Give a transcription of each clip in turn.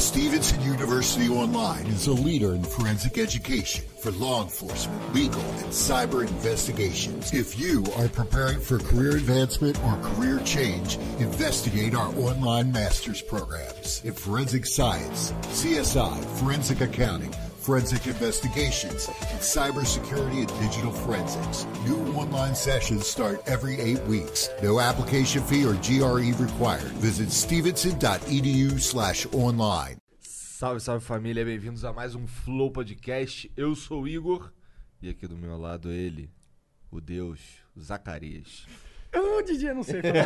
Stevenson University Online is a leader in forensic education for law enforcement, legal, and cyber investigations. If you are preparing for career advancement or career change, investigate our online master's programs in forensic science, CSI, forensic accounting, forensic investigations, and cybersecurity and digital forensics. New online sessions start every eight weeks. No application fee or GRE required. Visit stevenson.edu slash online. Salve, salve família, bem-vindos a mais um Flow Podcast. Eu sou o Igor e aqui do meu lado ele, o Deus, Zacarias. Eu, Didi, eu não sei falar.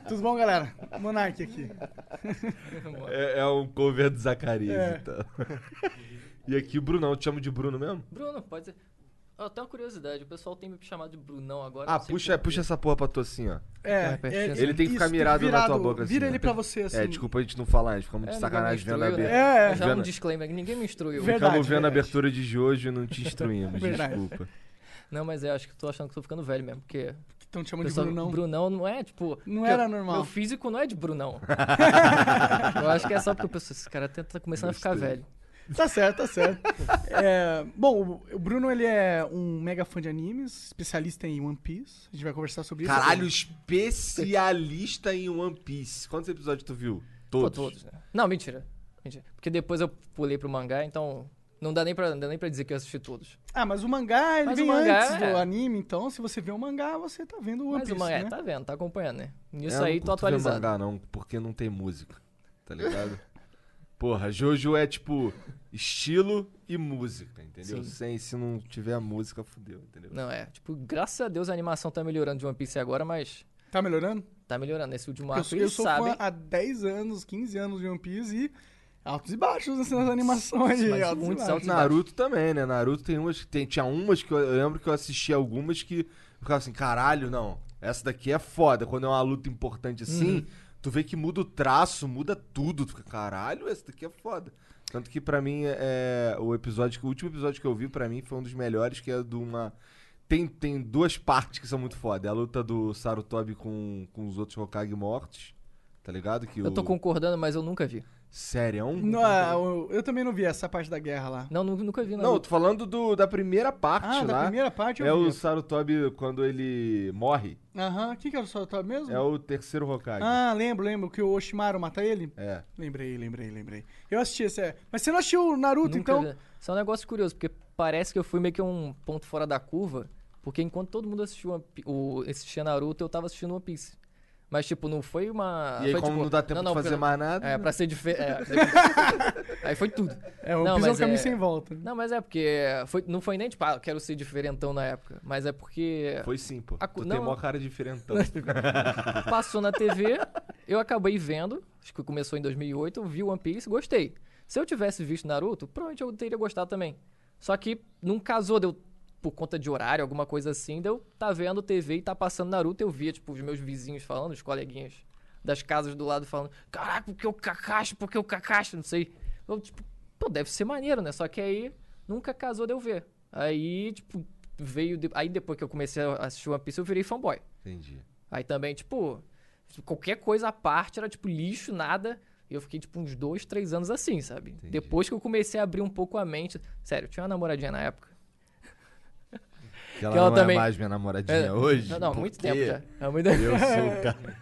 Tudo bom, galera? Monark aqui. É, é um cover do Zacarias, É. então. E aqui o Brunão, te chamo de Bruno mesmo? Bruno, pode ser. Ó, tem uma curiosidade, o pessoal tem me chamado de Brunão agora. Ah, puxa, puxa essa porra pra tu assim, ó. É, Ah, pertinho assim. Ele tem que ficar isso, mirado na tua virado, boca assim. Vira ele pra você assim. É, desculpa a gente não falar, a gente fica muito É, de sacanagem vendo a abertura. né? É, Já um vendo- disclaimer, que ninguém me instruiu. Verdade. Ficamos vendo a verdade. abertura de hoje e não te instruímos, desculpa. Não, mas eu acho que tô achando que tô ficando velho mesmo, porque... Estão te chamando de Brunão. Brunão não é, tipo... Não era eu- normal. Meu físico não é de Brunão. eu acho que é só porque eu penso, esse cara tá começando a ficar Gostei. velho. Tá certo, tá certo. É, bom, o- Bruno, ele é um mega fã de animes, especialista em One Piece. A gente vai conversar sobre isso. Caralho, especialista em One Piece. Quantos episódios tu viu? Pô, Todos. todos, né? Não, mentira. Mentira. Porque depois eu pulei pro mangá, então... Não dá nem pra, não dá nem pra dizer que eu assisti todos. Ah, mas o mangá, ele Mas vem o mangá antes é- do anime, então se você vê o mangá, você tá vendo o One Mas Piece, o mangá, né? tá vendo, tá acompanhando, né? Nisso É, eu aí, não tô atualizado. mangá, não, porque não tem música, tá ligado? Porra, Jojo é tipo estilo e música, entendeu? Sim. Sem, se não tiver a música, fudeu, entendeu? Não, é. Tipo, graças a Deus a animação tá melhorando de One Piece agora, mas Tá melhorando? tá melhorando. Nesse último Eu arco, sou, eu eles sou sabem. fã há 10 anos, 15 anos de One Piece e altos e baixos nessas animações. Mas altos e muitos baixos. altos Naruto também, né? Naruto tem umas que tem, tinha umas que eu, eu lembro que eu assisti algumas que eu ficava assim, caralho, não, essa daqui é foda. Quando é uma luta importante assim, Uhum. tu vê que muda o traço, muda tudo. Tu fica, caralho, essa daqui é foda. Tanto que pra mim é o episódio, o último episódio que eu vi pra mim foi um dos melhores, que é de uma tem, tem duas partes que são muito foda. É a luta do Sarutobi com, com os outros Hokage mortos, tá ligado? Que Eu tô o... concordando, mas eu nunca vi. Sério? Não, é, eu, eu também não vi essa parte da guerra lá. Não, nu- nunca vi, Não, não. eu tô falando do, da primeira parte Ah, lá. da primeira parte eu É vi. o Sarutobi quando ele morre. Aham, quem que era o Sarutobi mesmo? É o terceiro Hokage. Ah, lembro, lembro que o Oshimaru mata ele? É. Lembrei, lembrei, lembrei. Eu assisti esse. é. Mas você não assistiu o Naruto, Nunca então? vi. Isso é um negócio curioso, porque parece que eu fui meio que um ponto fora da curva, porque enquanto todo mundo assistiu One Pi- o, assistia Naruto, eu tava assistindo One Piece. Mas, tipo, não foi uma... E aí, foi, como tipo, não dá tempo de fazer mais nada. É, pra ser diferente. aí foi tudo. É, o Não, é um mas caminho é- sem volta. Não, mas é porque foi, não foi nem tipo, ah, eu quero ser diferentão na época. Mas é porque Foi sim, pô. A Tu cu- tem não. mó cara diferentão. passou na TV, eu acabei vendo, acho que começou em 2008, eu vi One Piece, gostei. Se eu tivesse visto Naruto, provavelmente eu teria gostado também. Só que não casou, deu por conta de horário, alguma coisa assim, deu tá vendo TV e tá passando Naruto, eu via, tipo, os meus vizinhos falando, os coleguinhas das casas do lado falando, caraca, porque o Kakashi, porque o Kakashi, não sei. Eu, tipo, pô, deve ser maneiro, né? Só que aí nunca casou de eu ver. Aí, tipo, veio. de- Aí depois que eu comecei a assistir One Piece, eu virei fanboy. Entendi. Aí também, tipo, qualquer coisa à parte era, tipo, lixo, nada. E eu fiquei, tipo, uns dois, três anos assim, sabe? Entendi. Depois que eu comecei a abrir um pouco a mente. Sério, eu tinha uma namoradinha na época. Que ela, Que ela não também- é mais minha namoradinha É, hoje. Não, não, muito tempo já. É muito Eu sou o cara.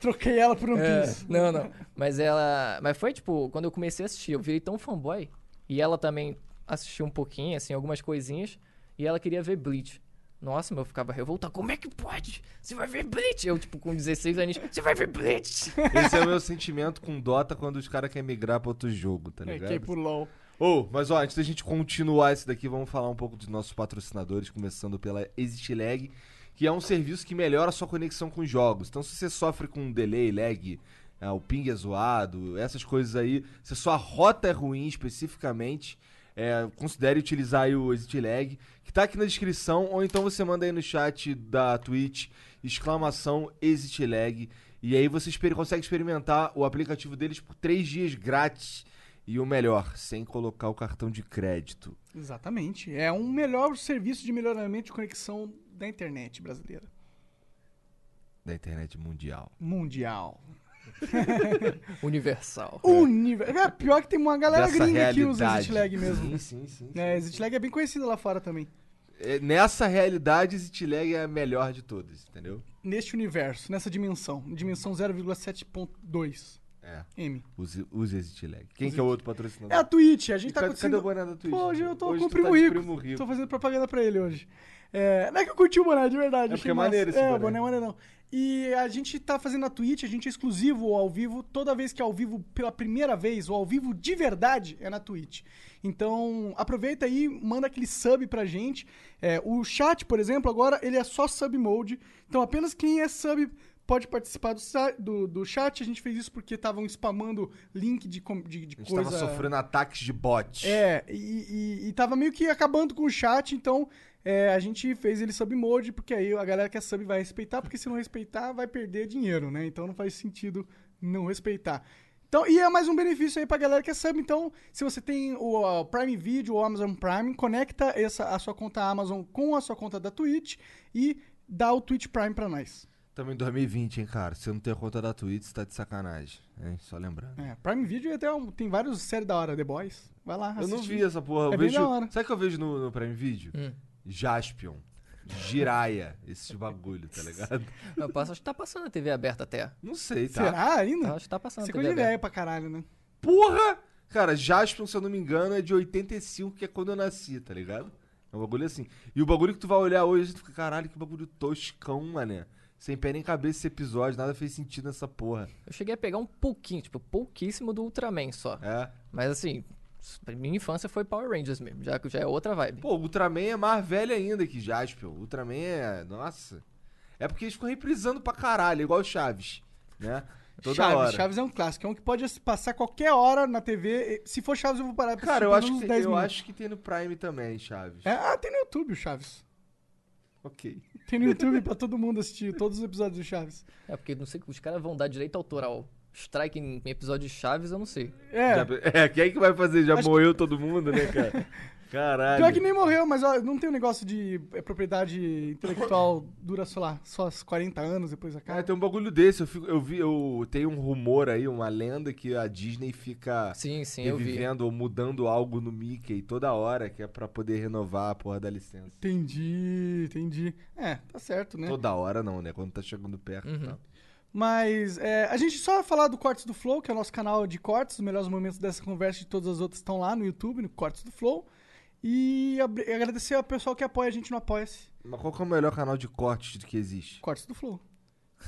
Troquei ela por One É, Piece. não, não. Mas ela. Mas foi tipo, quando eu comecei a assistir, eu virei tão fanboy. E ela também assistiu um pouquinho, assim, algumas coisinhas. E ela queria ver Bleach. Nossa, mas eu ficava revoltado. Como é que pode? Você vai ver Bleach? Eu, tipo, com 16 anos, você vai ver Bleach? Esse é o meu sentimento com Dota quando os caras querem migrar pra outro jogo, tá É, ligado? que é pro LOL. Ô, mas ó, antes da gente continuar esse daqui, vamos falar um pouco dos nossos patrocinadores, começando pela Exit Lag, que é um serviço que melhora a sua conexão com os jogos. Então, se você sofre com delay, lag, ah, o ping é zoado, essas coisas aí, se a sua rota é ruim especificamente, é, considere utilizar o Exit Lag, que tá aqui na descrição, ou então você manda aí no chat da Twitch, exclamação Exit Lag, e aí você consegue experimentar o aplicativo deles por 3 dias grátis. E o melhor, sem colocar o cartão de crédito. Exatamente. É um melhor serviço de melhoramento de conexão da internet brasileira. Da internet mundial. Mundial. Universal. Univer... É, pior que tem uma galera Dessa gringa que usa realidade. Exit Lag mesmo. Sim, sim, sim. É, Exit Lag é bem conhecido lá fora também. É, Nessa realidade, Exit Lag é a melhor de todas, entendeu? Neste universo, nessa dimensão. Dimensão 0,7.2 É. M. Use, use Exit Lag. Quem que é o outro patrocinador? É a Twitch, a E gente tá cadê, cadê o boné da Twitch? Pô, hoje eu tô Hoje com o tu Primo, tá Rico. Primo Rico. Tô fazendo propaganda pra ele hoje. É, não é que eu curti o boné, de verdade. É porque é maneiro esse é, boné. o boné é maneiro não. E a gente tá fazendo na Twitch, a gente é exclusivo ao vivo. Toda vez que é ao vivo pela primeira vez, ou ao vivo de verdade, é na Twitch. Então, aproveita aí, manda aquele sub pra gente. É, o chat, por exemplo, agora ele é só sub mode. Então, apenas quem é sub pode participar do, do, do chat. A gente fez isso porque estavam spamando link de, de, de A gente coisa... tava sofrendo ataques de bot. É, e, e, e tava meio que acabando com o chat, então é, a gente fez ele sub mode, porque aí a galera que é sub vai respeitar, porque se não respeitar, vai perder dinheiro, né? Então não faz sentido não respeitar. Então, e é mais um benefício aí pra galera que é sub. Então, se você tem o ó, Prime Video ou Amazon Prime, conecta essa, a sua conta Amazon com a sua conta da Twitch e dá o Twitch Prime pra nós. Estamos em 2020, hein, cara. Se não tem a conta da Twitch, você tá de sacanagem. Hein? Só lembrando. É, Prime Video até um- tem vários séries da hora, The Boys. Vai lá, Eu não assistir. vi essa porra. Eu É bem vejo... da hora. Sabe o que eu vejo no, no Prime Video? Hum. Jaspion. Jiraya. Esse bagulho, tá ligado? Eu passo, acho que tá passando na TV aberta até. Não sei, tá? Será ainda? Acho que tá passando Você coisa TV de aberta. velho pra caralho, né? Porra! Cara, Jaspion, se eu não me engano, é de 85, que é quando eu nasci, tá ligado? É um bagulho assim. E o bagulho que tu vai olhar hoje, tu fica, caralho, que bagulho toscão, mané. Sem pé nem cabeça esse episódio, nada fez sentido nessa porra. Eu cheguei a pegar um pouquinho, tipo, pouquíssimo do Ultraman só. É. Mas assim, minha infância foi Power Rangers mesmo, já que já é outra vibe. Pô, o Ultraman é mais velho ainda que Jaspion. O Ultraman é. Nossa. É porque eles ficam reprisando pra caralho, igual o Chaves. Né? Toda Chaves, hora. Chaves é um clássico. É um que pode passar qualquer hora na TV. Se for Chaves, eu vou parar pra Cara, eu assistir acho, que, menos uns 10 eu minutos. acho que tem no Prime também, Chaves. É, ah, tem no YouTube o Chaves. Ok. Tem no YouTube pra todo mundo assistir todos os episódios do Chaves. É porque não sei que os caras vão dar direito autoral. Strike em, em episódio de Chaves, eu não sei. É, Já- é, quem é que vai fazer? Já Acho morreu todo mundo, né, cara? Caralho. pior que nem morreu, mas ó, não tem um negócio de é, propriedade intelectual dura, sei lá, só 40 anos depois acaba. Cara, tem um bagulho desse. Eu, fico, eu vi, eu tenho um rumor aí, uma lenda que a Disney fica Sim, sim, revivendo ou mudando algo no Mickey toda hora, que é pra poder renovar a porra da licença. Entendi, entendi. É, tá certo, né? Toda hora não, né? Quando tá chegando perto. Uhum. Tá. Mas é, a gente só vai falar do Cortes do Flow, que é o nosso canal de cortes. Os melhores momentos dessa conversa e todas as outras estão lá no YouTube, no Cortes do Flow. E agradecer ao pessoal que apoia a gente no Apoia-se. Mas qual que é o melhor canal de cortes que existe? Cortes do Flow.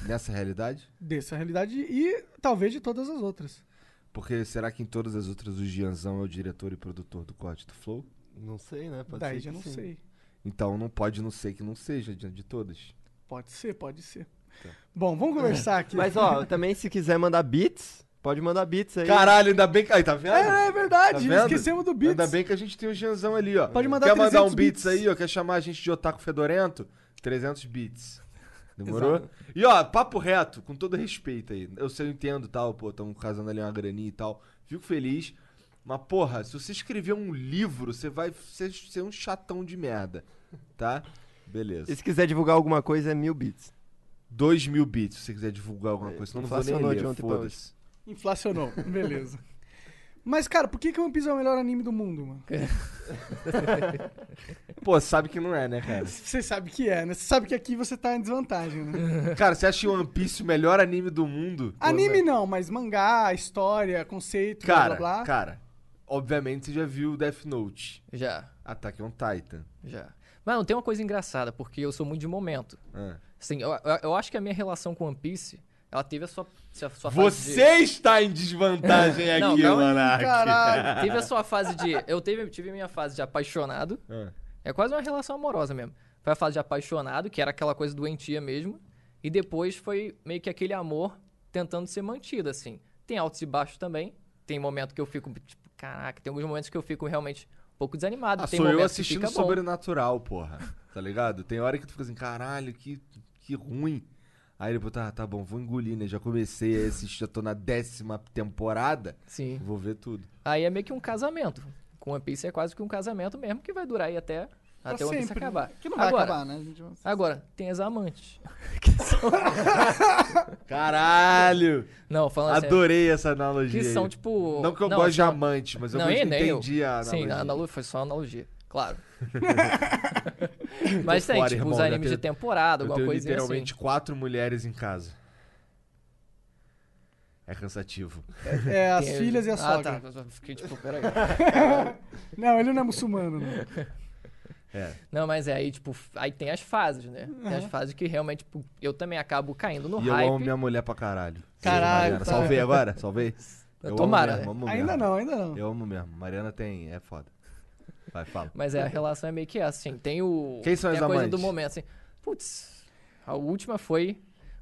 Nessa realidade? Dessa realidade e talvez de todas as outras. Porque será que em todas as outras o Gianzão é o diretor e produtor do corte do Flow? Não sei, né? Pode Daí ser já não sim. sei. Então não pode não ser que não seja de, de todas. Pode ser, pode ser. Tá. Bom, vamos conversar aqui. Mas ó, também se quiser mandar beats, pode mandar beats aí. Caralho, ainda bem que. Aí, tá vendo? É, é verdade, Tá vendo? esquecemos do Beats. Ainda bem que a gente tem o Gianzão ali, ó. Pode mandar Quer mandar um 300 beats, bits. aí, ó? Quer chamar a gente de Otaku Fedorento? 300 bits. Demorou? Exato. E ó, papo reto, com todo respeito aí. Eu sei, eu entendo tal, pô, tão casando ali uma graninha e tal. Fico feliz. Mas, porra, se você escrever um livro, você vai ser, ser um chatão de merda. Tá? Beleza. E se quiser divulgar alguma coisa, é mil beats. 2 mil bits, se você quiser divulgar alguma coisa. Senão eu não vou nem ler, ontem pra foda-se. Inflacionou, beleza. Mas, cara, por que, que One Piece é o melhor anime do mundo, mano? Pô, sabe que não é, né, cara? Você sabe que é, né? Você sabe que aqui você tá em desvantagem, né? Cara, você acha One Piece o melhor anime do mundo? Anime né? não, mas mangá, história, conceito, Cara, blá blá blá. cara, obviamente você já viu Death Note. Já, Attack on Titan. já. Mas não, tem uma coisa engraçada, porque eu sou muito de momento. Assim, eu, eu- eu acho que a minha relação com One Piece, ela teve a sua, a sua fase Você está em desvantagem Não, aqui, aí, Monark. Caralho. de... Teve a sua fase de... Eu teve, tive a minha fase de apaixonado. Ah. É quase uma relação amorosa mesmo. Foi a fase de apaixonado, que era aquela coisa doentia mesmo. E depois foi meio que aquele amor tentando ser mantido, assim. Tem altos e baixos também. Tem momento que eu fico, tipo, caraca, tem alguns momentos que eu fico realmente um pouco desanimado. Ah, tem sou eu assistindo. Sobrenatural, porra. Tá ligado? Tem hora que tu fica assim, caralho, que, que ruim. Aí depois, tá, tá bom, vou engolir, né? Já comecei a assistir, já tô na décima temporada. Sim. Vou ver tudo. Aí é meio que um casamento. Com One Piece é quase que um casamento mesmo, que vai durar aí até Pra Até o One Piece sempre. acabar. Que não vai agora, acabar, né? A gente vai- Agora, tem as amantes. que são... Caralho! Não, falando sério. Adorei essa analogia. Que são, tipo. Não que eu não, gosto de amante, mas eu Não, gosto- e nem eu. entendi a analogia. Sim, a analogia foi só analogia, claro. Mas tem, fora, tipo, irmão, os animes tenho- de temporada, Eu alguma tenho coisinha literalmente assim. quatro mulheres em casa. É cansativo. É, as Tem- filhas e a ah, sogra. tá. Fiquei tipo, peraí. Não, ele não é muçulmano, não. É. Não, mas é aí, tipo, aí tem as fases, né? Tem as fases que realmente, tipo, eu também acabo caindo no e eu hype. amo minha mulher pra caralho. Caralho, Mariana. tá. Salvei agora? Salvei? Eu amo tomara, mesmo, né? amo Ainda mesmo. não, ainda não. Eu amo mesmo. Mariana tem. É foda. Vai, fala. Mas é, a relação é meio que assim. Tem o. Quem são tem as a coisa amantes? do momento, assim. Putz, a última foi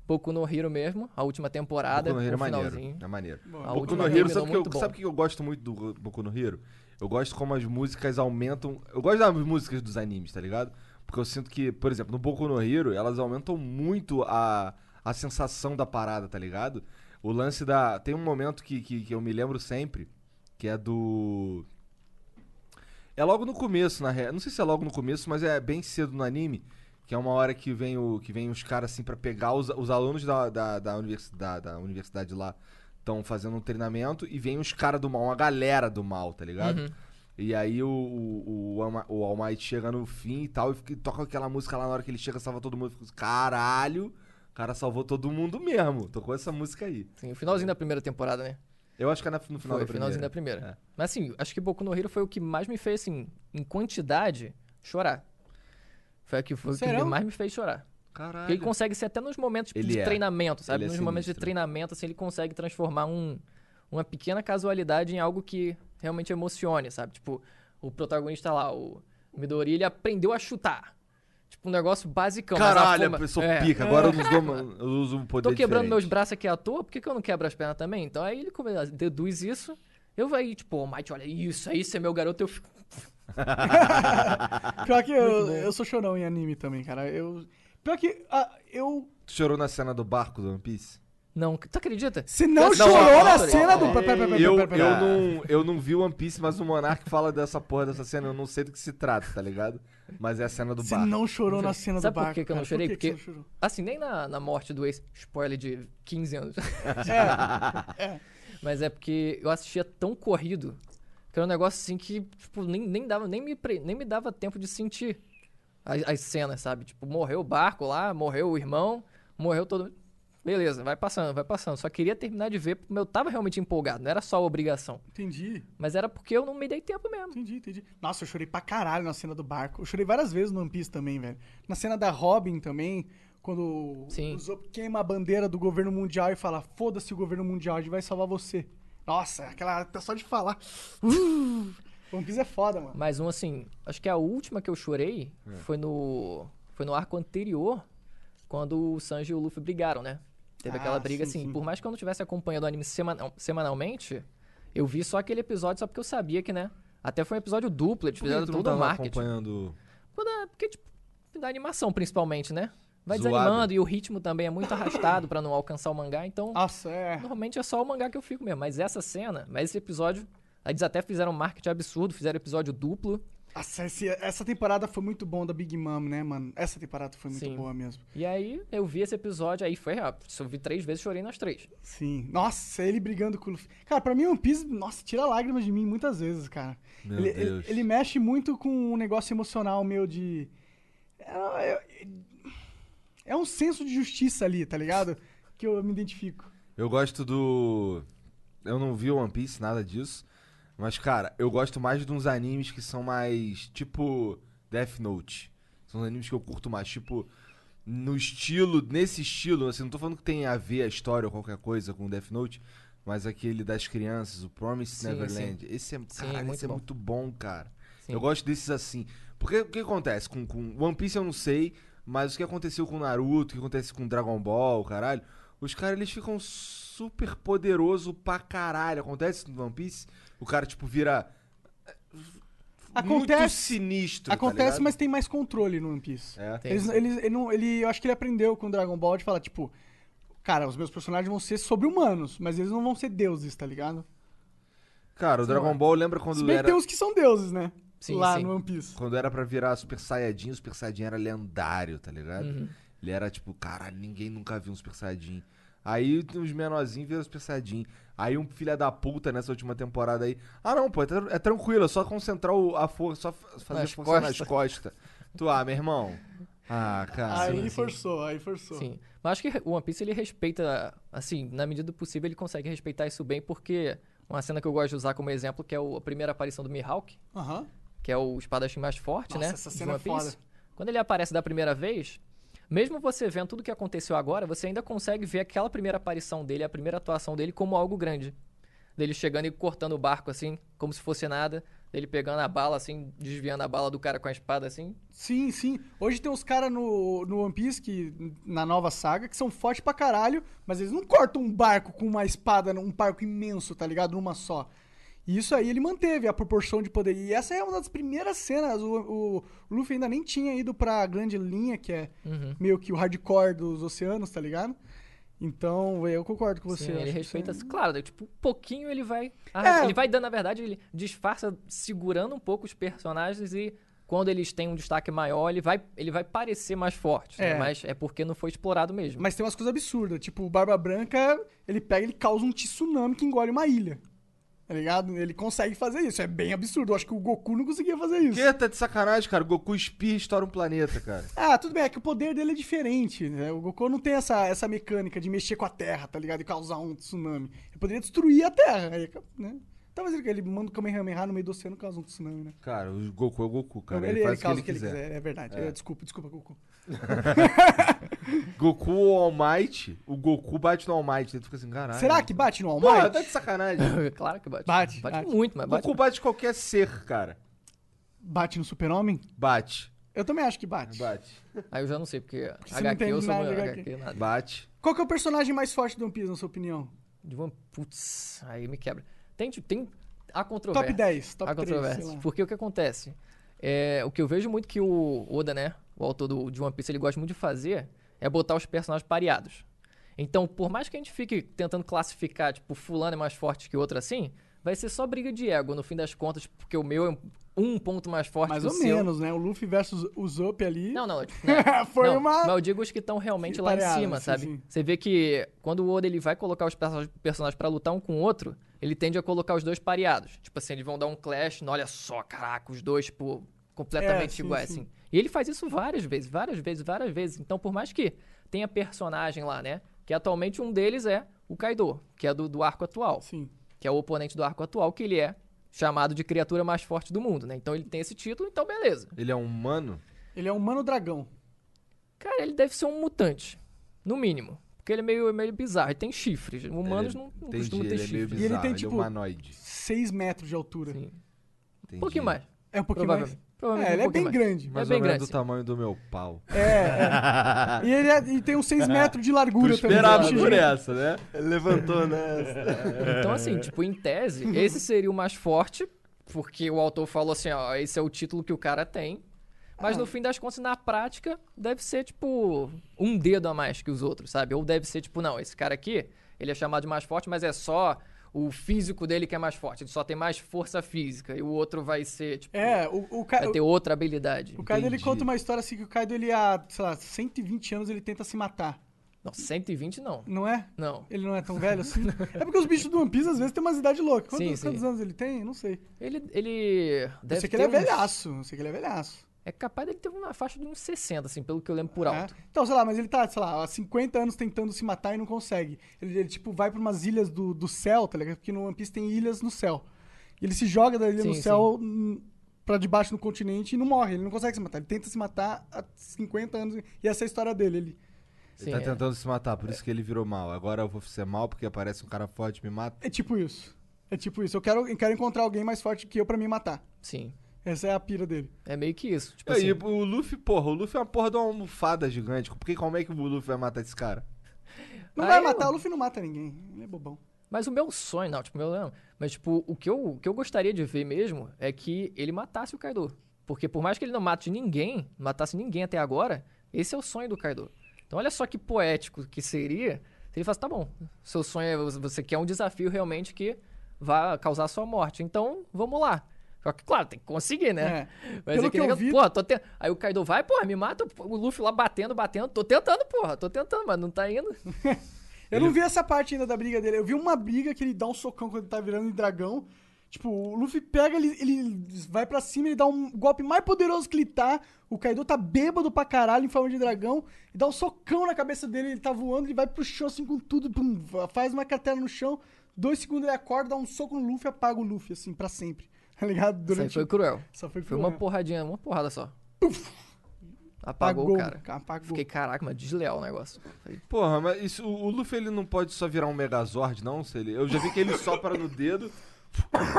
Boku no Hero mesmo, a última temporada. Boku no Hero é maneiro. finalzinho. É maneiro. A Boku no Hero, sabe o que, eu- sabe que eu gosto muito do Boku no Hero? Eu gosto como as músicas aumentam. Eu gosto das músicas dos animes, tá ligado? Porque eu sinto que, por exemplo, no Boku no Hero, elas aumentam muito a, a sensação da parada, tá ligado? O lance da. Tem um momento que, que, que eu me lembro sempre, que é do. É logo no começo, na real. Não sei se é logo no começo, mas é bem cedo no anime. Que é uma hora que vem, o, que vem os caras assim pra pegar os, os alunos da, da, da, universidade, da universidade lá. Estão fazendo um treinamento e vem os caras do mal, uma galera do mal, tá ligado? Uhum. E aí o, o, o, o All Might chega no fim e tal, e, fica, toca aquela música lá na hora que ele chega, salva todo mundo. Fica, Caralho, o cara salvou todo mundo mesmo. Tocou essa música aí. Sim, o finalzinho da primeira temporada, né? Eu acho que é na- no final foi, da o finalzinho da primeira. É. Mas assim, acho que Boku no Hero foi o que mais me fez, assim, em quantidade, chorar. Foi o que, foi o que mais me fez chorar. Caralho. Porque ele consegue ser até nos momentos tipo, Ele de é. treinamento, sabe? Ele é nos momentos de treinamento, assim, ele consegue transformar um, uma pequena casualidade em algo que realmente emocione, sabe? Tipo, o protagonista lá, o Midori, ele aprendeu a chutar. Um negócio basicão. mas Caralho, forma- a pessoa é. pica. Agora eu, não dou- eu uso um poder Tô quebrando diferente. meus braços aqui à toa, por que, que eu não quebro as pernas também? Então aí ele come- deduz isso. Eu vou aí, tipo, ô, Mike, olha isso, aí você é meu garoto, eu fico. Pior que eu, eu sou chorão em anime também, cara. Eu, pior que ah, eu... Tu chorou na cena do barco do One Piece? Não, tu acredita? Você não, Não, chorou não, na não, cena do... não. Pera, pera, pera, Eu, eu, não, eu não vi One Piece, mas o Monark fala dessa porra dessa cena. Eu não sei do que se trata, tá ligado? Mas é a cena do Você barco. não chorou na cena Sabe do por barco, que que eu não cara? chorei? Por que que Porque- você não chorou? Assim, nem na, na morte do ex, spoiler de 15 anos. É, Mas é porque eu assistia tão corrido que era um negócio assim que, tipo, nem, nem, dava, nem, me, nem me dava tempo de sentir as, as cenas, sabe? Tipo, morreu o barco lá, morreu o irmão, morreu todo. Beleza, vai passando, vai passando. Só queria terminar de ver porque eu tava realmente empolgado, não era só obrigação. entendi, Mas era porque eu não me dei tempo mesmo. entendi, entendi. Nossa, eu chorei pra caralho na cena do barco. Eu chorei várias vezes no One Piece também, velho. Na cena da Robin também, quando Sim. o Zop queima a bandeira do governo mundial e fala, foda-se o governo mundial, a gente vai salvar você. Nossa, aquela... tá só de falar. Uh, One Piece é foda, mano. Mas um assim, acho que a última que eu chorei foi no. Foi no arco anterior, quando o Sanji e o Luffy brigaram, né? Teve Ah, aquela briga sim, assim. sim. Por mais que eu não tivesse acompanhando o anime semanal- semanalmente, eu vi só aquele episódio só porque eu sabia que, né? Até foi um episódio duplo, eles fizeram todo o marketing. acompanhando... Da- Porque, tipo, da animação principalmente, né? Vai Zoado. desanimando e o ritmo também é muito arrastado pra não alcançar o mangá, então. Nossa, é... Normalmente é só o mangá que eu fico mesmo. Mas essa cena, mas esse episódio, eles até fizeram um marketing absurdo, fizeram episódio duplo. Nossa, essa temporada foi muito bom da Big Mom, né, mano? Essa temporada foi muito Sim. boa mesmo. E aí eu vi esse episódio, aí foi rápido. Se eu vi três vezes, chorei nas três. Sim. Nossa, ele brigando com o Luffy. Cara, pra mim One Piece, nossa, tira lágrimas de mim muitas vezes, cara. Meu ele, ele- Deus. ele mexe muito com um negócio emocional meu de. É, é- é um senso de justiça ali, tá ligado? Que eu me identifico. Eu gosto do. Eu não vi One Piece, nada disso. Mas, cara, eu gosto mais de uns animes que são mais. Tipo. Death Note. São os animes que eu curto mais. Tipo. No estilo. Nesse estilo, assim, não tô falando que tem a ver a história ou qualquer coisa com Death Note. Mas aquele das crianças, o Promised Sim, Neverland. Esse é, caralho, muito esse é bom. muito bom, cara. Sim. Eu gosto desses assim. Porque o que acontece? Com, com One Piece eu não sei, mas o que aconteceu com Naruto, o que acontece com Dragon Ball, caralho. Os caras eles ficam super poderoso pra caralho. Acontece no One Piece? O cara, tipo, vira. Muito Acontece, sinistro. tá acontece ligado? mas tem mais controle no One Piece. É. Tem. Eles, eles- ele, não- ele- eu acho que ele aprendeu com o Dragon Ball de falar, tipo, cara, os meus personagens vão ser sobre-humanos, mas eles não vão ser deuses, tá ligado? Cara, o Dragon Ball lembra quando Se bem que era. tem uns que são deuses, né? Sim, lá sim. no One Piece. Quando era pra virar Super Saiyajin, o Super Saiyajin era lendário, tá ligado? Uhum. Ele era tipo, caralho, ninguém nunca viu um Super Saiyajin. Aí os menorzinhos viram Super Saiyajin. Aí um filho da puta nessa última temporada aí. Ah, não, pô, é, é tranquilo, é só concentrar o- a força, só fazer Nas força nas costas. costas. Tu, ah, meu irmão. Ah, cara. Aí sim. forçou, aí forçou. Sim. Mas acho que o One Piece ele respeita, assim, na medida do possível, ele consegue respeitar isso bem, porque uma cena que eu gosto de usar como exemplo, que é a primeira aparição do Mihawk, Aham. que é o espadachim mais forte, Nossa, né? essa cena é One Piece. foda. Quando ele aparece da primeira vez, mesmo você vendo tudo que aconteceu agora, você ainda consegue ver aquela primeira aparição dele, a primeira atuação dele como algo grande. Dele chegando e cortando o barco assim, como se fosse nada. Dele pegando a bala assim, desviando a bala do cara com a espada assim. Sim, sim. Hoje tem uns caras no, no One Piece, que, na nova saga, que são fortes pra caralho, mas eles não cortam um barco com uma espada, um barco imenso, tá ligado? Numa só. E isso aí ele manteve a proporção de poder. E essa é uma das primeiras cenas. O, o Luffy ainda nem tinha ido pra grande linha, que é Uhum. meio que o hardcore dos oceanos, tá ligado? Então, eu concordo com você. Sim, ele respeita. isso é- Claro, tipo, um pouquinho ele vai. É. Ele vai dando, na verdade, ele disfarça segurando um pouco os personagens e quando eles têm um destaque maior, ele vai, ele vai parecer mais forte. né? É. Mas é porque não foi explorado mesmo. Mas tem umas coisas absurdas. Tipo, o Barba Branca, ele pega e ele causa um tsunami que engole uma ilha. Tá ligado? Ele consegue fazer isso. É bem absurdo. Eu acho que o Goku não conseguia fazer isso. Que tá de sacanagem, cara. O Goku espirra e estoura um planeta, cara. Ah, tudo bem, é que o poder dele é diferente. Né? O Goku não tem essa, essa mecânica de mexer com a Terra, tá ligado? E causar um tsunami. Ele poderia destruir a Terra. Aí, né? Talvez ele, ele manda o Kamehameha no meio do oceano e causa um tsunami, né? Cara, o Goku é o Goku, cara. ele, Ele, faz ele causa o que ele quiser. É verdade. É, desculpa, desculpa, Goku. Goku o All Might, o Goku bate no All Might. Ele fica assim, caralho. Será que bate no All Porra, Might? tá de sacanagem. claro que bate. Bate, Bate, bate. muito, mas bate. Goku bate qualquer ser, cara. Bate no Super-Homem? Bate. Eu também acho que bate. Bate. Aí eu já não sei, porque não HQ eu sou nada HQ, HQ. nada. Bate. Qual que é o personagem mais forte do One Piece, na sua opinião? De One Putz, aí me quebra. Tem, tipo, tem a controvérsia. Top 10, top a 3, controvérsia. sei lá. Porque o que acontece? É, o que eu vejo muito que o Oda, né? O autor do, de One Piece, ele gosta muito de fazer é botar os personagens pareados. Então, por mais que a gente fique tentando classificar, tipo, fulano é mais forte que o outro assim, vai ser só briga de ego, no fim das contas, porque o meu é um ponto mais forte Mais que ou o seu. menos, né? O Luffy versus o Zop ali. Não, não, tipo, né? Foi Não, uma. Mas eu digo os que estão realmente lá em Pareados, cima, sim, sabe? sim. Você vê que quando o Oda ele vai colocar os perso- personagens pra lutar um com o outro, ele tende a colocar os dois pareados. Tipo assim, eles vão dar um clash, não, olha só, caraca, os dois, tipo, completamente É, sim, iguais, sim. assim. E ele faz isso várias vezes, várias vezes, várias vezes. Então, por mais que tenha personagem lá, né? Que atualmente um deles é o Kaido, que é do, do arco atual Sim. que é o oponente do arco atual, que ele é chamado de criatura mais forte do mundo, né? Então ele tem esse título, então beleza. Ele é um humano? Ele é um humano dragão. Cara, ele deve ser um mutante, no mínimo. Porque ele é meio, meio bizarro, ele tem chifres. Humanos Ele- não, não Entendi, costumam ter ele é chifres. E ele tem, ele tipo, é humanoide. 6 metros de altura. Sim. Entendi. Um pouquinho mais. É um pouquinho mais. Provavelmente. É, um ele é bem mais. grande. Mais é ou menos grande, do tamanho do meu pau. É, é. E ele é- e tem uns 6 metros de Tu largura também. esperava Achei- por essa, né? Ele levantou, né? Então, assim, tipo, em tese, esse seria o mais forte, porque o autor falou assim, ó, esse é o título que o cara tem. Mas Ah. no fim das contas, na prática, deve ser, tipo, um dedo a mais que os outros, sabe? Ou deve ser, tipo, não, esse cara aqui, ele é chamado de mais forte, mas é só o físico dele que é mais forte. Ele só tem mais força física. E o outro vai ser, tipo, É, o, o, Ka- vai ter outra habilidade. o Kaido ele conta uma história assim que o Kaido ele há, sei lá, 120 anos ele tenta se matar. Não, 120 não. Não é? Não. Ele não é tão velho assim? é porque os bichos do One Piece às vezes tem umas idades loucas. Quantos, Sim, sim. quantos anos ele tem? Eu Não sei. Ele, ele Eu deve sei que ter ele é uns- velhaço. Eu sei que ele é velhaço. É capaz dele ter uma faixa de uns 60, assim, pelo que eu lembro por É. alto. Então, sei lá, mas ele tá, sei lá, há 50 anos tentando se matar e não consegue. Ele, ele, tipo, vai pra umas ilhas do, do céu, tá ligado? Porque no One Piece tem ilhas no céu. E ele se joga da ilha Sim, no céu hum, pra debaixo do continente e não morre. Ele não consegue se matar. Ele tenta se matar há 50 anos. E essa é a história dele. Ele, Ele Sim, tá é. tentando se matar, por isso que ele virou mal. Agora eu vou ser mal porque aparece um cara forte e me mata. é tipo isso. É tipo isso. Eu quero, eu quero encontrar alguém mais forte que eu pra me matar. Sim. Essa é a pira dele. É meio que isso. Tipo E assim, aí, o Luffy, porra, o Luffy é uma porra de uma almofada gigante. Por que, como é que o Luffy vai matar esse cara? Não Aí vai eu- matar, o Luffy não mata ninguém. Ele é bobão. Mas o meu sonho, não, tipo, meu não. Mas, tipo, o que, eu, o que eu gostaria de ver mesmo é que ele matasse o Kaido. Porque por mais que ele não mate ninguém, não matasse ninguém até agora, esse é o sonho do Kaido. Então olha só que poético que seria se ele falasse, tá bom, seu sonho é, você quer um desafio realmente que vá causar sua morte. Então, vamos lá. Só que, claro, tem que conseguir, né? É. Mas Pelo é que, que eu vi- Pô, tô te... Aí o Kaido vai, porra, me mata. O Luffy lá batendo, batendo. Tô tentando, porra. Tô tentando, mas não tá indo. Eu não vi essa parte ainda da briga dele. Eu vi uma briga que ele dá um socão quando ele tá virando em dragão. Tipo, o Luffy pega, ele, ele vai pra cima, ele dá um golpe mais poderoso que ele tá. O Kaido tá bêbado pra caralho em forma de dragão. E dá um socão na cabeça dele, ele tá voando, ele vai pro chão assim com tudo. pum, faz uma cartela no chão. Dois segundos ele acorda, dá um soco no Luffy e apaga o Luffy, assim, pra sempre. Tá ligado? Isso aí Durante... foi cruel. Só foi, Foi cruel. uma porradinha, uma porrada só. Apagou, Apagou, o cara. apagou. Fiquei, caraca, mas desleal o negócio. Falei, Porra, mas isso, o o Luffy ele não pode só virar um Megazord, não? Se ele, eu já vi que ele sopra no dedo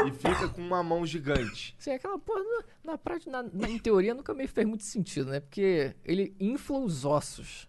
e fica com uma mão gigante. Sim, aquela porra, na, na prática, na, na- em teoria, nunca me fez muito sentido, né? Porque ele infla os ossos.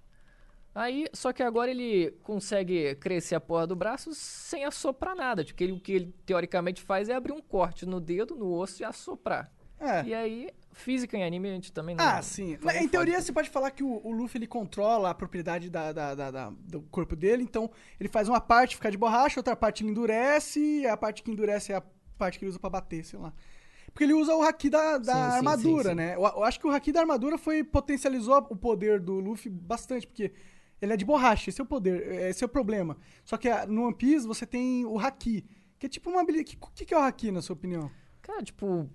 Aí, só que agora ele consegue crescer a porra do braço sem assoprar nada. Porque ele- o que ele teoricamente faz é abrir um corte no dedo, no osso e assoprar. É. E aí, física em anime a gente também não. Ah, sim. também em teoria, você pode falar que o, o Luffy ele controla a propriedade da, da- da- da- do corpo dele, então ele faz uma parte ficar de borracha, outra parte ele endurece, e a parte que endurece é a parte que ele usa pra bater, sei lá. Porque ele usa o haki da, da sim, armadura, sim, sim. né? Eu, eu acho que o haki da armadura foi potencializou o poder do Luffy bastante, porque ele é de borracha, esse é o poder, esse é o problema. Só que ah, no One Piece você tem o haki, que é tipo uma habilidade. O que, que é o haki, na sua opinião? Cara, tipo,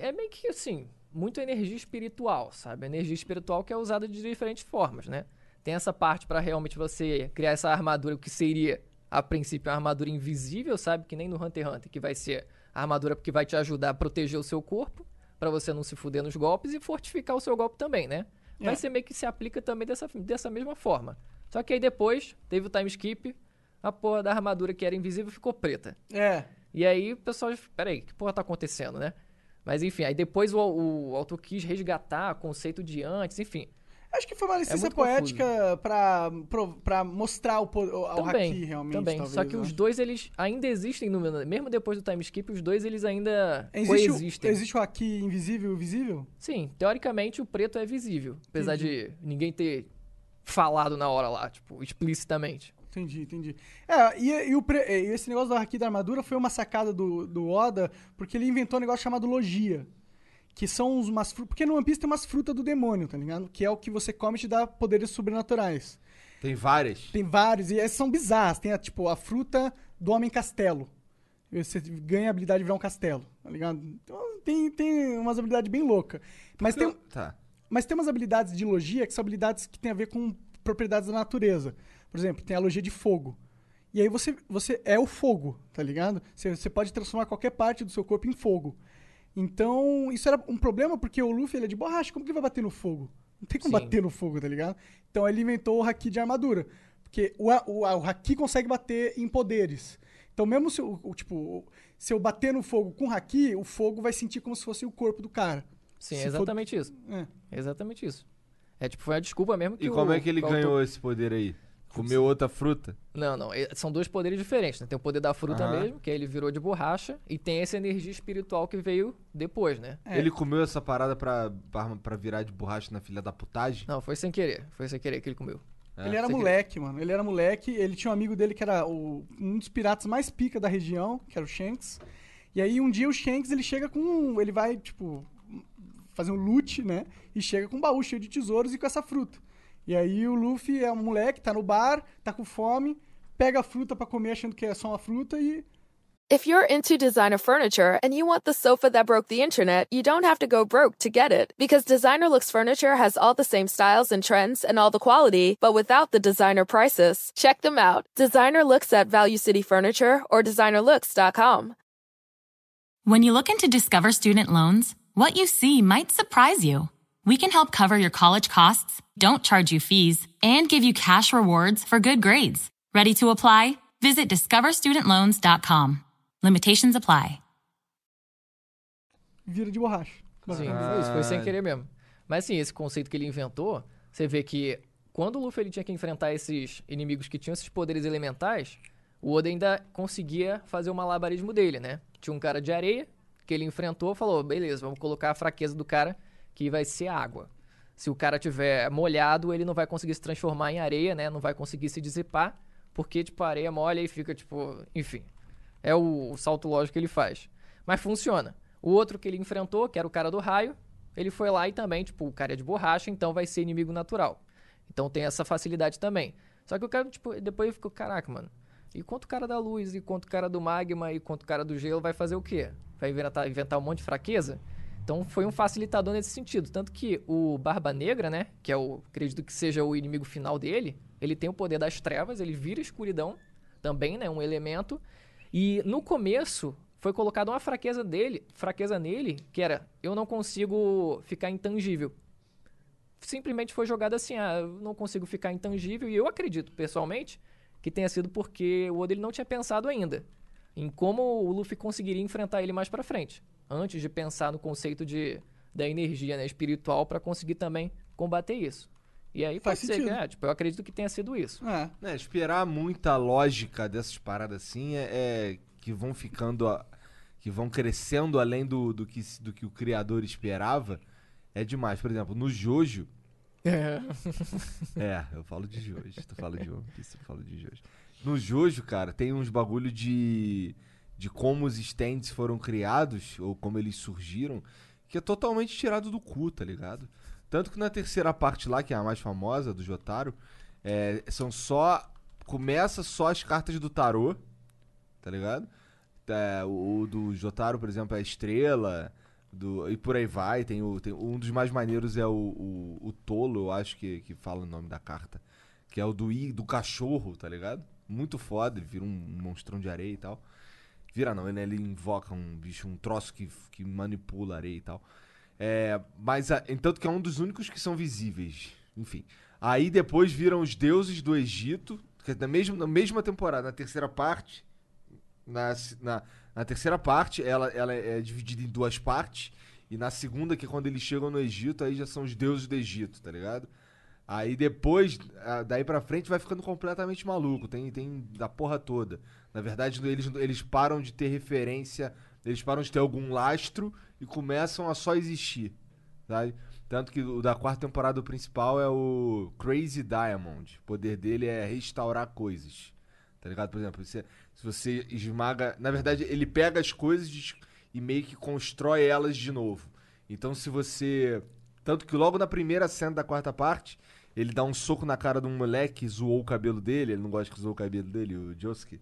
é meio que assim, muito energia espiritual, sabe? Energia espiritual que é usada de diferentes formas, né? Tem essa parte pra realmente você criar essa armadura que seria, a princípio, uma armadura invisível, sabe? Que nem no Hunter x Hunter, que vai ser a armadura que vai te ajudar a proteger o seu corpo, pra você não se fuder nos golpes e fortificar o seu golpe também, né? Vai É. ser meio que se aplica também dessa, dessa mesma forma. Só que aí depois teve o time skip, a porra da armadura que era invisível ficou preta. É. E aí o pessoal, peraí, que porra tá acontecendo, né? Mas enfim, aí depois o, o autor quis resgatar o conceito de antes, enfim. Acho que foi uma licença muito poética pra mostrar o, o, o também, haki realmente. também. talvez, Só que os acho. dois, eles ainda existem, no, mesmo depois do time skip, os dois eles ainda Existe o, coexistem. existe o haki invisível e visível? Sim, teoricamente o preto é visível, apesar de ninguém ter falado na hora lá, tipo, explicitamente. Entendi, entendi. É, e, e o e esse negócio do haki da armadura foi uma sacada do, do Oda, porque ele inventou um negócio chamado logia. Que são umas frutas. Porque no One Piece tem umas frutas do demônio, tá ligado? Que é o que você come e te dá poderes sobrenaturais. Tem várias. Tem vários, e essas são bizarras. Tem, a, tipo, a fruta do Homem Castelo. Você ganha a habilidade de virar um castelo, tá ligado? Então tem, tem umas habilidades bem loucas. Mas tem, Tá. mas tem umas habilidades de logia que são habilidades que têm a ver com propriedades da natureza. Por exemplo, tem a logia de fogo. E aí você, você é o fogo, tá ligado? Você, você pode transformar qualquer parte do seu corpo em fogo. Então, isso era um problema porque o Luffy ele é de borracha. Como que ele vai bater no fogo? Não tem como Sim. bater no fogo, tá ligado? Então ele inventou o haki de armadura. Porque o, o, o haki consegue bater em poderes. Então, mesmo se eu, o- tipo, se eu bater no fogo com haki, o fogo vai sentir como se fosse o corpo do cara. Sim, Se é for- exatamente isso. É. Exatamente isso. É tipo, foi a desculpa mesmo que E o- como é que ele o autor- ganhou esse poder aí? Comeu outra fruta? Não, não. é- São dois poderes diferentes, né? Tem o poder da fruta Aham. mesmo, que aí ele virou de borracha, e tem essa energia espiritual que veio depois, né? É. Ele comeu essa parada pra, pra, pra virar de borracha na filha da putagem? Não, foi sem querer. Foi sem querer que ele comeu. É, ele era sem moleque, mano. Ele era moleque. Ele tinha um amigo dele que era o- um dos piratas mais pica da região, que era o Shanks. E aí um dia o Shanks ele chega com. um- Ele vai, tipo, fazer um loot, né? E chega com um baú cheio de tesouros e com essa fruta. E aí o Luffy é um moleque, tá no bar, tá com fome, pega a fruta pra comer achando que é só uma fruta e. If you're into designer furniture and you want the sofa that broke the internet, you don't have to go broke to get it. Because Designer Looks Furniture has all the same styles and trends and all the quality, but without the designer prices. Check them out. Designer Looks at Value City Furniture or designerlooks.com. When you look into Discover Student Loans, what you see might surprise you. We can help cover your college costs, don't charge you fees, and give you cash rewards for good grades. Ready to apply? Visit discoverstudentloans.com. Limitations apply. vira de borracha. Sim, foi isso. Foi sem Ah. querer mesmo. Mas assim, esse conceito que ele inventou, você vê que quando o Luffy ele tinha que enfrentar esses inimigos que tinham esses poderes elementais, o Oda ainda conseguia fazer o malabarismo dele, né? Tinha um cara de areia que ele enfrentou falou, beleza, vamos colocar a fraqueza do cara que vai ser água. Se o cara tiver molhado, ele não vai conseguir se transformar em areia, né? Não vai conseguir se dissipar, porque, tipo, a areia molha e fica, tipo... Enfim, é o, o salto lógico que ele faz. Mas funciona. O outro que ele enfrentou, que era o cara do raio, ele foi lá e também, tipo, o cara é de borracha, então vai ser inimigo natural. Então tem essa facilidade também. Só que o cara, tipo, depois ficou, caraca, mano. E quanto o cara da luz, e quanto o cara do magma, e quanto o cara do gelo vai fazer o quê? Vai inventar, inventar um monte de fraqueza? Então foi um facilitador nesse sentido. Tanto que o Barba Negra, né? Que é o. Acredito que seja o inimigo final dele. Ele tem o poder das trevas, ele vira escuridão. Também, né? Um elemento. E no começo foi colocada uma fraqueza dele, fraqueza nele, que era eu não consigo ficar intangível. Simplesmente foi jogado assim, ah, eu não consigo ficar intangível. E eu acredito, pessoalmente, que tenha sido porque o Oda ele não tinha pensado ainda em como o Luffy conseguiria enfrentar ele mais pra frente, antes de pensar no conceito de da energia né, espiritual pra conseguir também combater isso. E aí Faz pode ser que, sentido. é, tipo, eu acredito que tenha sido isso. É. né, esperar muita lógica dessas paradas assim é, é que vão ficando. a- que vão crescendo além do, do, que, do que o criador esperava. É demais. Por exemplo, no Jojo. É. É, eu falo de Jojo. Tu fala de One Piece, eu falo de Jojo. No Jojo, cara, tem uns bagulho de. de como os stands foram criados, ou como eles surgiram, que é totalmente tirado do cu, tá ligado? Tanto que na terceira parte lá, que é a mais famosa, do Jotaro, é, são só. Começa só as cartas do tarô, tá ligado? É, o, o do Jotaro, por exemplo, é a estrela. Do, e por aí vai. Tem o, tem, um dos mais maneiros é o, o, o Tolo, eu acho que, que fala o nome da carta. Que é o do, i- do cachorro, tá ligado? Muito foda, ele vira um monstrão de areia e tal. Vira não, ele, ele invoca um bicho, um troço que, que manipula a areia e tal. É, mas, entanto que é um dos únicos que são visíveis. Enfim. Aí depois viram os deuses do Egito, que é na mesma, na mesma temporada, na terceira parte. Na, na, na terceira parte, ela, ela é dividida em duas partes. E na segunda, que é quando eles chegam no Egito, aí já são os deuses do Egito, tá ligado? Aí depois, ah, daí pra frente, vai ficando completamente maluco. Tem, tem da porra toda. Na verdade, eles, eles param de ter referência, eles param de ter algum lastro e começam a só existir. Sabe? Tanto que o da quarta temporada principal é o Crazy Diamond. O poder dele é restaurar coisas. Tá ligado? Por exemplo, você- se você esmaga. Na verdade, ele pega as coisas e meio que constrói elas de novo. Então, se você. Tanto que logo na primeira cena da quarta parte, ele dá um soco na cara de um moleque que zoou o cabelo dele. Ele não gosta que zoou o cabelo dele, o Josuke.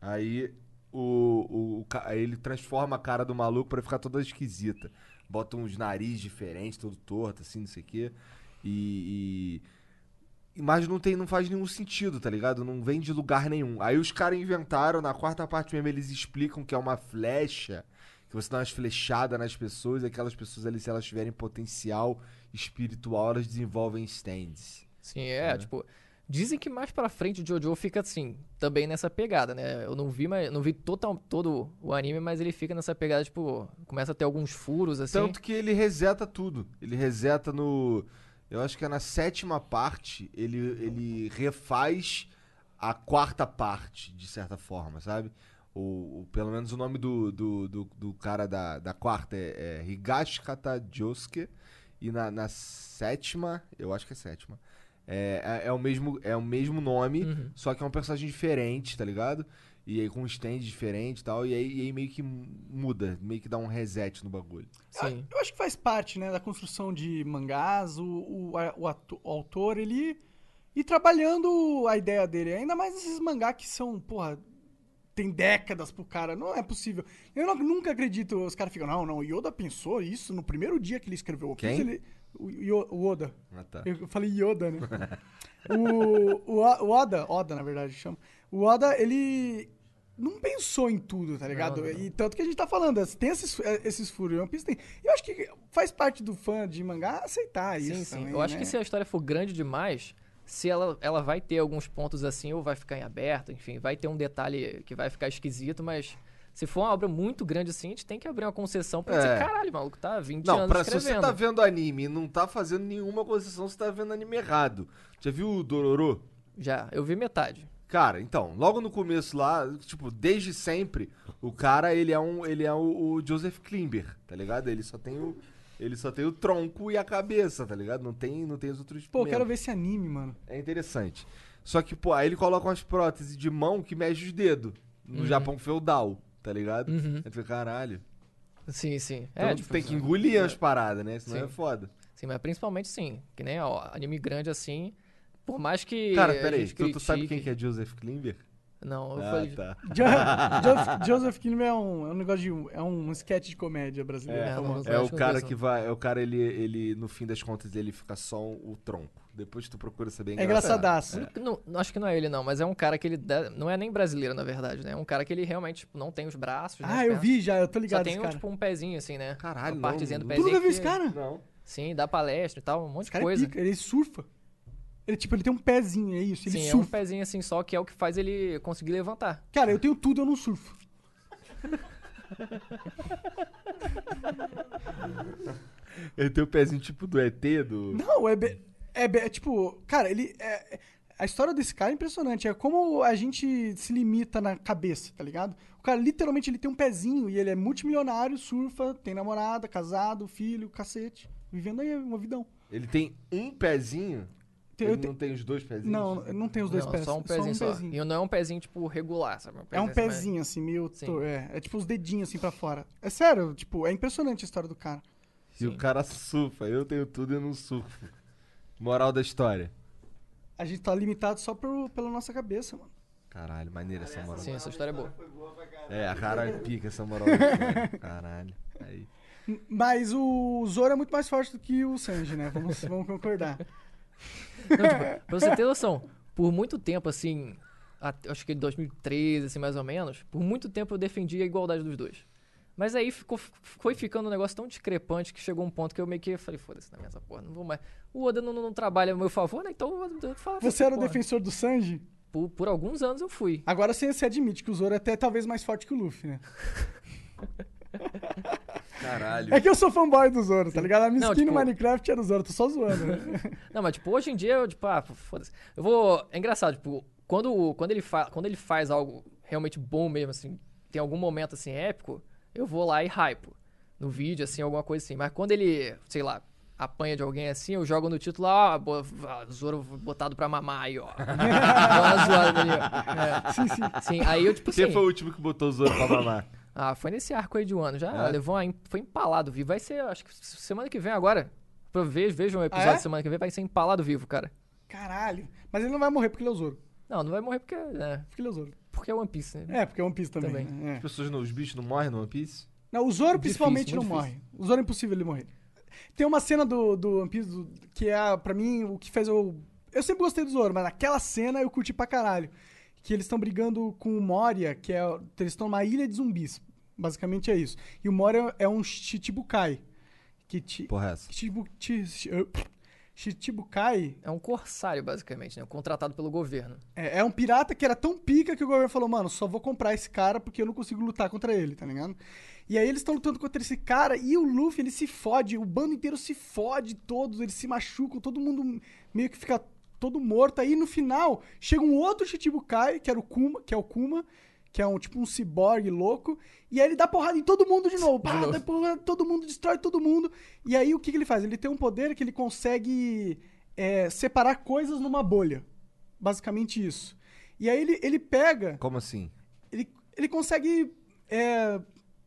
Aí o, o, aí ele transforma a cara do maluco pra ficar toda esquisita. Bota uns nariz diferentes, todo torto, assim, não sei o quê. E. e- Mas não, tem, não faz nenhum sentido, tá ligado? Não vem de lugar nenhum. Aí os caras inventaram, na quarta parte mesmo, eles explicam que é uma flecha, que você dá umas flechadas nas pessoas, e aquelas pessoas ali, se elas tiverem potencial espiritual, elas desenvolvem stands. Sim, é, tipo. Dizem que mais pra frente o Jojo fica assim, também nessa pegada, né? Eu não vi, mas não vi total, todo o anime, mas ele fica nessa pegada, tipo, começa a ter alguns furos assim. Tanto que ele reseta tudo. Ele reseta no. Eu acho que é na sétima parte. Ele, ele refaz a quarta parte, de certa forma, sabe? O, o- pelo menos o nome do, do, do, do cara da, da quarta é, é Higashikata Josuke. E na, na sétima, eu acho que é sétima. É, é, é o, mesmo, é o mesmo nome, Uhum. só que é um personagem diferente, tá ligado? E aí com um stand diferente e tal. E aí, e aí meio que muda, meio que dá um reset no bagulho. Sim. Eu acho que faz parte, né, da construção de mangás, o, o, a- o atu- o autor, ele ir trabalhando a ideia dele. Ainda mais esses mangá que são, porra, tem décadas pro cara. Não é possível. Eu não- nunca acredito, os caras ficam, não, não, o Yoda pensou isso no primeiro dia que ele escreveu. O Quem? Ele, o, o Oda. Ah, tá. Eu falei Yoda, né? o, o, O- Oda, Oda, na verdade, chama. O Oda, ele não pensou em tudo, tá ligado? Não, não. E tanto que a gente tá falando, tem esses, esses furos. One Piece tem. Eu acho que faz parte do fã de mangá aceitar Sim, isso. sim. também, eu acho né? que se a história for grande demais, se ela, ela vai ter alguns pontos assim, ou vai ficar em aberto, enfim, vai ter um detalhe que vai ficar esquisito, mas se for uma obra muito grande assim, a gente tem que abrir uma concessão pra É. dizer, caralho, maluco, tá 20 Não, anos pra, se você escrevendo. tá vendo anime e não tá fazendo nenhuma concessão, você tá vendo anime errado. Já viu o Dororo? Já, eu vi metade. Cara, então, logo no começo lá, tipo, desde sempre, o cara, ele é um, ele é o, o Joseph Klimber, tá ligado? Ele só tem o ele só tem o tronco e a cabeça, tá ligado? Não tem, não tem os outros Pô, eu quero ver esse anime, mano. É interessante. Só que, pô, aí ele coloca umas próteses de mão que mexe os dedos. No Japão feudal, tá ligado? Uhum. Aí tu fica, caralho. Sim, sim. Então é, tu tipo, tem que engolir as paradas, né? Senão Sim. é foda. Sim, mas principalmente sim. Que nem ó, anime grande assim. Por mais que. Cara, peraí, tu, tu sabe quem que é Joseph Klimber? Não, eu Ah, falei. tá. Jo- Joseph, Joseph Klimber é um, é um negócio de. É um sketch de comédia brasileiro. É, É, famoso. É o cara que vai. É o cara, ele, ele, no fim das contas, ele fica só o tronco. Depois tu procura saber É engraçadaço. Não, não- acho que não é ele, não, mas é um cara que ele. Não é nem brasileiro, na verdade, né? É um cara que ele realmente tipo, não tem os braços. né, Ah, eu pernas. vi já, eu tô Só ligado tem esse um, cara. tipo um pezinho, assim, né? Caralho, Uma partezinha não. do Tu pezinho. nunca viu esse cara? Não. Sim, dá palestra e tal, um monte Esse de coisa. é pica, ele surfa. Ele, tipo, ele tem um pezinho, é isso, ele Sim, é um surfa. pezinho assim só que é o que faz ele conseguir levantar. Cara, eu tenho tudo, eu não surfo. Ele tem o pezinho tipo do ET, do. Não, é, be- é, be- é tipo, cara, ele é- é- a história desse cara é impressionante, é como a gente se limita na cabeça, tá ligado? O cara literalmente ele tem um pezinho e ele é multimilionário, surfa, tem namorada, casado, filho, cacete, vivendo aí uma vidão. Ele tem um pezinho. Tem- ele te- não tem os dois pezinhos? Não, não tem os dois não, pés, só um pezinho só. E não é um pezinho, tipo, regular, sabe? É um assim, mas- pezinho assim, meio, Sim. tor- é, é tipo os dedinhos assim pra fora. É sério, tipo, é impressionante a história do cara. E o cara surfa. Eu tenho tudo e eu não surfo. Moral da história. A gente tá limitado só por, pela nossa cabeça, mano. Caralho, maneira essa moral. Sim, essa história é boa. É, a cara pica essa moral da história. Caralho. Aí. Mas o Zoro é muito mais forte do que o Sanji, né? Vamos, vamos concordar. Não, tipo, pra você ter noção, por muito tempo, assim, até- acho que em 2013, assim, mais ou menos, por muito tempo eu defendi a igualdade dos dois. Mas aí ficou, foi ficando um negócio tão discrepante que chegou um ponto que eu meio que falei, foda-se na minha porra, não vou mais. O Oda não, não trabalha a meu favor, né? Então eu vou falar. Você era o porra. defensor do Sanji? Por, por alguns anos eu fui. Agora você, você admite que o Zoro é até talvez mais forte que o Luffy, né? Caralho. É que eu sou fanboy do Zoro, tá ligado? A minha Não, skin no tipo- Minecraft era do Zoro, tô só zoando, né? Não, mas tipo, hoje em dia eu, tipo, ah, foda-se. Eu vou. É engraçado, tipo, quando, quando, ele fa... quando ele faz algo realmente bom mesmo, assim, tem algum momento assim épico, eu vou lá e hypo. No vídeo, assim, alguma coisa assim. Mas quando ele, sei lá, apanha de alguém assim, eu jogo no título lá, ah, bo- ah, Zoro botado pra mamar aí, ó. Dá uma zoada ali, ó. É. sim, sim. Sim, aí eu, tipo assim. Quem foi o último que botou o Zoro pra mamar? Ah, foi nesse arco aí de um ano. Já É? levou uma, foi empalado vivo. Vai ser, acho que semana que vem agora. Pra ver, vejam o episódio Ah, é? semana que vem, vai ser empalado vivo, cara. Caralho. Mas ele não vai morrer porque ele é o Zoro. Não, não vai morrer porque é, Porque ele é o Zoro. porque é One Piece, né? É, porque é One Piece também. Também. né? É. As pessoas, não, os bichos não morrem no One Piece? Não, o Zoro Difícil, principalmente não muito morre. O Zoro é impossível ele morrer. Tem uma cena do, do One Piece do- que é, pra mim, o que fez eu... Eu sempre gostei do Zoro, mas naquela cena eu curti pra caralho. Que eles estão brigando com o Moria, que é... Eles estão numa ilha de zumbis. Basicamente é isso. E o Moria é um Chichibukai. Que ti, Porra, essa. Chichibu, Chichibukai É um corsário, basicamente, né? Contratado pelo governo. é, é um pirata que era tão pica que o governo falou, mano, só vou comprar esse cara porque eu não consigo lutar contra ele, tá ligado? E aí eles estão lutando contra esse cara e o Luffy, ele se fode, o bando inteiro se fode, todos, eles se machucam, todo mundo meio que fica todo morto. Aí no final, chega um outro Chichibukai, que era o Kuma, que é o Kuma, que é um tipo um ciborgue louco, e aí ele dá porrada em todo mundo de novo. Pá, dá porrada, todo mundo destrói todo mundo. E aí o que, que ele faz? Ele tem um poder que ele consegue é, separar coisas numa bolha. Basicamente isso. E aí ele, ele pega, Como assim? ele, ele consegue é,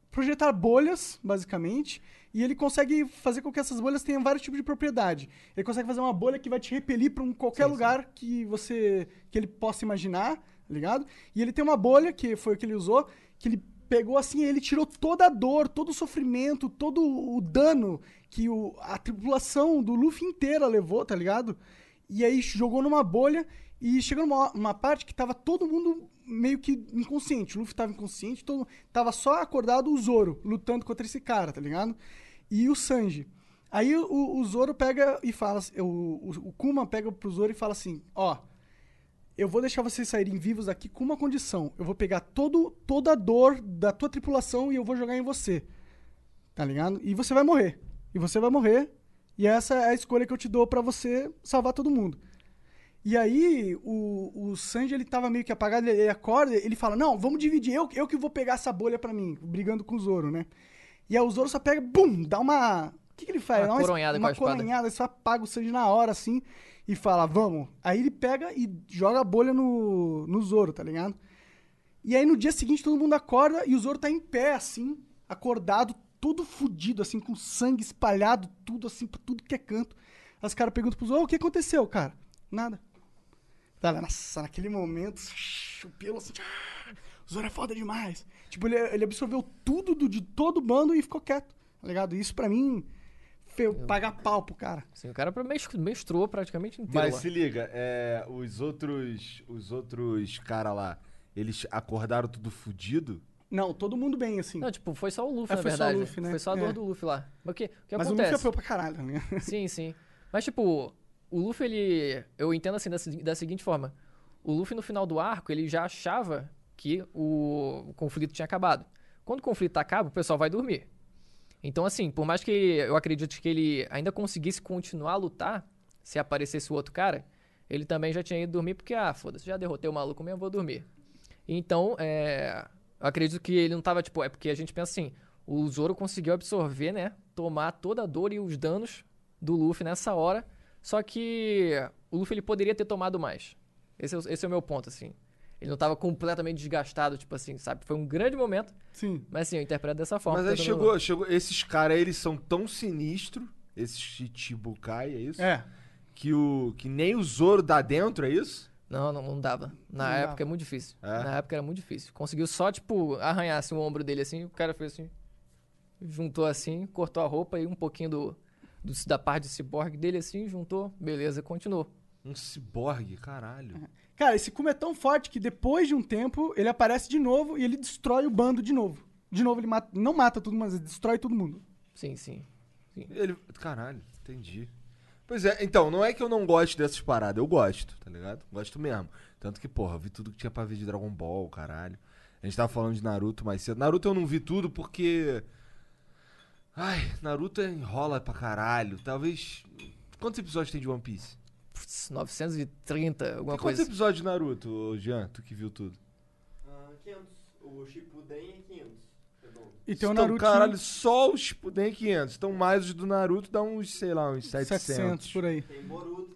projetar bolhas, basicamente, e ele consegue fazer com que essas bolhas tenham vários tipos de propriedade. Ele consegue fazer uma bolha que vai te repelir para um qualquer lugar que você que ele possa imaginar, ligado? E ele tem uma bolha que foi o que ele usou, que ele pegou assim, ele tirou toda a dor, todo o sofrimento, todo o dano que o, a tripulação do Luffy inteira levou, tá ligado? E aí jogou numa bolha e chegou numa uma parte que tava todo mundo meio que inconsciente. O Luffy tava inconsciente, todo, tava só acordado o Zoro lutando contra esse cara, tá ligado? E o Sanji. Aí o, o Zoro pega e fala, o, o, o Kuma pega pro Zoro e fala assim, ó, eu vou deixar vocês saírem vivos aqui com uma condição. Eu vou pegar todo, toda a dor da tua tripulação e eu vou jogar em você. Tá ligado? E você vai morrer. E você vai morrer. E essa é a escolha que eu te dou pra você salvar todo mundo. E aí, o, o Sanji, ele tava meio que apagado, ele, acorda, ele fala, não, vamos dividir, eu, eu que vou pegar essa bolha pra mim, brigando com o Zoro, né? E aí o Zoro só pega, bum, dá uma... O que, que ele faz? Uma es- coronhada uma a espada. coronhada, ele só apaga o Sanji na hora, assim, e fala, vamos. Aí ele pega e joga a bolha no, no Zoro, tá ligado? E aí no dia seguinte todo mundo acorda e o Zoro tá em pé, assim, acordado, todo fudido, assim, com sangue espalhado, tudo assim, pra tudo que é canto. Aí os caras perguntam pros outros, "Ô, o que aconteceu, cara? Nada. Tá, nossa, naquele momento, o pelo assim, o Zoro é foda demais. Tipo, ele, ele absorveu tudo do- de todo o bando e ficou quieto, tá ligado? Isso pra mim, paga pau pro cara. Assim, o cara mes- mestrou praticamente inteiro Mas lá. se liga, é, os outros. Os outros caras lá, eles acordaram tudo fudido? Não, todo mundo bem, assim. Não, tipo, foi só o Luffy, É, na foi só o verdade. Luffy, né? Foi só a dor É. do Luffy lá. Mas o que, o que Mas o? Luffy apoiou pra caralho, né? Sim, sim. Mas, tipo, o Luffy, ele. Eu entendo assim da, da seguinte forma: o Luffy, no final do arco, ele já achava que o, o conflito tinha acabado. Quando o conflito acaba, o pessoal vai dormir. Então, assim, por mais que eu acredite que ele ainda conseguisse continuar a lutar, se aparecesse o outro cara, ele também já tinha ido dormir, porque, ah, foda-se, já derrotei o maluco mesmo, vou dormir. Então, é. Eu acredito que ele não tava, tipo, é porque a gente pensa assim, o Zoro conseguiu absorver, né? Tomar toda a dor e os danos do Luffy nessa hora. Só que o Luffy ele poderia ter tomado mais. Esse é, esse é o meu ponto, assim. Ele não tava completamente desgastado, tipo assim, sabe? Foi um grande momento, Sim. mas assim, eu interpreto dessa forma. Mas aí tentando- chegou, chegou. Esses caras, eles são tão sinistros, esses Chichibukai, é isso? É. Que, o, que nem o Zoro dá dentro, é isso? Não, não, não dava. Na Não época dava. é muito difícil. É? Na época era muito difícil. Conseguiu só, tipo, arranhar assim, o ombro dele assim, o cara fez assim. Juntou assim, cortou a roupa e um pouquinho do, do- da parte de ciborgue dele assim, juntou, beleza, continuou. Um ciborgue, caralho. Cara, esse Kuma é tão forte que depois de um tempo ele aparece de novo e ele destrói o bando de novo. De novo ele mata, não mata todo mundo, mas ele destrói todo mundo. Sim, sim. Ele, caralho, entendi. Pois é, então, não é que eu não gosto dessas paradas, eu gosto, tá ligado? Gosto mesmo. Tanto que, porra, eu vi tudo que tinha pra ver de Dragon Ball, caralho. A gente tava falando de Naruto mais cedo. Naruto eu não vi tudo porque. Ai, Naruto enrola pra caralho. Talvez. Quantos episódios tem de One Piece? Putz, 930, alguma Tem quantos coisa. episódios de Naruto, Jean? Tu que viu tudo? Ah, 500. O Shippuden é 500. Redondo. E tem o Então, Naruto caralho, só os Shippuden 500. Então, mais os do Naruto dá uns, sei lá, uns 700. 700 por aí. Tem Boruto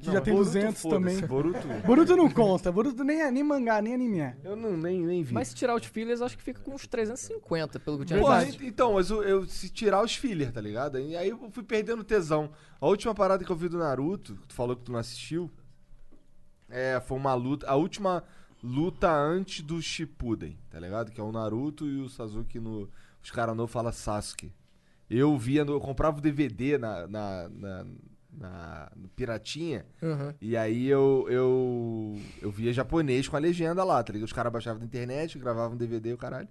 Que já tem Boruto, 200 foda-se, também. Boruto, Boruto não consta. Boruto nem é nem mangá, nem anime é. eu não, nem, nem vi. Mas se tirar os fillers, acho que fica com uns 350, pelo que eu tinha ent- então, mas eu, eu- se tirar os filler, tá ligado? E aí eu fui perdendo tesão. A última parada que eu vi do Naruto, que tu falou que tu não assistiu, é, foi uma luta, a última luta antes do Shippuden, tá ligado? Que é o Naruto e o Sasuke no... Os caras não falam Sasuke. Eu via, eu comprava o DVD na, na, na, na- no Piratinha, Uhum. e aí eu, eu, eu via japonês com a legenda lá, tá ligado? Os caras baixavam da internet, gravavam DVD e o caralho.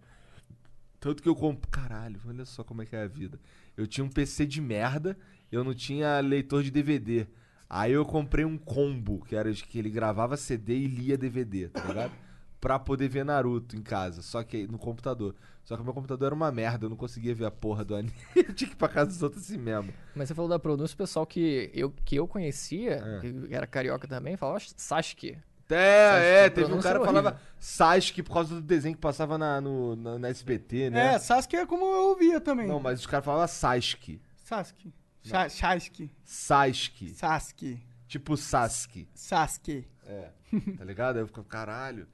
Tanto que eu compro. Caralho, olha só como é que é a vida. Eu tinha um PC de merda, eu não tinha leitor de DVD. Aí eu comprei um combo, que era que ele gravava CD e lia DVD, tá ligado? Pra poder ver Naruto em casa, só que no computador. Só que meu computador era uma merda, eu não conseguia ver a porra do anime. eu tinha que ir pra casa dos outros assim mesmo. Mas você falou da pronúncia, o pessoal que eu, que eu conhecia, É. que era carioca também, falava Sasuke. É, é, teve um cara é que falava horrível. Sasuke por causa do desenho que passava na, no, na, na SBT, né? É, Sasuke é como eu ouvia também. Não, mas os caras falavam Sasuke. Sasuke. Sa Sasuke. Sasuke. Sasuke. Tipo Sasuke. Sasuke. É. Tá ligado? Aí eu fico, caralho.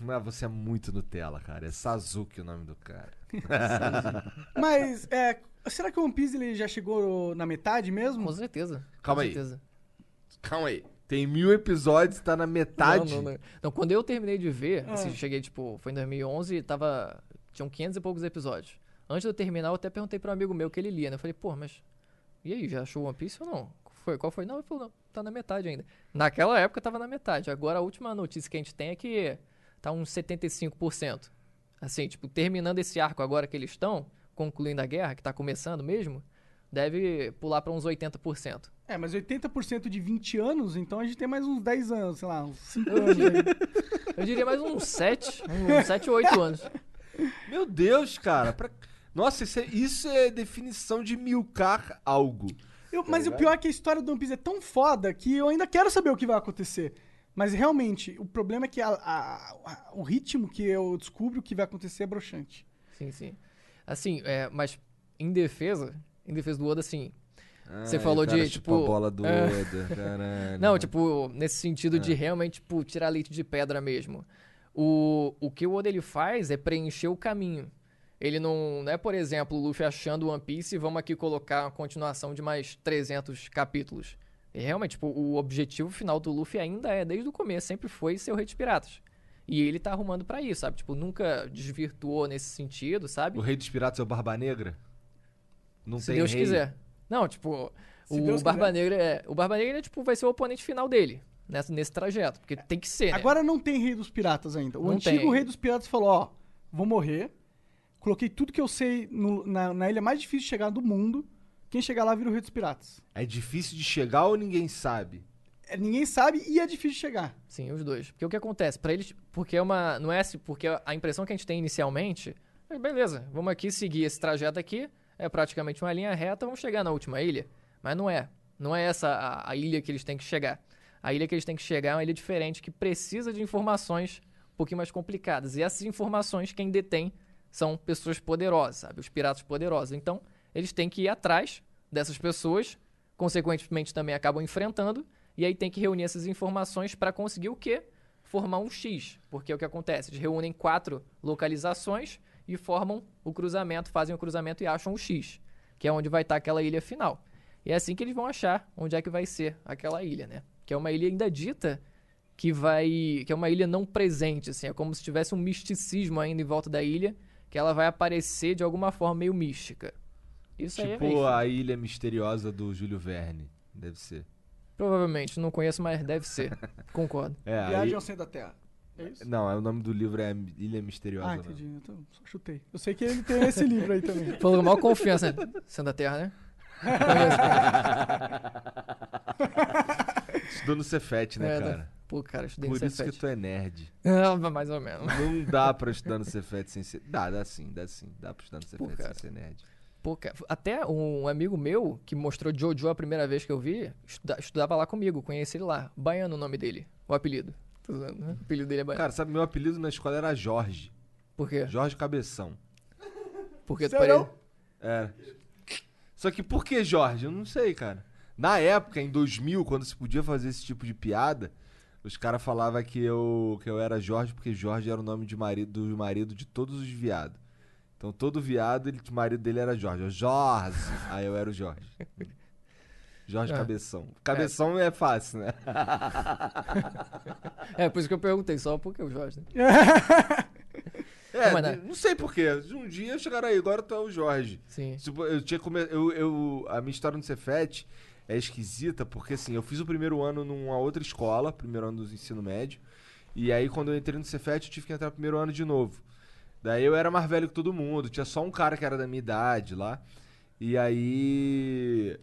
Mas você é muito Nutella, cara. É Sasuke o nome do cara. Mas, é, será que o One Piece ele já chegou na metade mesmo? Com certeza. Calma com aí. certeza. Calma aí. Tem mil episódios, tá na metade. Não, não, não. Não, quando eu terminei de ver, Ah. assim, cheguei, tipo, foi em 2011 e tava... Tinham 500 e poucos episódios. Antes de eu terminar, eu até perguntei pra um amigo meu que ele lia, né? Eu falei, pô, mas... E aí, já achou One Piece ou não? Qual Foi, qual foi? Não, ele falou, não, tá na metade ainda. Naquela época tava na metade. Agora a última notícia que a gente tem é que tá uns 75%. Assim, tipo, terminando esse arco agora que eles estão, concluindo a guerra, que tá começando mesmo, deve pular pra uns 80%. É, mas 80% de 20 anos, então a gente tem mais uns 10 anos, sei lá, uns 5 anos aí. Eu diria mais uns 7, uns 7 ou 8 anos. Meu Deus, cara. pra- Nossa, isso é, isso é definição de milcar algo. Eu- mas o pior é que a história do One Piece é tão foda que eu ainda quero saber o que vai acontecer. Mas realmente, o problema é que a- a- a- o ritmo que eu descubro que vai acontecer é broxante. Sim, sim. Assim, é, mas em defesa, em defesa do Oda, assim. Você Ai, falou de, tipo, a bola do é. Oda, caralho. Não, tipo, nesse sentido de realmente, tipo, tirar leite de pedra mesmo. O, o que o Oda ele faz é preencher o caminho. Ele não, não é, por exemplo, o Luffy achando o One Piece e vamos aqui colocar uma continuação de mais 300 capítulos. E realmente, tipo, o objetivo final do Luffy ainda é, desde o começo, sempre foi ser o Rei dos Piratas. E ele tá arrumando pra isso, sabe? Tipo, nunca desvirtuou nesse sentido, sabe? O rei dos piratas é o Barba Negra? Não Se tem Deus rei. quiser. Não, tipo, Se o Deus Barba quiser. Negra é. O Barba Negra, tipo, vai ser o oponente final dele. Nessa, nesse trajeto. Porque tem que ser. né? Agora não tem Rei dos Piratas ainda. O Não antigo tem. Rei dos Piratas falou, ó, vou morrer. Coloquei tudo que eu sei no- na, na ilha mais difícil de chegar do mundo. Quem chegar lá vira o Rei dos Piratas. É difícil de chegar ou ninguém sabe? É, ninguém sabe e é difícil de chegar. Sim, os dois. Porque o que acontece? Pra eles. Porque é uma. Não é assim. Porque a impressão que a gente tem inicialmente. É, beleza, vamos aqui seguir esse trajeto aqui. É praticamente uma linha reta, vamos chegar na última ilha. Mas não é. Não é essa a, a ilha que eles têm que chegar. A ilha que eles têm que chegar é uma ilha diferente que precisa de informações um pouquinho mais complicadas. E essas informações, quem detém são pessoas poderosas, sabe? Os piratas poderosos. Então, eles têm que ir atrás dessas pessoas, consequentemente também acabam enfrentando, e aí tem que reunir essas informações para conseguir o quê? Formar um X. Porque é o que acontece? Eles reúnem quatro localizações e formam o cruzamento, fazem o cruzamento e acham o X, que é onde vai estar aquela ilha final. E é assim que eles vão achar onde é que vai ser aquela ilha, né? Que é uma ilha ainda dita que vai. que é uma ilha não presente, assim, é como se tivesse um misticismo ainda em volta da ilha, que ela vai aparecer de alguma forma meio mística. Isso aí é tipo a ilha misteriosa do Júlio Verne. Deve ser. Provavelmente, não conheço, mas deve ser. Concordo. É, a Viagem ao centro da Terra. É isso? Não, é, o nome do livro é Ilha Misteriosa. Ah, não. entendi. Então, só chutei. Eu sei que ele tem esse livro aí também. Falou com maior confiança. Sendo da Terra, né? Estudou no Cefet, né, É, da- cara? Pô, cara, eu estudei Por no isso que Cefet. tu é nerd. Ah, mais ou menos. Não dá pra estudar no Cefet sem ser... Dá, dá sim, dá sim. Dá pra estudar no Cefet sem ser nerd. Pô, cara, até um amigo meu que mostrou Jojo a primeira vez que eu vi, estuda- estudava lá comigo, conheci ele lá. Baiano o nome dele, o apelido. Tô zoando, né? O apelido dele é baiano. Cara, sabe, meu apelido na escola era Jorge. Por quê? Jorge Cabeção. Porque tu Seu pare- não? Era. Só que por que Jorge? Eu não sei, cara. Na época, em 2000, quando se podia fazer esse tipo de piada, os caras falavam que eu, que eu era Jorge porque Jorge era o nome de marido, do marido de todos os viados. Então todo viado, ele, o marido dele era Jorge. Eu, Jorge! Aí eu era o Jorge. Jorge É. Cabeção. Cabeção é, fácil, né? É, por isso que eu perguntei, só porque o Jorge. né? É, Mas, né? não sei porquê. Um dia chegaram aí, agora tu é o Jorge. Sim. Tipo, eu tinha come... eu, eu A minha história no Cefet é esquisita, porque assim, eu fiz o primeiro ano numa outra escola, primeiro ano do ensino médio. E aí, quando eu entrei no Cefet, eu tive que entrar no primeiro ano de novo. Daí eu era mais velho que todo mundo, tinha só um cara que era da minha idade lá. E aí.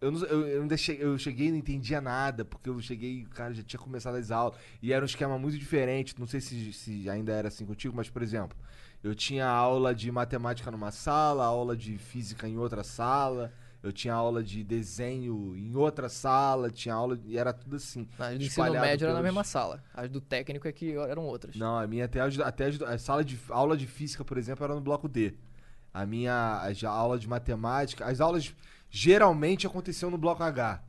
Eu, não, eu, eu, não deixei, eu cheguei e não entendia nada, porque eu cheguei, cara, já tinha começado as aulas. E era um esquema muito diferente. Não sei se, se ainda era assim contigo, mas, por exemplo, eu tinha aula de matemática numa sala, aula de física em outra sala, eu tinha aula de desenho em outra sala, tinha aula. E era tudo assim. As do ensino médio era na pelos- mesma sala. As do técnico é que eram outras. Não, a minha até, até a sala de a aula de física, por exemplo, era no bloco D. A minha a, já- aula de matemática, as aulas geralmente aconteciam no bloco H.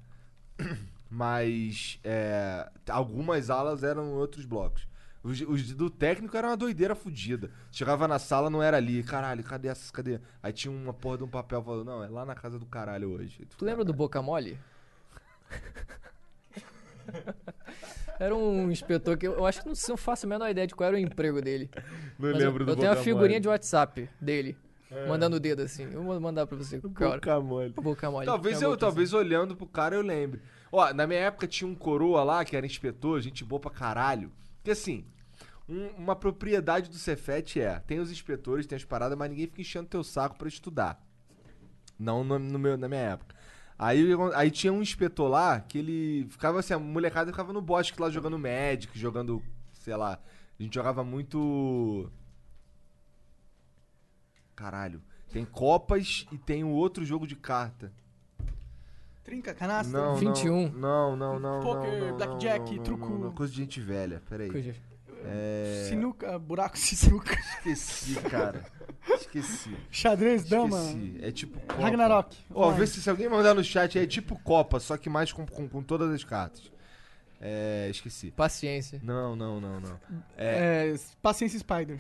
Mas é, algumas aulas eram em outros blocos. Os, os do técnico era uma doideira fodida. Chegava na sala, não era ali. Caralho, cadê essas? Cadê? Aí tinha uma porra de um papel falando, não, é lá na casa do caralho hoje. Tu lembra do Boca Mole? Era um inspetor que eu, eu acho que não, não faço a menor ideia de qual era o emprego dele. Não Mas lembro eu, do eu tenho uma figurinha Mole. de WhatsApp dele, mandando o dedo assim. Eu vou mandar pra você. Cara. Boca mole. Boca Mole. Talvez eu, talvez olhando pro cara eu lembre. Ó, na minha época tinha um coroa lá que era inspetor, gente boa pra caralho. Que assim, um- uma propriedade do Cefet é, tem os inspetores, tem as paradas, mas ninguém fica enchendo teu saco pra estudar. Não no, no meu, na minha época. Aí, aí tinha um inspetor lá que ele ficava assim, a molecada ficava no bosque lá jogando Magic, jogando, sei lá. A gente jogava muito. Caralho. Tem Copas e tem um outro jogo de carta. Trinca, canastra. Não, 21. Não, não, não. Poker, não, não, blackjack, não, não, truco. não, não, Coisa de gente velha, peraí. Coisa. É. Sinuca, buraco, sinuca. Esqueci, cara. Esqueci. Xadrez, dama. Esqueci. É tipo Copa. Ragnarok. Ó, Vai. vê se, se alguém mandar no chat é tipo Copa, só que mais com, com, com todas as cartas. É. Esqueci. Paciência. Não, não, não, não. É, Paciência Spider.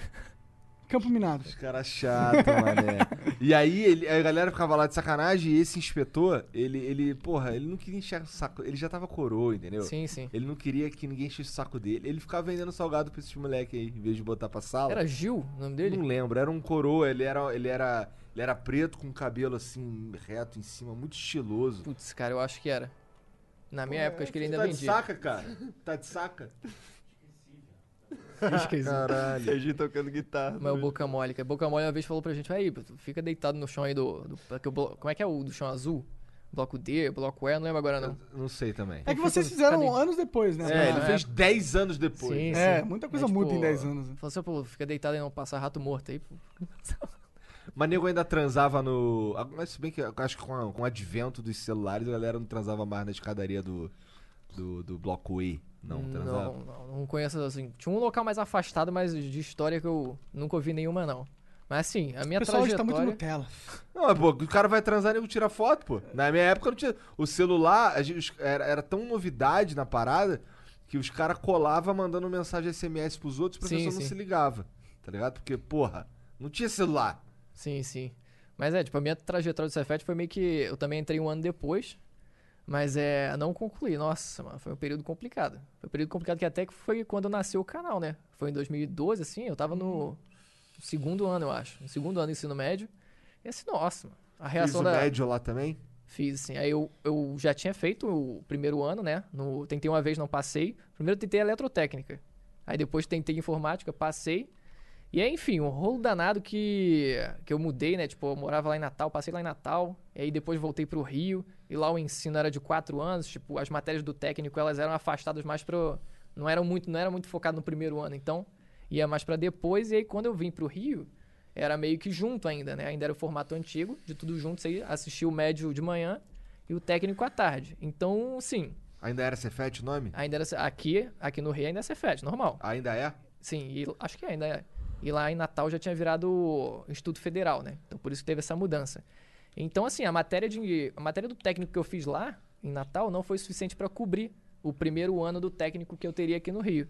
Campo Minado. Cara chato, mané. E aí ele, a galera ficava lá de sacanagem e esse inspetor, ele, ele, porra, ele não queria encher o saco. Ele já tava coroa, entendeu? Sim, sim. Ele não queria que ninguém enchesse o saco dele. Ele ficava vendendo salgado pra esses moleque aí, em vez de botar pra sala. Era Gil o nome dele? Não lembro, era um coroa, ele era, ele era, ele era preto com cabelo assim, reto em cima, muito estiloso. Putz, cara, eu acho que era. Na minha época, acho que ele ainda tá de vendia. saca, cara? Tá de saca? Esqueci. Caralho. Serginho tocando guitarra. Mas o Boca Mole, que Boca Mole uma vez falou pra gente, aí, fica deitado no chão aí do. do- como é que é o do chão azul? Bloco D, bloco E, não lembro agora não. Não sei também. É que vocês fizeram Cadê? anos depois, né? É, ele é. fez 10 anos depois. Sim, É, sim. muita coisa Aí, muda em tipo, 10 anos. né? Falou assim, pô, fica deitado e não passar rato morto aí. pô. Mas nego ainda transava no. Mas se bem que eu acho que com, a- com o advento dos celulares a galera não transava mais na escadaria do, do, do bloco E. Não, transava. não, não, não conheço assim. Tinha um local mais afastado, mas de história que eu nunca ouvi nenhuma, não. Mas assim, a minha O pessoal hoje tá trajetória... muito Nutella. Não, mas, pô, o cara vai transar e nego tira foto, pô. Na minha época não tinha. O celular a gente- era, era tão novidade na parada que os caras colavam mandando mensagem SMS pros outros e o Sim, professor não sim. se ligava. Tá ligado? Porque, porra, não tinha celular. Sim, sim. Mas é, tipo, a minha trajetória do Cefet foi meio que. Eu também entrei um ano depois. Mas é. Não concluí. Nossa, mano, foi um período complicado. Foi um período complicado que até que foi quando nasceu o canal, né? Foi em 2012, assim, eu tava no segundo ano, eu acho. No segundo ano do ensino médio. E assim, nossa, mano. A Fiz reação o da. médio lá também. Fiz, assim. Aí eu, eu já tinha feito o primeiro ano, né? No, tentei uma vez, não passei. Primeiro tentei eletrotécnica. Aí depois tentei informática, passei. E aí, enfim, um rolo danado que, que eu mudei, né? Tipo, eu morava lá em Natal, passei lá em Natal. E aí depois voltei pro Rio. E lá o ensino era de quatro anos. Tipo, as matérias do técnico, elas eram afastadas mais pro... Não eram muito, não era muito focado no primeiro ano. Então, ia mais pra depois. E aí, quando eu vim pro Rio, era meio que junto ainda, né? Ainda era o formato antigo, de tudo junto. Você assistia o médio de manhã e o técnico à tarde. Então, sim, Ainda era Cefete o nome? ainda era... Aqui, aqui no Rio ainda é Cefet, normal. Ainda é? Sim, e acho que ainda é. E lá em Natal já tinha virado Instituto Federal, né? Então por isso que teve essa mudança. Então, assim, a matéria, de, a matéria do técnico que eu fiz lá, em Natal, não foi suficiente para cobrir o primeiro ano do técnico que eu teria aqui no Rio.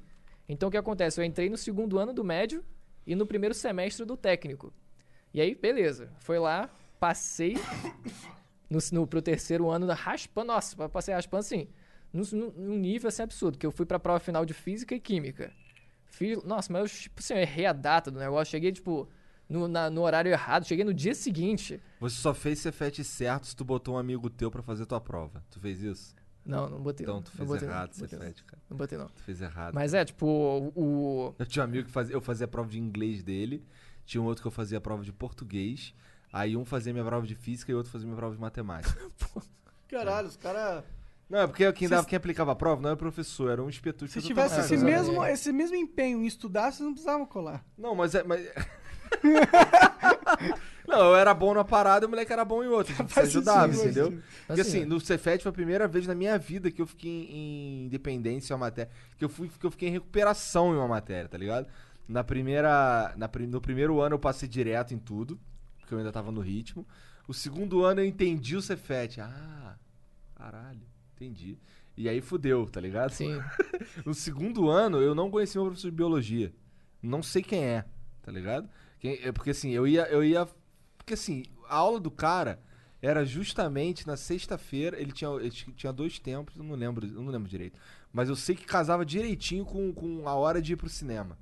Então o que acontece? Eu entrei no segundo ano do médio e no primeiro semestre do técnico. E aí, beleza. Foi lá, passei no, no, pro terceiro ano, raspando. Nossa, passei raspando assim. Num, num- nível assim absurdo, que eu fui pra prova final de física e química. Fiz, nossa, mas eu, tipo assim, eu errei a data do negócio. Cheguei, tipo, no, na- no horário errado. Cheguei no dia seguinte. Você só fez Cefete certo se tu botou um amigo teu pra fazer tua prova. Tu fez isso? Não, não botei. Então tu Não fez botei, errado, Não botei. Cefete, cara. Não botei, não. Tu fez errado. Mas é, tipo, o. Eu tinha um amigo que fazia, eu fazia a prova de inglês dele, tinha um outro que eu fazia a prova de português, aí um fazia minha prova de física e outro fazia minha prova de matemática. Caralho, os caras. não, é porque quem, dava, quem aplicava a prova não era o professor, era um inspetor. Se tivesse esse mesmo, esse mesmo empenho em estudar, vocês não precisavam colar. Não, mas é. Mas... não, eu era bom numa parada e o moleque era bom em outra. A gente se Faz ajudava, sentido, entendeu? faz Porque Assim, no Cefet foi a primeira vez na minha vida que eu fiquei em, em independência em uma matéria. Que eu, fui, que eu fiquei em recuperação em uma matéria, tá ligado? Na primeira. Na, pri- no primeiro ano eu passei direto em tudo, porque eu ainda tava no ritmo. O segundo ano eu entendi o Cefet. Ah, caralho, entendi. E aí fudeu, tá ligado? Sim. No segundo ano, eu não conheci meu professor de biologia. Não sei quem é, tá ligado? Quem- é porque assim, eu ia, eu ia. Porque assim, a aula do cara era justamente na sexta-feira. Ele tinha, ele ti- tinha dois tempos, eu não lembro, eu não lembro direito. Mas eu sei que casava direitinho com, com a hora de ir pro cinema.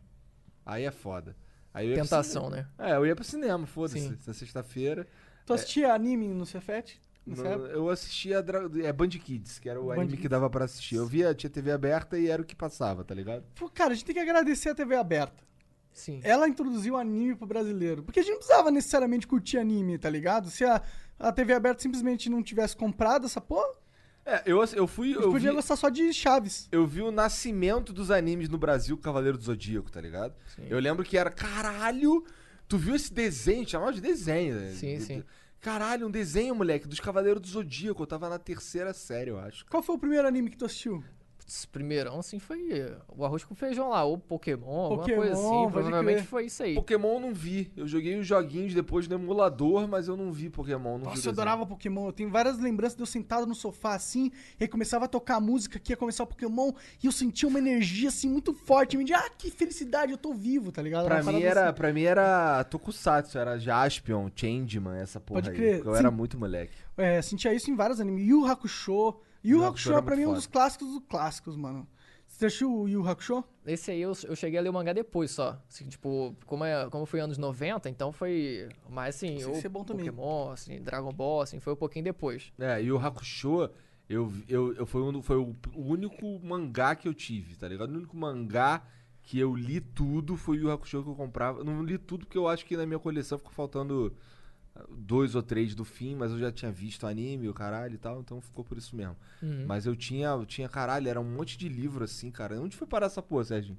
Aí é foda. Aí Tentação, né? É, eu ia pro cinema, foda-se. Na sexta-feira. Tu assistia anime no Cefet? No- eu assistia Dra- é, Band Kids, que era o Band anime que Kids. dava pra assistir. Eu via, tinha TV aberta e era o que passava, tá ligado? Pô, cara, a gente tem que agradecer a TV aberta. Sim. Ela introduziu anime pro brasileiro. Porque a gente não precisava necessariamente curtir anime, tá ligado? Se a, a TV aberta simplesmente não tivesse comprado essa porra, É, eu, eu fui. a gente Eu podia vi, gostar só de Chaves. eu vi o nascimento dos animes no Brasil, Cavaleiro do Zodíaco, tá ligado? Eu lembro que era, caralho, tu viu esse desenho? Chamava de desenho, né? Sim, sim. Caralho, um desenho, moleque, dos Cavaleiros do Zodíaco. Eu tava na terceira série, eu acho. Qual foi o primeiro anime que tu assistiu? Putz, primeirão, assim, foi o arroz com feijão lá, ou Pokémon, alguma Pokémon, coisa assim. Provavelmente crer. foi isso aí. Pokémon eu não vi. Eu joguei os joguinhos depois no emulador, mas eu não vi Pokémon. Não vi Nossa, eu desenho. adorava Pokémon. Eu tenho várias lembranças de eu sentado no sofá assim, e aí começava a tocar a música que ia começar o Pokémon, e eu sentia uma energia assim muito forte. Me dizia, ah, que felicidade, eu tô vivo, tá ligado? Pra mim, era, assim. pra mim era Tokusatsu, era Jaspion, Changeman, essa porra Pode aí. crer, porque Eu sim. era muito moleque. É, sentia isso em vários animes. Yu Hakusho. Yu Hakusho pra mim é um dos clássicos dos clássicos, mano. Você assistiu o Yu Hakusho? Esse aí eu, eu cheguei a ler o mangá depois só. Assim, tipo, como, é, como foi anos 90, então foi mais assim, o ser bom também. Pokémon, assim, Dragon Ball, assim, foi um pouquinho depois. É, e o Hakusho, eu, eu, eu foi, um, foi o, único mangá que eu tive, tá ligado? O único mangá que eu li tudo foi o Yu Hakusho que eu comprava. Eu não li tudo porque eu acho que na minha coleção ficou faltando dois ou três do fim, mas eu já tinha visto anime, o caralho e tal, então ficou por isso mesmo. Uhum. Mas eu tinha, eu tinha, caralho, era um monte de livro assim, cara. Onde foi parar essa porra, Sérgio?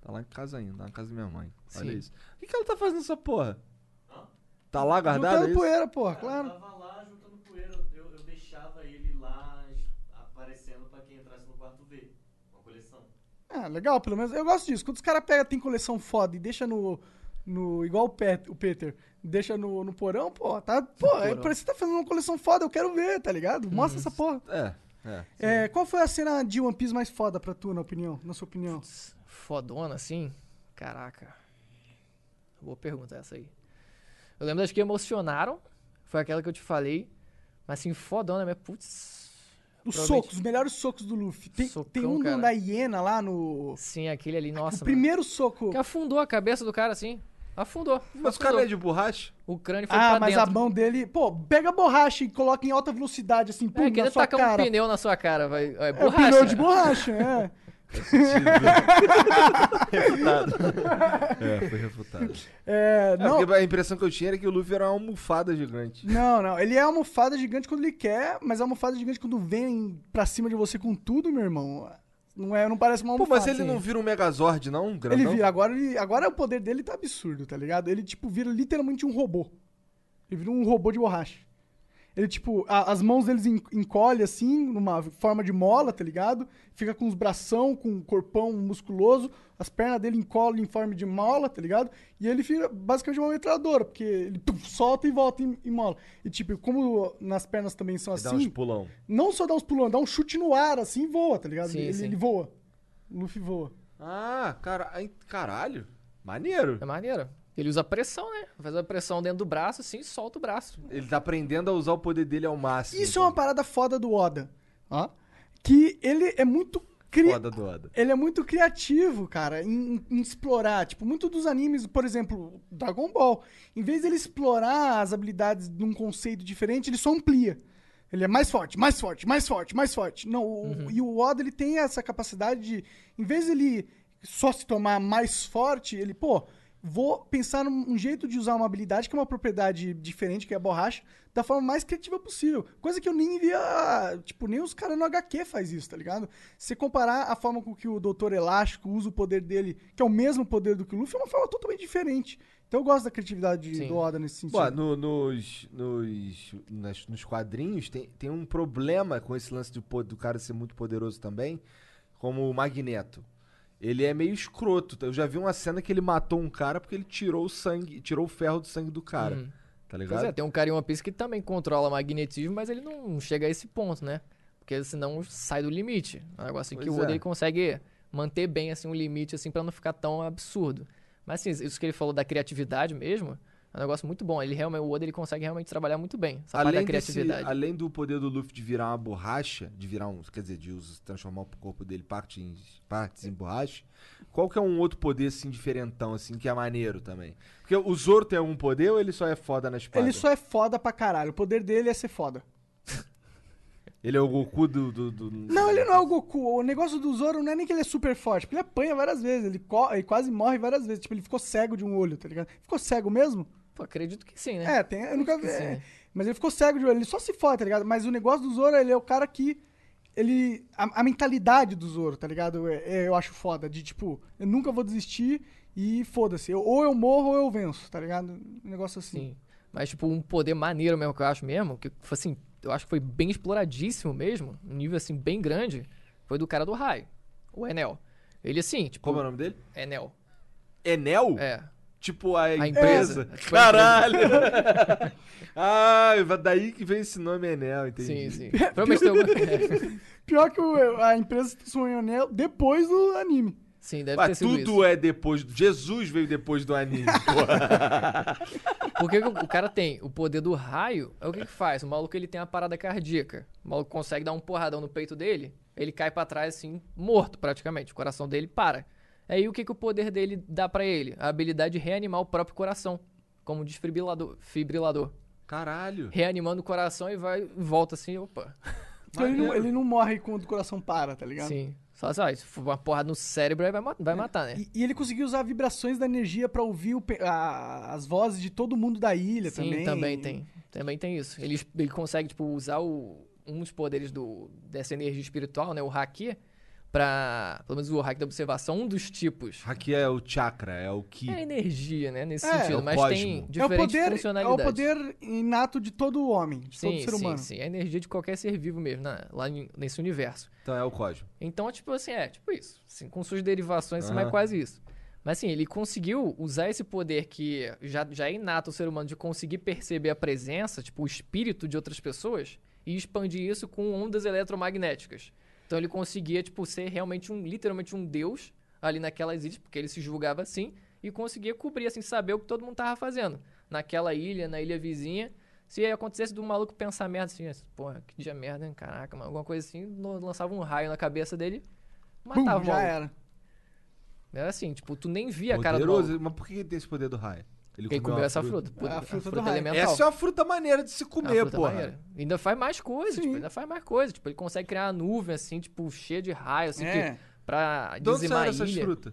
Tá lá em casa ainda, tá na casa da minha mãe. Olha Sim. isso. O que, que ela tá fazendo nessa porra? Tá lá guardado? Juntando isso? poeira, porra, claro. tava lá juntando poeira, eu, eu deixava ele lá aparecendo pra quem entrasse no quarto ver. Uma coleção. Ah, legal, pelo menos. Eu gosto disso. Quando os caras pegam, tem coleção foda e deixa no. no igual o, Pet, o Peter, deixa no, no porão, pô, tá. Pô, é, parece que tá fazendo uma coleção foda, eu quero ver, tá ligado? Mostra essa porra. É, é. É, qual foi a cena de One Piece mais foda pra tu, na opinião? Na sua opinião? Fodona, assim? Caraca. Boa pergunta essa aí. Eu lembro das que emocionaram. Foi aquela que eu te falei. Mas assim, fodona mesmo. Putz. Os Provavelmente- socos, os melhores socos do Luffy. Tem, Socão, tem um cara. da hiena lá no. Sim, aquele ali, nossa. o mano. primeiro soco. Que afundou a cabeça do cara assim. Afundou. Mas o cara é de borracha? O crânio foi Ah, pra mas dentro. a mão dele. Pô, pega a borracha e coloca em alta velocidade, assim, pum, É, na queria sua tacar cara. um pneu na sua cara. Vai, é, É, borracha. pneu de borracha, é. É, foi refutado. É, É, não, porque a impressão que eu tinha era que o Luffy era uma almofada gigante. não, não. Ele é almofada gigante quando ele quer, mas a almofada gigante quando vem pra cima de você com tudo, meu irmão. Não, é, não parece uma Pô, almofada. mas ele não vira um Megazord, não? Um Ele vira, agora, ele, agora o poder dele tá absurdo, tá ligado? Ele, tipo, vira literalmente um robô. Ele vira um robô de borracha. Ele, tipo, a- as mãos deles en- encolhe assim, numa forma de mola, tá ligado? Fica com os bração, com um corpão musculoso, as pernas dele encolhem em forma de mola, tá ligado? E ele fica basicamente uma metralhadora, porque ele solta e volta em, em mola. E, tipo, como nas pernas também são Ele dá uns assim, pulão. não só dá uns pulões, dá um chute no ar, assim, e voa, tá ligado? Sim, ele, sim. ele voa. O Luffy voa. Ah, cara, caralho. Maneiro. É maneiro. Ele usa pressão, né? Faz a pressão dentro do braço, assim, e solta o braço. Ele tá aprendendo a usar o poder dele ao máximo. Isso é uma parada foda do Oda. Ó. Que ele é muito cri... Foda do Oda. Ele é muito criativo, cara, em, em explorar. Tipo, muito dos animes, por exemplo, Dragon Ball. Em vez dele explorar as habilidades de um conceito diferente, ele só amplia. Ele é mais forte, mais forte, mais forte, mais forte. Não, o- e o Oda, ele tem essa capacidade de, em vez de ele só se tomar mais forte, ele, pô, vou pensar num um jeito de usar uma habilidade que é uma propriedade diferente, que é a borracha, da forma mais criativa possível. Coisa que eu nem via, tipo, nem os caras no HQ faz isso, tá ligado? Se comparar a forma com que o Doutor Elástico usa o poder dele, que é o mesmo poder do que o Luffy, é uma forma totalmente diferente. Então eu gosto da criatividade Sim. do Oda nesse sentido. Pô, no- nos, nos, nas- nos quadrinhos tem, tem um problema com esse lance do cara ser muito poderoso também, como o Magneto. Ele é meio escroto. Eu já vi uma cena que ele matou um cara porque ele tirou o sangue, tirou o ferro do sangue do cara. Uhum. Tá Pois ligado? é, tem um cara em One Piece que também controla magnetismo, mas ele não chega a esse ponto, né? Porque senão sai do limite. É um negócio que Pois o Oda é. ele consegue manter bem assim um limite assim para não ficar tão absurdo. Mas assim, isso que ele falou da criatividade mesmo, é um negócio muito bom. Ele realmente o Oda ele consegue realmente trabalhar muito bem essa parte da desse- criatividade. além do poder do Luffy de virar uma borracha, de virar um, quer dizer, de us- transformar o corpo dele parte em, partes em borracha, qual que é um outro poder assim diferentão assim que é maneiro também? Porque o Zoro tem algum poder ou ele só é foda na espada? Ele só é foda pra caralho. O poder dele é ser foda. Ele é o Goku do, do, do- Não, ele não é o Goku. O negócio do Zoro não é nem que ele é super forte, porque ele apanha várias vezes. Ele, co- ele quase morre várias vezes. Tipo, ele ficou cego de um olho, tá ligado? Ficou cego mesmo? Pô, acredito que sim, né? É, tem, eu nunca vi. é. Mas ele ficou cego de olho. Ele só se fode, tá ligado? Mas o negócio do Zoro, ele é o cara que. Ele. A, a mentalidade do Zoro, tá ligado? É- é, eu acho foda. De tipo, eu nunca vou desistir e foda-se. Ou eu morro ou eu venço, tá ligado? Um negócio assim. Sim. Mas, tipo, um poder maneiro mesmo que eu acho mesmo, que, assim, eu acho que foi bem exploradíssimo mesmo, um nível, assim, bem grande, foi do cara do raio, o Enel. Ele assim, tipo, Como é o nome dele? Enel. Enel? É. Tipo a, empresa. empresa. É, tipo a Caralho! ah, daí que vem esse nome Enel, entendi. Sim, sim. Provavelmente tem alguma... Pior que o- a empresa se transformou em anel depois do anime. Sim, deve ter Mas sido tudo isso. é depois. do- Jesus veio depois do anime, porra. Porque o o cara tem o poder do raio, é o que que faz? O maluco ele tem uma parada cardíaca. O maluco consegue dar um porradão no peito dele, ele cai pra trás assim, morto praticamente. O coração dele para. Aí o que, que o poder dele dá pra ele? A habilidade de reanimar o próprio coração, como desfibrilador, fibrilador. Caralho. Reanimando o coração e vai volta assim, opa. Então ele não, ele não morre quando o coração para, tá ligado? Sim. Só, só, se for uma porrada no cérebro, aí vai, vai matar, né? E, e ele conseguiu usar vibrações da energia pra ouvir o a- as vozes de todo mundo da ilha Sim, também. também tem. Também tem isso. Ele, ele consegue, tipo, usar o, um dos poderes do, dessa energia espiritual, né? O Haki, pra. Pelo menos o Haki da observação, um dos tipos. Aqui é o chakra, é o ki. É energia, né? Nesse É, é sentido. o mas cosmo. tem É o, diferentes poder, é o funcionalidades. poder inato de todo homem, de todo sim, ser sim, humano. sim. É a energia de qualquer ser vivo mesmo, né? lá nesse universo. Então é o cosmo. Então, tipo assim, é, tipo isso. Assim, com suas derivações, assim, Aham. mas quase isso. Mas assim, ele conseguiu usar esse poder que já, já é inato ao ser humano de conseguir perceber a presença, tipo, o espírito de outras pessoas, e expandir isso com ondas eletromagnéticas. Então ele conseguia, tipo, ser realmente um, literalmente um deus ali naquelas ilhas, porque ele se julgava assim, e conseguia cobrir, assim, saber o que todo mundo tava fazendo. Naquela ilha, na ilha vizinha. Se acontecesse do maluco pensar merda assim, porra, que dia merda, hein? Caraca, mano, alguma coisa assim, lançava um raio na cabeça dele, Bum, matava o já maluco. era. Era assim, tipo, tu nem via a cara do Poderoso. maluco. Mas por que ele tem esse poder do raio? Ele comeu uma essa fruta. pô, A fruta do raio. elemental. Essa é uma fruta maneira de se comer, fruta porra. maneira. Ainda faz mais coisas, Sim. tipo, ainda faz mais coisas. Tipo, ele consegue criar uma nuvem, assim, tipo, cheia de raio, assim, É. que, pra dizimar saíram a essas frutas?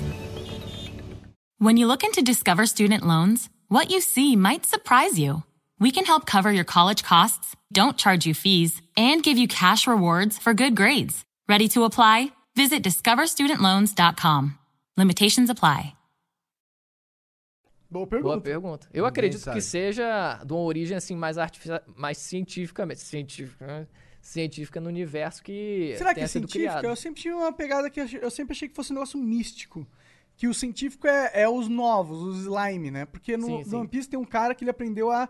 When you look into Discover Student Loans, what you see might surprise you. We can help cover your college costs, don't charge you fees, and give you cash rewards for good grades. Ready to apply? Visit discoverstudentloans.com. Limitations apply. Boa Boa pergunta. pergunta. Eu Ninguém acredito sabe. que seja de uma origem, assim, mais artificial, mais cientificamente, científica, né? científica no universo que Será que é sido científico? criado. Eu sempre tinha uma pegada que eu sempre achei que fosse um negócio místico. Que o científico é, é os novos, os slime, né? Porque no, Sim, no sim. One Piece tem um cara que ele aprendeu a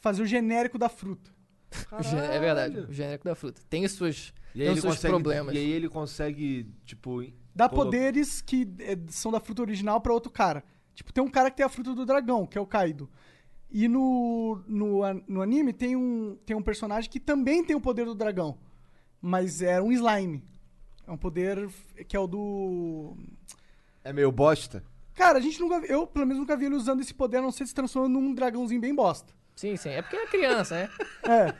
fazer o genérico da fruta. O gê- É verdade, o genérico da fruta. Tem os seus, E tem os seus consegue, problemas. e aí ele consegue, tipo... Dá colo- poderes que é, são da fruta original pra outro cara. Tipo, tem um cara que tem a fruta do dragão, que é o Kaido. E no, no, no anime tem um, tem um personagem que também tem o poder do dragão. Mas é um slime. É um poder que é o do. É meio bosta. Cara, a gente nunca. Eu, pelo menos, nunca vi ele usando esse poder, a não ser se transformando num dragãozinho bem bosta. Sim, sim. É porque é criança, né? É.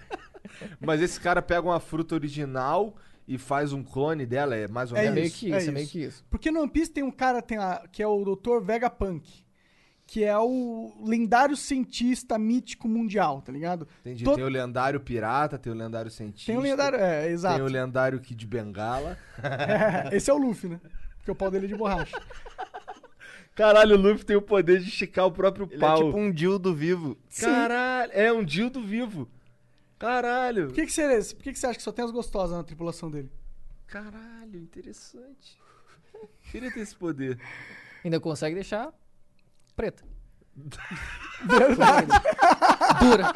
Mas esse cara pega uma fruta original e faz um clone dela, é mais ou É É menos? meio isso, que é isso, é meio que isso. Porque no One Piece tem um cara tem a, que é o Dr. Vegapunk. Que é o lendário cientista mítico mundial, tá ligado? Entendi. To- Tem o lendário pirata, tem o lendário cientista. Tem o lendário. É, Tem exato. o lendário Kid Bengala. É, esse é o Luffy, né? Porque o pau dele é de borracha. Caralho, o Luffy tem o poder de esticar o próprio Ele é pau. tipo um dildo vivo. Caralho, é um dildo vivo. Caralho. Por que, que, você, por que, que você acha que só tem as gostosas na tripulação dele? Caralho, interessante. Queria ter esse poder. Ainda consegue deixar preta. Verdade. Dura.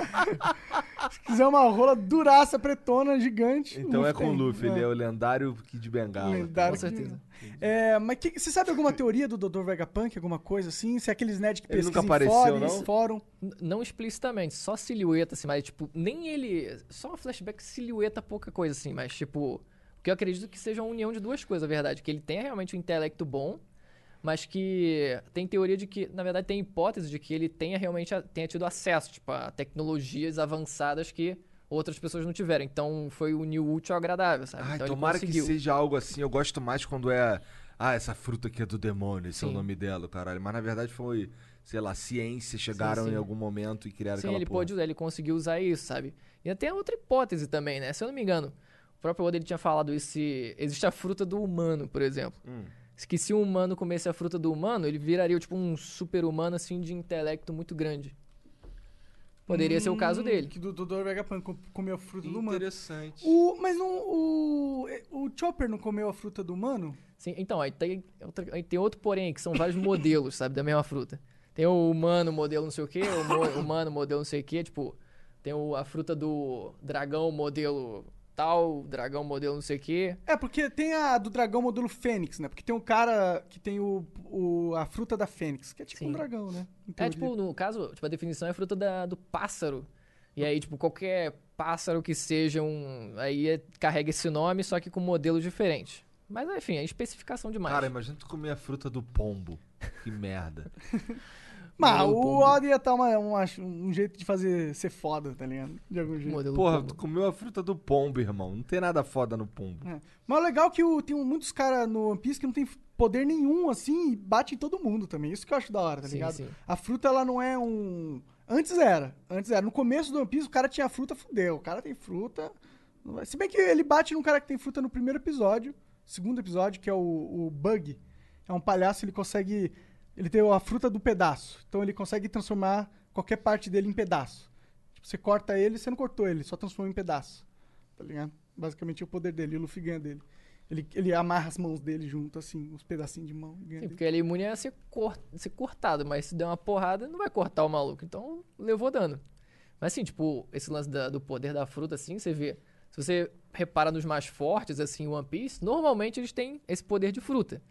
Se quiser uma rola duraça, pretona, gigante. Então é com o. Luffy, ele é o lendário Kid Bengala. Lendário Com que- certeza. É, mas que- você sabe alguma teoria do Dr. Vegapunk? Alguma coisa assim? Se é aqueles nerds que Ele pesquisam nunca apareceu, fóruns, não? fórum. Não explicitamente, só silhueta, assim, mas, tipo, nem ele. Só um flashback, silhueta, pouca coisa, assim, mas, tipo. O que eu acredito que seja uma união de duas coisas, na verdade. Que ele tenha realmente um intelecto bom, mas que tem teoria de que, na verdade, tem hipótese de que ele tenha realmente tenha tido acesso, tipo, a tecnologias avançadas que outras pessoas não tiveram. Então foi o new útil ao agradável, sabe? Ai, então tomara que seja algo assim. Eu gosto mais quando é. Ah, essa fruta aqui é do demônio, esse é o Sim. nome dela, caralho. Mas na verdade foi, sei lá, ciência, chegaram sim. em algum momento e criaram Sim, aquela ele porra. usar, ele conseguiu usar isso, sabe? E até outra hipótese também, né? Se eu não me engano, o próprio Oda ele tinha falado isso, existe a fruta do humano, por exemplo. Hum. Que se um humano comesse a fruta do humano, ele viraria tipo um super-humano assim de intelecto muito grande. Poderia ser o caso Hum, dele. Que do, do Vegapunk com- comeu a fruta do humano. Interessante. O, mas não, o, o Chopper não comeu a fruta do humano? Sim, então, aí tem, outra- aí tem outro porém, que são vários modelos, sabe, da mesma fruta. Tem o humano modelo não sei o quê, o mo- humano modelo não sei o quê, tipo, tem o- a fruta do dragão modelo tal, dragão modelo não sei o quê. É, porque tem a do dragão modelo Fênix, né? Porque tem um cara que tem o, o, a fruta da Fênix, que é tipo Sim. um dragão, né? É, tipo, no caso, tipo, a definição é fruta da- do pássaro. E aí, tipo, qualquer pássaro que seja um. Aí é- carrega esse nome, só que com modelo diferente. Mas, enfim, é especificação demais. Cara, imagina tu comer a fruta do pombo. Que merda. Mas modelo o pombo. Oda ia estar um jeito de fazer ser foda, tá ligado? De algum jeito. modelo Porra, pombo. tu comeu a fruta do pombo, irmão. Não tem nada foda no pombo. É. Mas o legal é que o- tem muitos caras no One Piece que não tem poder nenhum, assim, e bate em todo mundo também. Isso que eu acho da hora, tá Sim, ligado? sim. A fruta, ela não é um... Antes era. Antes era. No começo do One Piece, o cara tinha fruta, fudeu. O cara tem fruta... Se bem que ele bate num cara que tem fruta no primeiro episódio. Segundo episódio, que é o, o Bug. É um palhaço, ele consegue... Ele tem a fruta do pedaço. Então ele consegue transformar qualquer parte dele em pedaço. Tipo, você corta ele, você não cortou ele, só transformou em pedaço. Tá ligado? Basicamente é o poder dele, o Luffy ganha dele. Ele, ele amarra as mãos dele junto, assim, uns pedacinhos de mão. Sim, porque ele é imune a ser, cor- ser cortado, mas se der uma porrada, não vai cortar o maluco. Então, levou dano. Mas assim, tipo, esse lance da- do poder da fruta, assim, você vê. Se você repara nos mais fortes, assim, One Piece, normalmente eles têm esse poder de fruta.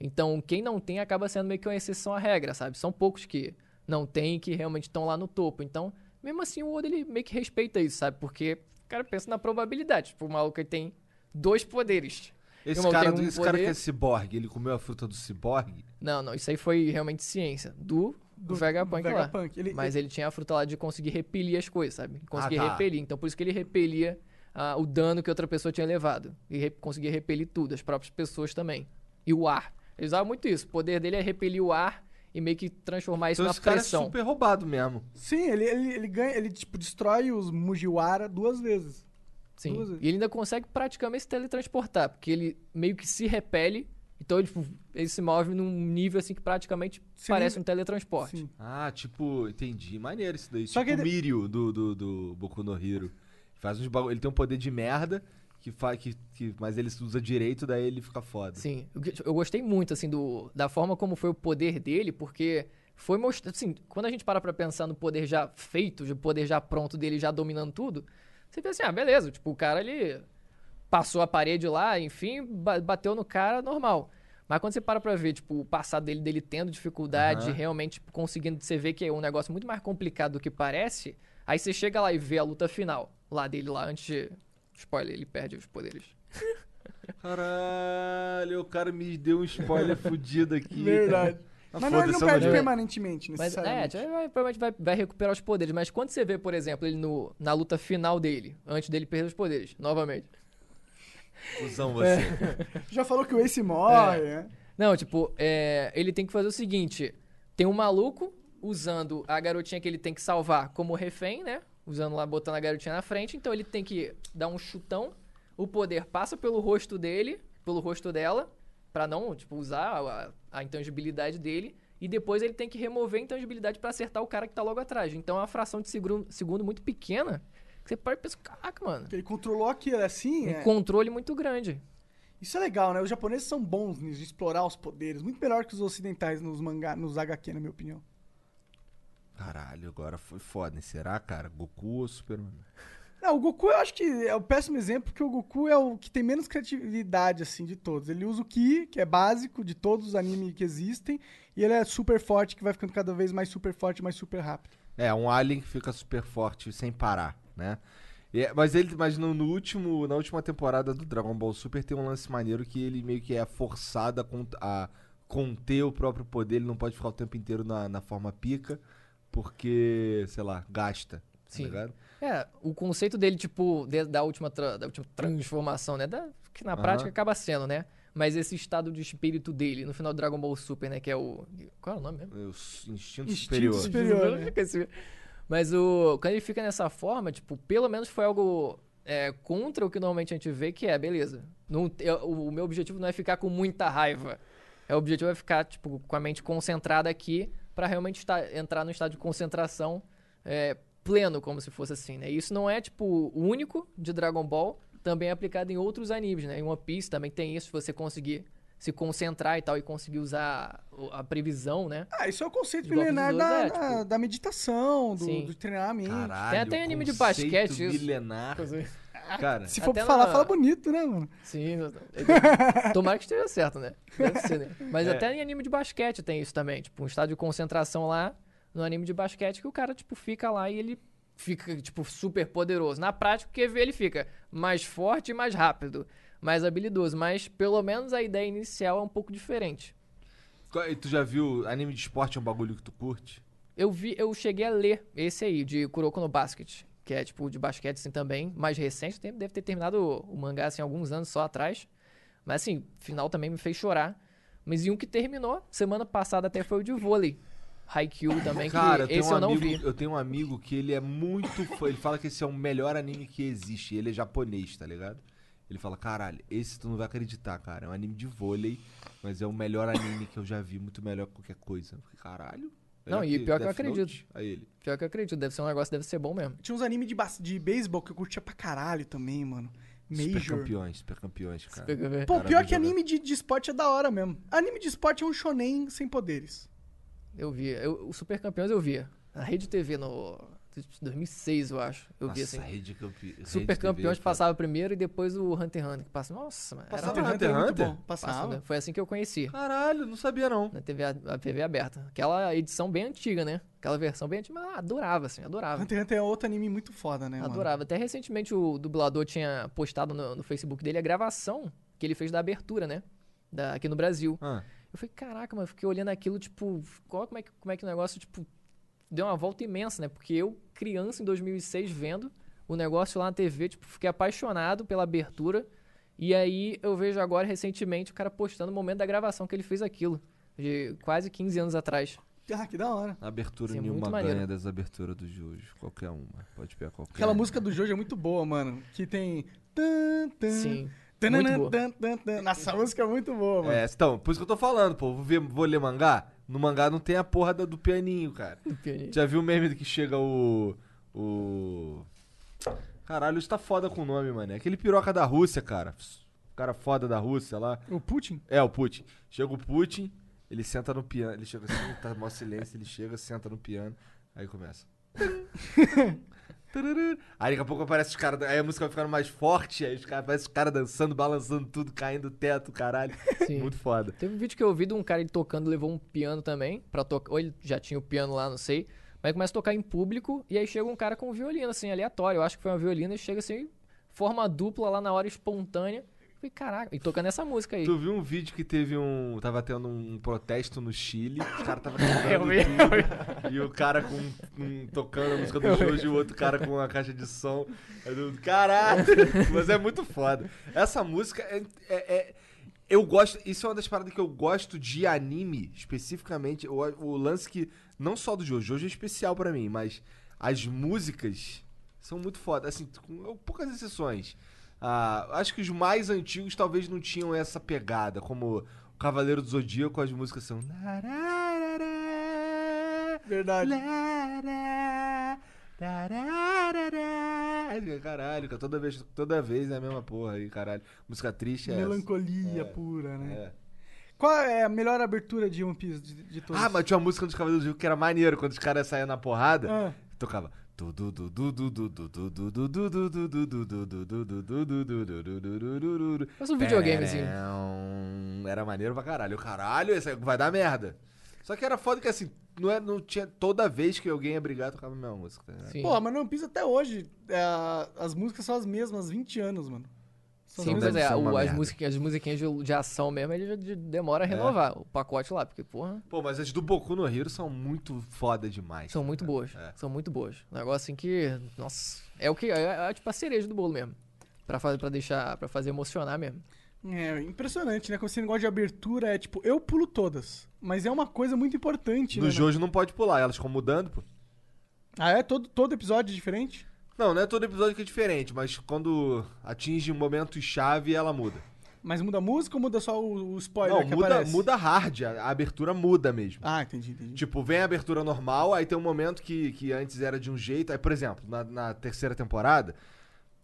Então, quem não tem acaba sendo meio que uma exceção à regra, sabe? São poucos que não tem e que realmente estão lá no topo. Então, mesmo assim, o Oda, ele meio que respeita isso, sabe? Porque o cara pensa na probabilidade. Tipo, o maluco ele tem dois poderes. Esse, Irmão, cara, um esse cara que poder- é ciborgue, ele comeu a fruta do ciborgue? Não, não, isso aí foi realmente ciência. Do, do Vegapunk, lá. Vegapunk. Ele, Mas ele tinha a fruta lá de conseguir repelir as coisas, sabe? Conseguir tá. repelir. Então por isso que ele repelia ah, o dano que outra pessoa tinha levado. E re- conseguia repelir tudo, as próprias pessoas também. E o ar. Ele usava muito isso. O poder dele é repelir o ar e meio que transformar isso Então na esse cara é pressão. super roubado mesmo. Sim, ele, ele, ele ganha, ele tipo, destrói os Mugiwara duas vezes. Sim. duas vezes. E ele ainda consegue praticamente se teletransportar, porque ele meio que se repele. Então ele, tipo, ele se move num nível assim que praticamente Sim, parece um teletransporte. Sim. Ah, tipo, entendi. Maneiro isso daí. Só tipo que o ele- Mirio do, do, do Boku no Hero. Faz uns bagulho. Ele tem um poder de merda, que faz, que, que, mas ele usa direito, daí ele fica foda. Sim, eu, gostei muito, assim, do, da forma como foi o poder dele, porque foi mostrado, assim, quando a gente para pra pensar no poder já feito, o poder já pronto dele, já dominando tudo, você pensa assim, ah, beleza, tipo, o cara, ele passou a parede lá, enfim, ba- bateu no cara, normal. Mas quando você para pra ver, tipo, o passado dele, dele tendo dificuldade, Aham. realmente tipo, conseguindo, você vê que é um negócio muito mais complicado do que parece, aí você chega lá e vê a luta final, lá dele, lá, antes de... Spoiler, ele perde os poderes. Caralho, o cara me deu um spoiler fudido aqui. Verdade. Ah, Mas não, ele não foda-se, perde permanentemente, Mas é, provavelmente vai, vai recuperar os poderes. Mas quando você vê, por exemplo, ele no, na luta final dele, antes dele perder os poderes, novamente. Cusão você. Já falou que o Ace morre, né? Não, tipo, é, ele tem que fazer o seguinte: tem um maluco usando a garotinha que ele tem que salvar como refém, né? Usando lá, botando a garotinha na frente. Então ele tem que dar um chutão. O poder passa pelo rosto dele, pelo rosto dela, pra não, tipo, usar a, a intangibilidade dele. E depois ele tem que remover a intangibilidade pra acertar o cara que tá logo atrás. Então é uma fração de segundo, segundo muito pequena. Que você pode pensar, caraca, mano. Ele controlou aquilo, assim. Um é. controle muito grande. Isso é legal, né? Os japoneses são bons nisso, de explorar os poderes. Muito melhor que os ocidentais nos mangá, nos HQ, na minha opinião. Caralho, agora foi foda, hein? Será, cara? Goku ou Superman? Não, o Goku eu acho que é o péssimo exemplo, porque o Goku é o que tem menos criatividade, assim, de todos. Ele usa o Ki, que é básico de todos os animes que existem, e ele é super forte, que vai ficando cada vez mais super forte, mais super rápido. É, um alien que fica super forte sem parar, né? E é- mas ele, mas no, no último, na última temporada do Dragon Ball Super tem um lance maneiro que ele meio que é forçado a, a conter o próprio poder, ele não pode ficar o tempo inteiro na, na forma pica, porque, sei lá, gasta. Sim. ligado? É, o conceito dele, tipo, de- da, última da última transformação, né? Da, que na prática acaba sendo, né? Mas esse estado de espírito dele, no final do Dragon Ball Super, né? Que é o. Qual é o nome mesmo? O instinto, Instinto superior. superior. né? Mas o, quando ele fica nessa forma, tipo, pelo menos foi algo é, contra o que normalmente a gente vê, que é, beleza. Não, eu- o, o meu objetivo não é ficar com muita raiva. É, o objetivo é ficar, tipo, com a mente concentrada aqui pra realmente estar, entrar no estado de concentração é, pleno, como se fosse assim, né? E isso não é, tipo, o único de Dragon Ball, também é aplicado em outros animes, né? Em One Piece também tem isso, se você conseguir se concentrar e tal, e conseguir usar a previsão, né? Ah, isso é o conceito milenar da, é, tipo- da meditação, do, do treinamento. Caralho, Tem até anime de basquete isso. milenar. Cara, Se for pra falar, na- fala bonito, né, mano? Sim, tomara que esteja certo, né? Deve ser, né? Mas até em anime de basquete tem isso também. Tipo, um estado de concentração lá no anime de basquete que o cara, tipo, fica lá e ele fica, tipo, super poderoso. Na prática, o que vê, ele fica mais forte e mais rápido, mais habilidoso. Mas pelo menos a ideia inicial é um pouco diferente. e tu já viu anime de esporte é um bagulho que tu curte? Eu vi, eu cheguei a ler esse aí, de Kuroko no Basket, que é tipo de basquete assim também, mais recente, deve ter terminado o, o mangá assim alguns anos só atrás. Mas assim, final também me fez chorar. Mas e um que terminou, semana passada até foi o de vôlei. Haikyuu também, Cara, eu que tenho, esse um eu não amigo, vi. eu tenho um amigo que ele é muito fã. Ele fala que esse é o melhor anime que existe. Ele é japonês, tá ligado? Ele fala, caralho, esse tu não vai acreditar, cara. É um anime de vôlei, mas é o melhor anime que eu já vi, muito melhor que qualquer coisa. Eu Caralho. Não, e pior que eu acredito. Aí ele. Pior que eu acredito, deve ser um negócio, deve ser bom mesmo. Tinha uns animes de, de beisebol que eu curtia pra caralho também, mano. Super Major. campeões, super campeões, cara. Pega ver. Pô, pior que anime de, de esporte é da hora mesmo. Anime de esporte é um shonen sem poderes. Eu vi. Eu, o Super Campeões eu via. Na Rede TV no 2006, eu acho. Eu vi Nossa, assim. rede campe... Super Campeões passava primeiro e depois o Hunter x Hunter que passa. Nossa, mano. era Passava Hunter Hunter muito Hunter? bom. Passava. Passava. Foi assim que eu conheci. Caralho, não sabia não. Na TV, a TV aberta. Aquela edição bem antiga, né? Aquela versão bem antiga. Mas adorava, assim, adorava. Hunter x Hunter é outro anime muito foda, né, mano? Adorava. Até recentemente o dublador tinha postado no, no Facebook dele a gravação que ele fez da abertura, né? Da, aqui no Brasil. Ah, Eu falei, caraca, mano, eu fiquei olhando aquilo, tipo, qual, como, é que, como é que o negócio, tipo, deu uma volta imensa, né? Porque eu, criança em 2006, vendo o negócio lá na TV, tipo, fiquei apaixonado pela abertura. E aí eu vejo agora, recentemente, o cara postando o momento da gravação que ele fez aquilo. De quase 15 anos atrás. Ah, que da hora. a abertura Sim, nenhuma ganha maneiro. das aberturas do Jojo. Qualquer uma. Pode pegar qualquer Aquela música do Jojo é muito boa, mano. Que tem... Sim. muito boa. Nossa, a música é muito boa, mano. É, então, por isso que eu tô falando, pô. Vou, ver, vou ler mangá. No mangá não tem a porra do pianinho, cara. Já viu o meme que chega o. O. Caralho, isso tá foda com o nome, mano. É aquele piroca da Rússia, cara. O cara foda da Rússia lá. O Putin? É, o Putin. Chega o Putin, ele senta no piano. Ele chega assim, tá mó silêncio, ele chega, senta no piano. Aí começa. Aí daqui a pouco aparece os caras. Aí a música vai ficando mais forte, aí os caras aparecem os caras dançando, balançando tudo, caindo do teto, caralho. Sim. Muito foda. Teve um vídeo que eu vi de um cara ele tocando, levou um piano também, pra tocar. Ou ele já tinha o piano lá, não sei. Mas começa a tocar em público, e aí chega um cara com um violino, assim, aleatório. Eu acho que foi uma violina, e chega assim, forma dupla lá na hora espontânea. Eu Falei, caraca, e tocando essa música aí. Tu viu um vídeo que teve um. Tava tendo um protesto no Chile, os caras tava Eu vi, tudo, e o cara com, com- tocando a música do Jojo e o outro cara com a caixa de som. Eu, Caralho! Mas é muito foda. Essa música é, é- é- Eu gosto. Isso é uma das paradas que eu gosto de anime, especificamente. O, o lance que. Não só do Jojo, Jojo é especial pra mim, mas as músicas são muito foda. Assim, com poucas exceções. Ah, acho que os mais antigos talvez não tinham essa pegada, como o Cavaleiro do Zodíaco, as músicas são. Verdade. Caralho, cara, toda vez, toda vez é a mesma porra aí, caralho. Música triste é essa. Melancolia É, pura, né? É. Qual é a melhor abertura de One Piece de, de todas? Ah, mas tinha uma música dos Cavaleiros do Zodíaco que era maneiro, quando os caras saíam na porrada, Ah. tocava. Faz um videogamezinho. Era maneiro pra caralho. Caralho, esse aí vai dar merda. Só que era foda que assim, não, é, não tinha. Toda vez que alguém ia brigar, tocava a mesma música. tá. Pô, mas One Piece até hoje, é, as músicas são as mesmas, 20 anos, mano. São Sim, as pois mesmas- é, o- as, merda. musiquinhas, as musiquinhas de, de ação mesmo, ele já de- demora a renovar o pacote lá, porque, porra, Pô, mas as do Boku no Hero são muito foda demais. são muito cara. boas. É. São muito boas. Um negócio assim que, nossa, é o que, é, é tipo a cereja do bolo mesmo. Pra, fazer, pra deixar, pra fazer emocionar mesmo. É, impressionante, né? Como esse negócio de abertura é tipo, eu pulo todas. Mas é uma coisa muito importante, No né? Jojo não pode pular, elas ficam mudando, pô. Ah, é? Todo, todo episódio é diferente? Não, não é todo episódio que é diferente, mas quando atinge um momento chave, ela muda. Mas muda a música ou muda só o, o spoiler não, que muda, aparece? muda hard, a, a abertura muda mesmo. Ah, entendi, entendi. Tipo, vem a abertura normal, aí tem um momento que, que antes era de um jeito. Aí, por exemplo, na, na terceira temporada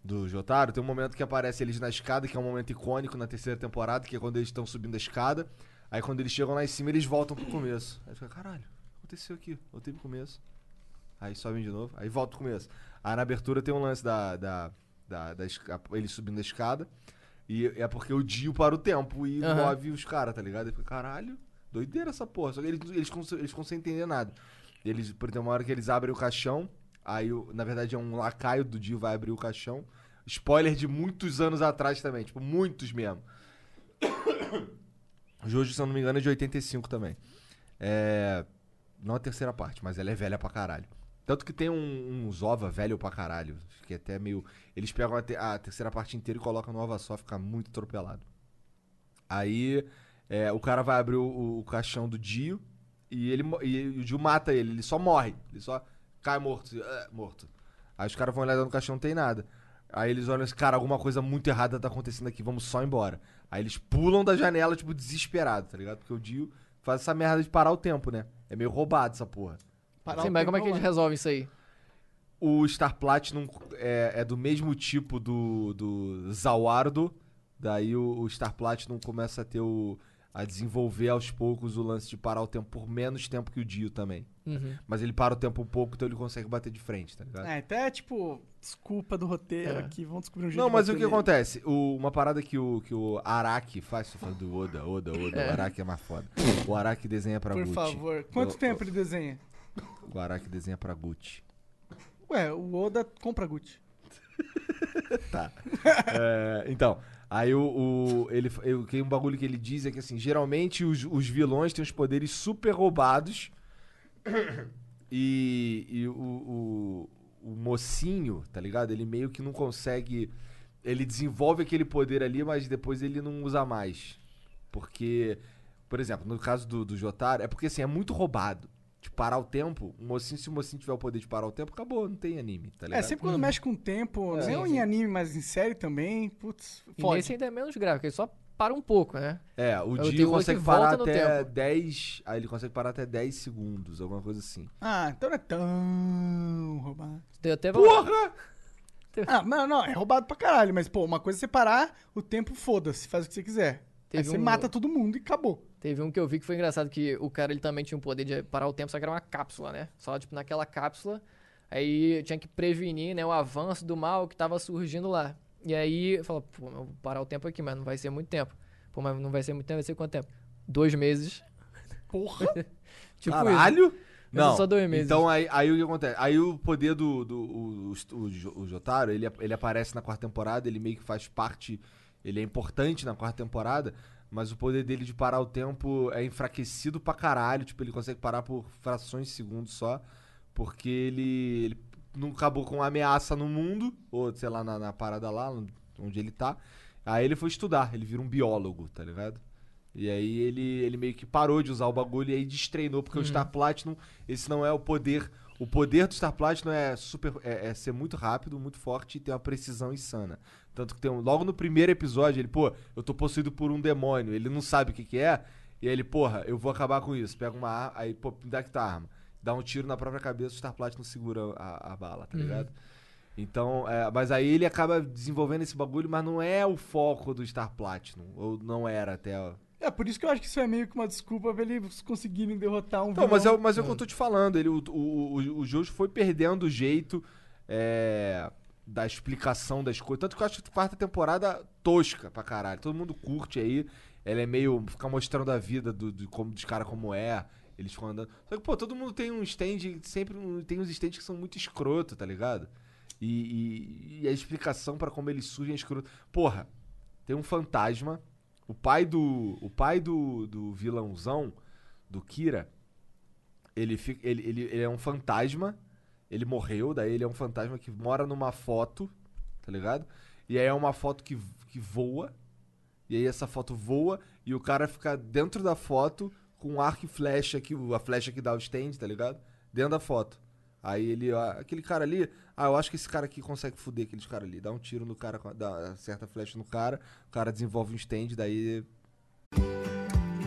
do Jotaro, tem um momento que aparece eles na escada, que é um momento icônico na terceira temporada, que é quando eles estão subindo a escada. Aí quando eles chegam lá em cima, eles voltam pro começo. Aí fica, caralho, aconteceu aqui? Voltei pro começo. Aí sobem de novo, aí volta pro começo. Aí na abertura tem um lance da. da, da, da eles subindo a escada. E é porque o Dio para o tempo e Aham. move os caras, tá ligado? Aí fica, caralho, doideira essa porra. Só que eles, eles, eles sem entender nada. Eles, por exemplo, uma hora que eles abrem o caixão, aí o- na verdade é um lacaio do Dio vai abrir o caixão. Spoiler de muitos anos atrás também, tipo, muitos mesmo. Jojo, se eu não me engano, é de 85 também. É. Não a terceira parte, mas ela é velha pra caralho. Tanto que tem um, uns ova velho pra caralho. Que é até meio. Eles pegam a, te- a terceira parte inteira e colocam no ova só, fica muito atropelado. Aí é, o cara vai abrir o, o caixão do Dio e, ele, e o Dio mata ele, ele só morre. Ele só cai morto. ah, morto. Aí os caras vão olhar no caixão não tem nada. Aí eles olham assim, cara, alguma coisa muito errada tá acontecendo aqui, vamos só embora. Aí eles pulam da janela, tipo, desesperado, tá ligado? Porque o Dio faz essa merda de parar o tempo, né? É meio roubado essa porra. Parar Sim, mas como é que a gente lá. resolve isso aí? O Star Platinum é, é do mesmo tipo do, do Zawardo. Daí o, o Star Platinum começa a ter o. a desenvolver aos poucos o lance de parar o tempo por menos tempo que o Dio também. Uhum. Mas ele para o tempo um pouco, então ele consegue bater de frente, tá ligado? É, até tipo, desculpa do roteiro É. aqui, vamos descobrir um jeito Não, de mas o que nele. acontece? O- uma parada que o, que o Araki faz, falando do Oda, Oda, Oda, É. o Araki é mais foda. O Araki desenha pra Por Gucci. favor. Quanto O- tempo ele desenha? O Araki desenha pra Gucci. Ué, o Oda compra Gucci. É, então, aí o, o- ele, eu, um bagulho que ele diz é que assim, geralmente os, os vilões têm os poderes super roubados e, e o, o, o mocinho, tá ligado? Ele meio que não consegue. Ele desenvolve aquele poder ali, mas depois ele não usa mais. Porque, por exemplo, no caso do, do Jotaro, é porque assim, é muito roubado. De parar o tempo, o mocinho, se o mocinho tiver o poder de parar o tempo, acabou, não tem anime, tá ligado? É, sempre quando mexe com o tempo, É. não Sim, em sim. anime, mas em série também, putz, E fode. nesse ainda é menos grave, porque ele só para um pouco, né? É, o Eu Dio tenho outro consegue parar até tempo. 10. Aí ele consegue parar até 10 segundos, alguma coisa assim. Ah, então não é tão roubado. Tem até Porra! Ah, não, não, é roubado pra caralho, mas pô, uma coisa é você parar o tempo, foda-se, faz o que você quiser. Aí Teve você um- mata todo mundo e acabou. Teve um que eu vi que foi engraçado, que o cara ele também tinha o poder de parar o tempo, só que era uma cápsula, né? Só, tipo, naquela cápsula, aí tinha que prevenir, né, o avanço do mal que tava surgindo lá. E aí, fala, pô, eu vou parar o tempo aqui, mas não vai ser muito tempo. Pô, mas não vai ser muito tempo, vai ser quanto tempo? Dois meses. Porra! Tipo Caralho! Mas Não, só dois meses. então aí, aí o que acontece? Aí o poder do, do o, o, o Jotaro, ele, ele aparece na quarta temporada, ele meio que faz parte, ele é importante na quarta temporada, mas o poder dele de parar o tempo é enfraquecido pra caralho, tipo, ele consegue parar por frações de segundos só, porque ele, ele não acabou com uma ameaça no mundo, ou sei lá, na, na parada lá, onde ele tá, aí ele foi estudar, ele vira um biólogo, tá ligado? E aí ele, ele meio que parou de usar o bagulho e aí destreinou, porque o Star Platinum, esse não é o poder. O poder do Star Platinum é super é, é ser muito rápido, muito forte e ter uma precisão insana. Tanto que tem um, logo no primeiro episódio, ele, pô, eu tô possuído por um demônio, ele não sabe o que que é, e aí ele, porra, eu vou acabar com isso. Pega uma arma, aí, pô, me dá que tá arma. Dá um tiro na própria cabeça, o Star Platinum segura a, a bala, tá ligado? Então, é, mas aí ele acaba desenvolvendo esse bagulho, mas não é o foco do Star Platinum. Ou não era até. ó. É, por isso que eu acho que isso é meio que uma desculpa pra eles conseguirem derrotar um Não, mas é, vilão. o- mas é o que eu tô te falando. Ele, o, o, o, o Jojo foi perdendo o jeito é, da explicação das coisas. Tanto que eu acho a quarta temporada tosca pra caralho. Todo mundo curte aí. Ela é meio. fica mostrando a vida do, do- como, dos caras como é. Eles ficam andando. Só que, pô, todo mundo tem um stand. Sempre tem uns stands que são muito escroto, tá ligado? E, e- e a explicação pra como eles surgem é escroto. Porra, tem um fantasma. O pai do. O pai do, do vilãozão, do Kira, ele, fica, ele, ele, ele é um fantasma. Ele morreu, daí ele é um fantasma que mora numa foto, tá ligado? E aí é uma foto que, que voa. E aí essa foto voa e o cara fica dentro da foto com um arco e flecha, que, a flecha que dá o stand, tá ligado? Dentro da foto. Aí ele, ó, aquele cara ali, ah, eu acho que esse cara aqui consegue foder aqueles cara ali. Dá um tiro no cara, dá certa flecha no cara, o cara desenvolve um stand, daí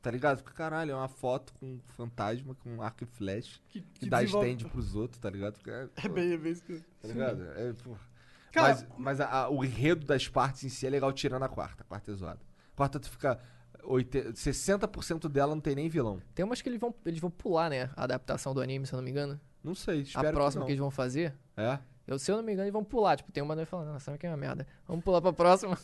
Tá ligado? Fica caralho, é uma foto com um fantasma com um arco e flecha que, que dá desenvolve- stand pros outros, tá ligado? Fica, É bem, é bem isso que- Tá ligado? É. Cara- mas mas a- a- o enredo das partes em si é legal tirando a quarta. A quarta é zoada. A quarta tu fica. 80, 60% dela não tem nem vilão. Tem umas que eles vão, eles vão pular, né? A adaptação do anime, se eu não me engano. Não sei, espero A próxima que, que, eles vão fazer. É? Eu, se eu não me engano, eles vão pular. Tipo, tem uma daí falando, nossa, sabe que é uma merda. Vamos pular pra próxima.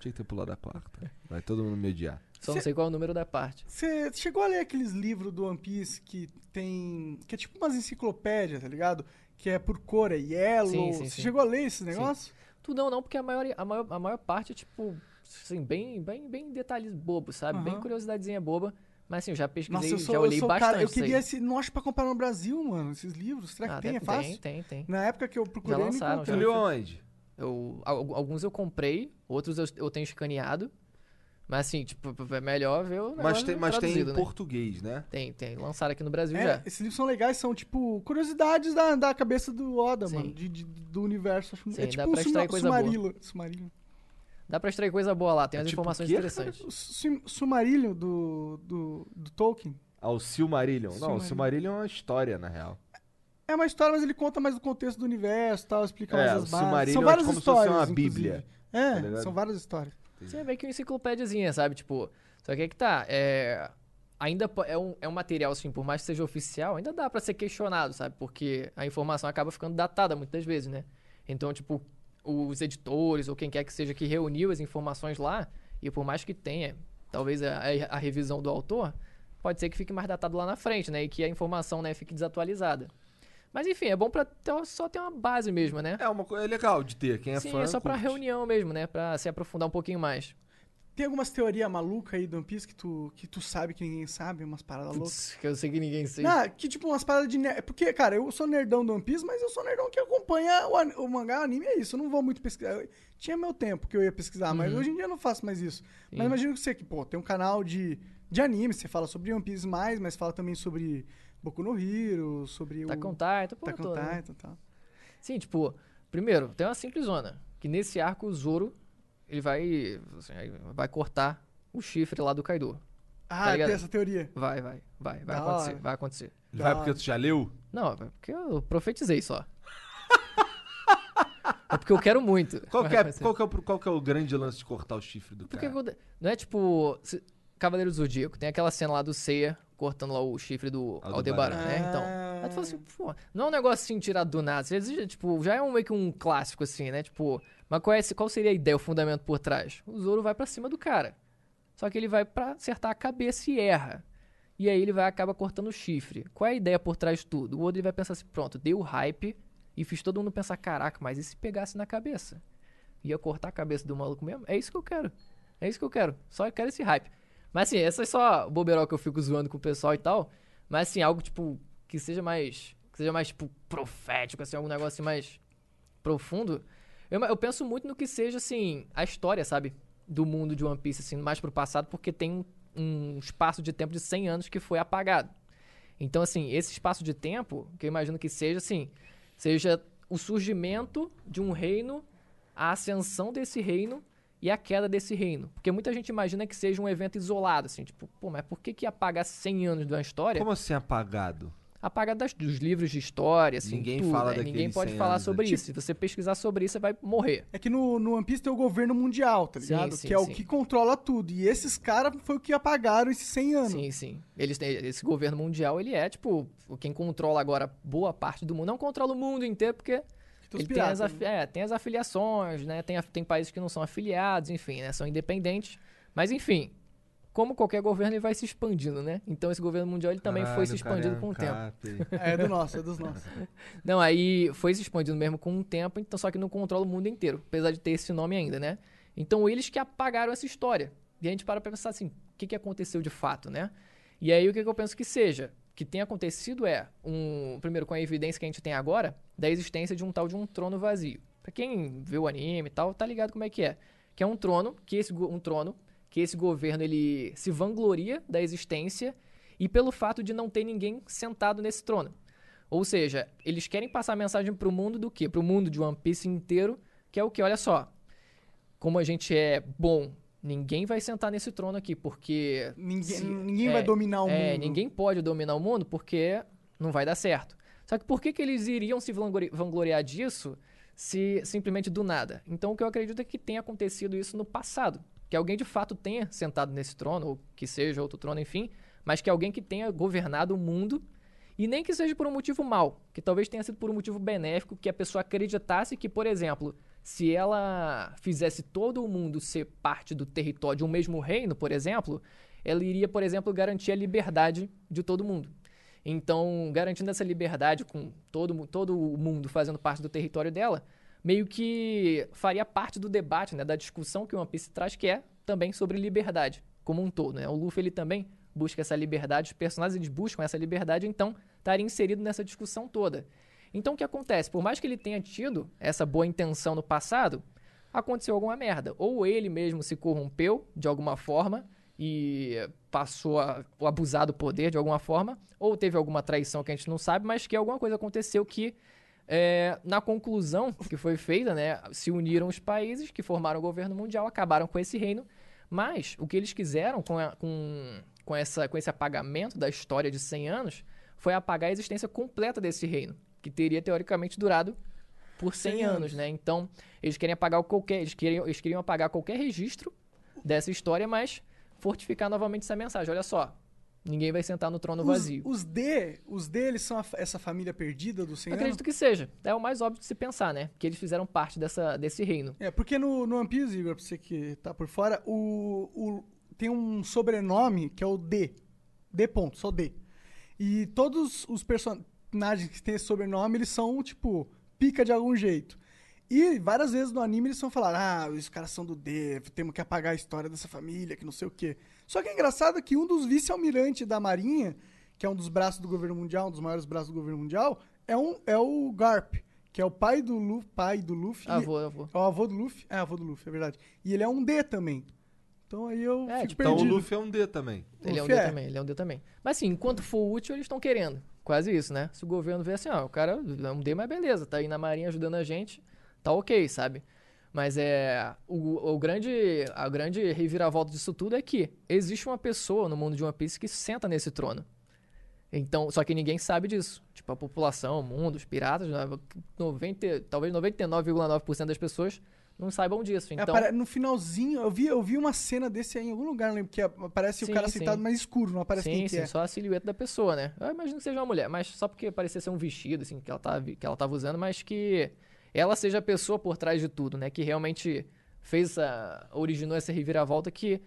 Tinha que ter pulado a quarta. Vai todo mundo me odiar. Só não sei qual é o número da parte. Você chegou a ler aqueles livros do One Piece que tem. que é tipo umas enciclopédias, tá ligado? Que é por cor, é yellow. Sim, sim, Você sim. chegou a ler esse negócio? Tudo não, não, porque a maior, a maior, a maior parte é, tipo, assim, bem, bem, bem detalhes bobos, sabe? Bem Aham. curiosidadezinha boba. Mas assim, eu já pesquisei, Nossa, eu sou, já eu olhei sou bastante. cara. Eu queria esse. Não acho pra comprar no Brasil, mano, esses livros. Será que Ah, tem? É fácil? Tem, tem, tem. Na época que eu procurei, não lançaram, encontrei. Tu leu aonde? Eu, al- alguns eu comprei, outros eu, eu tenho escaneado. Mas assim, tipo, é melhor ver o Mas tem, mas tem em né? português, né? Tem, tem. Lançaram aqui no Brasil É, já. esses livros são legais, são tipo curiosidades da, da cabeça do Oda, Sim. mano. de- de- do universo. Acho, Sim, é dá tipo um pra extrair suma, coisa boa. sumarilo, sumarilo. Dá pra extrair coisa boa lá, tem É umas tipo informações o quê? interessantes. O sum- Sumarillion do, do, do Tolkien. Ah, o Silmarillion. Não, o Silmarillion. É uma história, na real. É uma história, mas ele conta mais do contexto do universo e tal, explica É, mais o as bases. Silmarillion São é várias como se fosse histórias, uma inclusive. bíblia, É, tá são várias histórias. Você é meio que uma enciclopédiazinha, sabe? Tipo, só que aí que tá, é... Ainda é um, é um material, assim, por mais que seja oficial, ainda dá pra ser questionado, sabe? Porque a informação acaba ficando datada muitas vezes, né? Então, tipo, os editores ou quem quer que seja que reuniu as informações lá, e por mais que tenha, talvez a- a revisão do autor, pode ser que fique mais datado lá na frente, né? E que a informação, né, fique desatualizada. Mas enfim, é bom pra ter- só ter uma base mesmo, né? É uma coisa legal de ter. Quem é Sim, fã. é só pra curte. reunião mesmo, né? Pra se aprofundar um pouquinho mais. Tem algumas teorias malucas aí do One Piece que tu, que tu sabe que ninguém sabe, umas paradas loucas. Que eu sei que ninguém sei. Não, que tipo umas paradas de nerd. Porque, cara, eu sou nerdão do One Piece, mas eu sou nerdão que acompanha o, an- o mangá, o anime, é isso. Eu não vou muito pesquisar. Eu- tinha meu tempo que eu ia pesquisar, mas Uhum. hoje em dia eu não faço mais isso. Sim. Mas imagino que você, que, pô, tem um canal de, de anime, você fala sobre One Piece mais, mas fala também sobre Boku no Hero, sobre Tá o. com Titan, pô, Attack on toda, né? Titan e tal. Sim, tipo, primeiro, tem uma simples zona. Que nesse arco o Zoro, ele vai. assim, vai cortar o chifre lá do Kaido. Ah, Tá tem essa teoria. Vai, vai, vai, vai Da acontecer, hora. vai acontecer. Vai porque tu já leu? Não, é porque eu profetizei só. é porque eu quero muito. Qual Vai que, é, qual, que é, o- qual que é o grande lance de cortar o chifre do Porque cara? não é tipo. se- Cavaleiro do Zodíaco, tem aquela cena lá do Seiya cortando lá o chifre do Aldebaran. Aldebaran, né? Então. Aí tu fala assim, pô, não é um negócio assim tirado do nada. Você já, tipo, já é um, meio que um clássico, assim, né? Tipo, mas qual, é, qual seria a ideia, o fundamento por trás? O Zoro vai pra cima do cara. Só que ele vai pra acertar a cabeça e erra. E aí ele vai acaba cortando o chifre. Qual é a ideia por trás de tudo? O Oda vai pensar assim, pronto, deu hype e fiz todo mundo pensar, caraca, mas e se pegasse na cabeça? Ia cortar a cabeça do maluco mesmo? É isso que eu quero. É isso que eu quero. Só eu quero esse hype. Mas assim, essa é só o boberol que eu fico zoando com o pessoal e tal. Mas assim, algo tipo que seja mais que seja mais tipo profético, assim, algum negócio assim mais profundo. Eu, eu penso muito no que seja assim, a história, sabe? do mundo de One Piece, assim, mais pro passado, porque tem um, um espaço de tempo de 100 anos que foi apagado. Então, assim, esse espaço de tempo, que eu imagino que seja, assim, seja o surgimento de um reino, a ascensão desse reino e a queda desse reino. Porque muita gente imagina que seja um evento isolado, assim, tipo, pô, mas por que, que apagar 100 anos de uma história? Como assim apagado? Apagado das- dos livros de história, assim, Ninguém tudo, fala né? Ninguém pode 100 falar né? sobre Tipo- isso. Se você pesquisar sobre isso, você vai morrer. É que no, no One Piece tem o governo mundial, tá Sim, ligado? sim, que é o sim. que controla tudo. E esses caras foi o que apagaram esses 100 anos. Sim, sim. Eles têm, esse governo mundial, ele é, tipo, o- quem controla agora boa parte do mundo. Não controla o mundo inteiro, porque ele tem as, afi- é, tem as afiliações, né? Tem, tem países que não são afiliados, enfim, né? São independentes. Mas, enfim, como qualquer governo, ele vai se expandindo, né? Então, esse governo mundial, ele também foi se Caralho, expandindo com o tempo. cap. É do nosso, é dos nossos. Não, aí foi se expandindo mesmo com o tempo, então só que não controla o mundo inteiro, apesar de ter esse nome ainda, né? Então eles que apagaram essa história. E a gente para pra pensar assim, o que, que aconteceu de fato, né? E aí o que, que eu penso que seja? Que tenha acontecido é, um, primeiro com a evidência que a gente tem agora, da existência de um tal de um trono vazio. Pra quem vê o anime e tal, tá ligado como é que é. Que é um trono, que esse, um trono, que esse governo ele se vangloria da existência e pelo fato de não ter ninguém sentado nesse trono. Ou seja, eles querem passar a mensagem pro mundo do quê? Pro mundo de One Piece inteiro, que é o que? Olha só, como a gente é bom, ninguém vai sentar nesse trono aqui, porque... Ninguém, ninguém vai dominar o é, mundo. ninguém pode dominar o mundo porque não vai dar certo. Só que por que, que eles iriam se vanglori- vangloriar disso se simplesmente do nada? Então o que eu acredito é que tenha acontecido isso no passado. Que alguém de fato tenha sentado nesse trono, ou que seja outro trono, enfim, mas que alguém que tenha governado o mundo e nem que seja por um motivo mau, que talvez tenha sido por um motivo benéfico, que a pessoa acreditasse que, por exemplo, se ela fizesse todo mundo ser parte do território de um mesmo reino, por exemplo, ela iria, por exemplo, garantir a liberdade de todo mundo. Então, garantindo essa liberdade com todo, todo o mundo fazendo parte do território dela, meio que faria parte do debate, né, da discussão que o One Piece traz, que é também sobre liberdade como um todo. Né? O Luffy ele também busca essa liberdade, os personagens eles buscam essa liberdade, então estaria inserido nessa discussão toda. Então o que acontece? Por mais que ele tenha tido essa boa intenção no passado, aconteceu alguma merda. Ou ele mesmo se corrompeu de alguma forma e passou a, abusar do poder de alguma forma, ou teve alguma traição que a gente não sabe, mas que alguma coisa aconteceu que, é, na conclusão que foi feita, né, se uniram os países que formaram o governo mundial, acabaram com esse reino, mas o que eles quiseram com, a- com, com, essa, com esse apagamento da história de 100 anos foi apagar a existência completa desse reino, que teria teoricamente durado por 100, 100 anos, anos. né? Então, eles querem apagar qualquer, eles queriam, eles queriam apagar qualquer registro dessa história, mas fortificar novamente essa mensagem. Olha só, ninguém vai sentar no trono Os, vazio. os D, os D, eles são a- essa família perdida do 100 Eu anos? acredito que seja. É o mais óbvio de se pensar, né? Que eles fizeram parte dessa, desse reino. É, porque no, no One Piece, Igor, pra você que tá por fora, o, o- tem um sobrenome que é o D. D ponto, só D. E todos os personagens que têm esse sobrenome, eles são, tipo, pica de algum jeito. E várias vezes no anime eles vão falar, ah, os caras são do D, temos que apagar a história dessa família, que não sei o quê. Só que é engraçado que um dos vice-almirantes da Marinha, que é um dos braços do governo mundial, um dos maiores braços do governo mundial, é, um, é o Garp, que é o pai do Luffy, pai do Luffy. Avô, avô. é o avô do Luffy? É, avô do Luffy, é verdade. E ele é um D também. Então aí eu É, fico tipo, Então o perdido. Luffy é um D também. Ele é um D é. também, ele é um D também. Mas assim, enquanto for útil, eles estão querendo. Quase isso, né? Se o governo vê assim, ó, o cara é um D, mas beleza, tá aí na marinha ajudando a gente, tá ok, sabe? Mas é. O, o grande. A grande reviravolta disso tudo é que existe uma pessoa no mundo de One Piece que senta nesse trono. Então, só que ninguém sabe disso. Tipo, a população, o mundo, os piratas, né, 90, talvez 99,9% das pessoas não saibam disso. É, Então, apare- no finalzinho, eu vi, eu vi uma cena desse aí em algum lugar, não lembro, que aparece Sim, o cara sim. sentado mais escuro, não aparece sim, quem sim, que é. só a silhueta da pessoa, né? Eu imagino que seja uma mulher, mas só porque parecia ser um vestido, assim, que ela, tava, que ela tava usando, mas que ela seja a pessoa por trás de tudo, né? Que realmente fez essa. originou essa reviravolta que,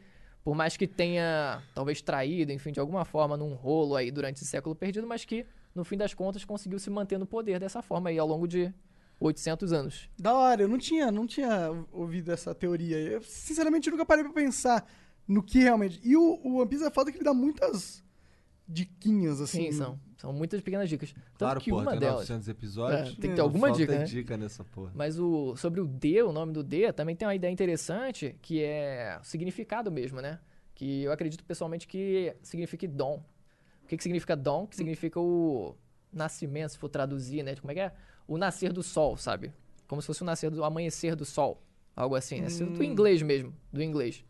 por mais que tenha talvez traído, enfim, de alguma forma, num rolo aí durante esse século perdido, mas que, no fim das contas, conseguiu se manter no poder dessa forma aí ao longo de 800 anos. Da hora, eu não tinha, não tinha ouvido essa teoria. Eu, sinceramente, nunca parei pra pensar no que realmente. E o, o One Piece é foda que ele dá muitas diquinhas, assim. Sim, são. São muitas pequenas dicas. Tanto Claro, que pô, uma tem delas. 900 episódios. É, tem que não ter alguma falta dica, né? dica nessa porra. Mas o, sobre o D, o nome do D, também tem uma ideia interessante que é o significado mesmo, né? Que eu acredito pessoalmente que signifique dom. O que, que significa dom? Que significa o nascimento, se for traduzir, né? Como é que é? O nascer do sol, sabe? Como se fosse o nascer do amanhecer do sol. Algo assim, né? Do Hum. inglês mesmo, do inglês.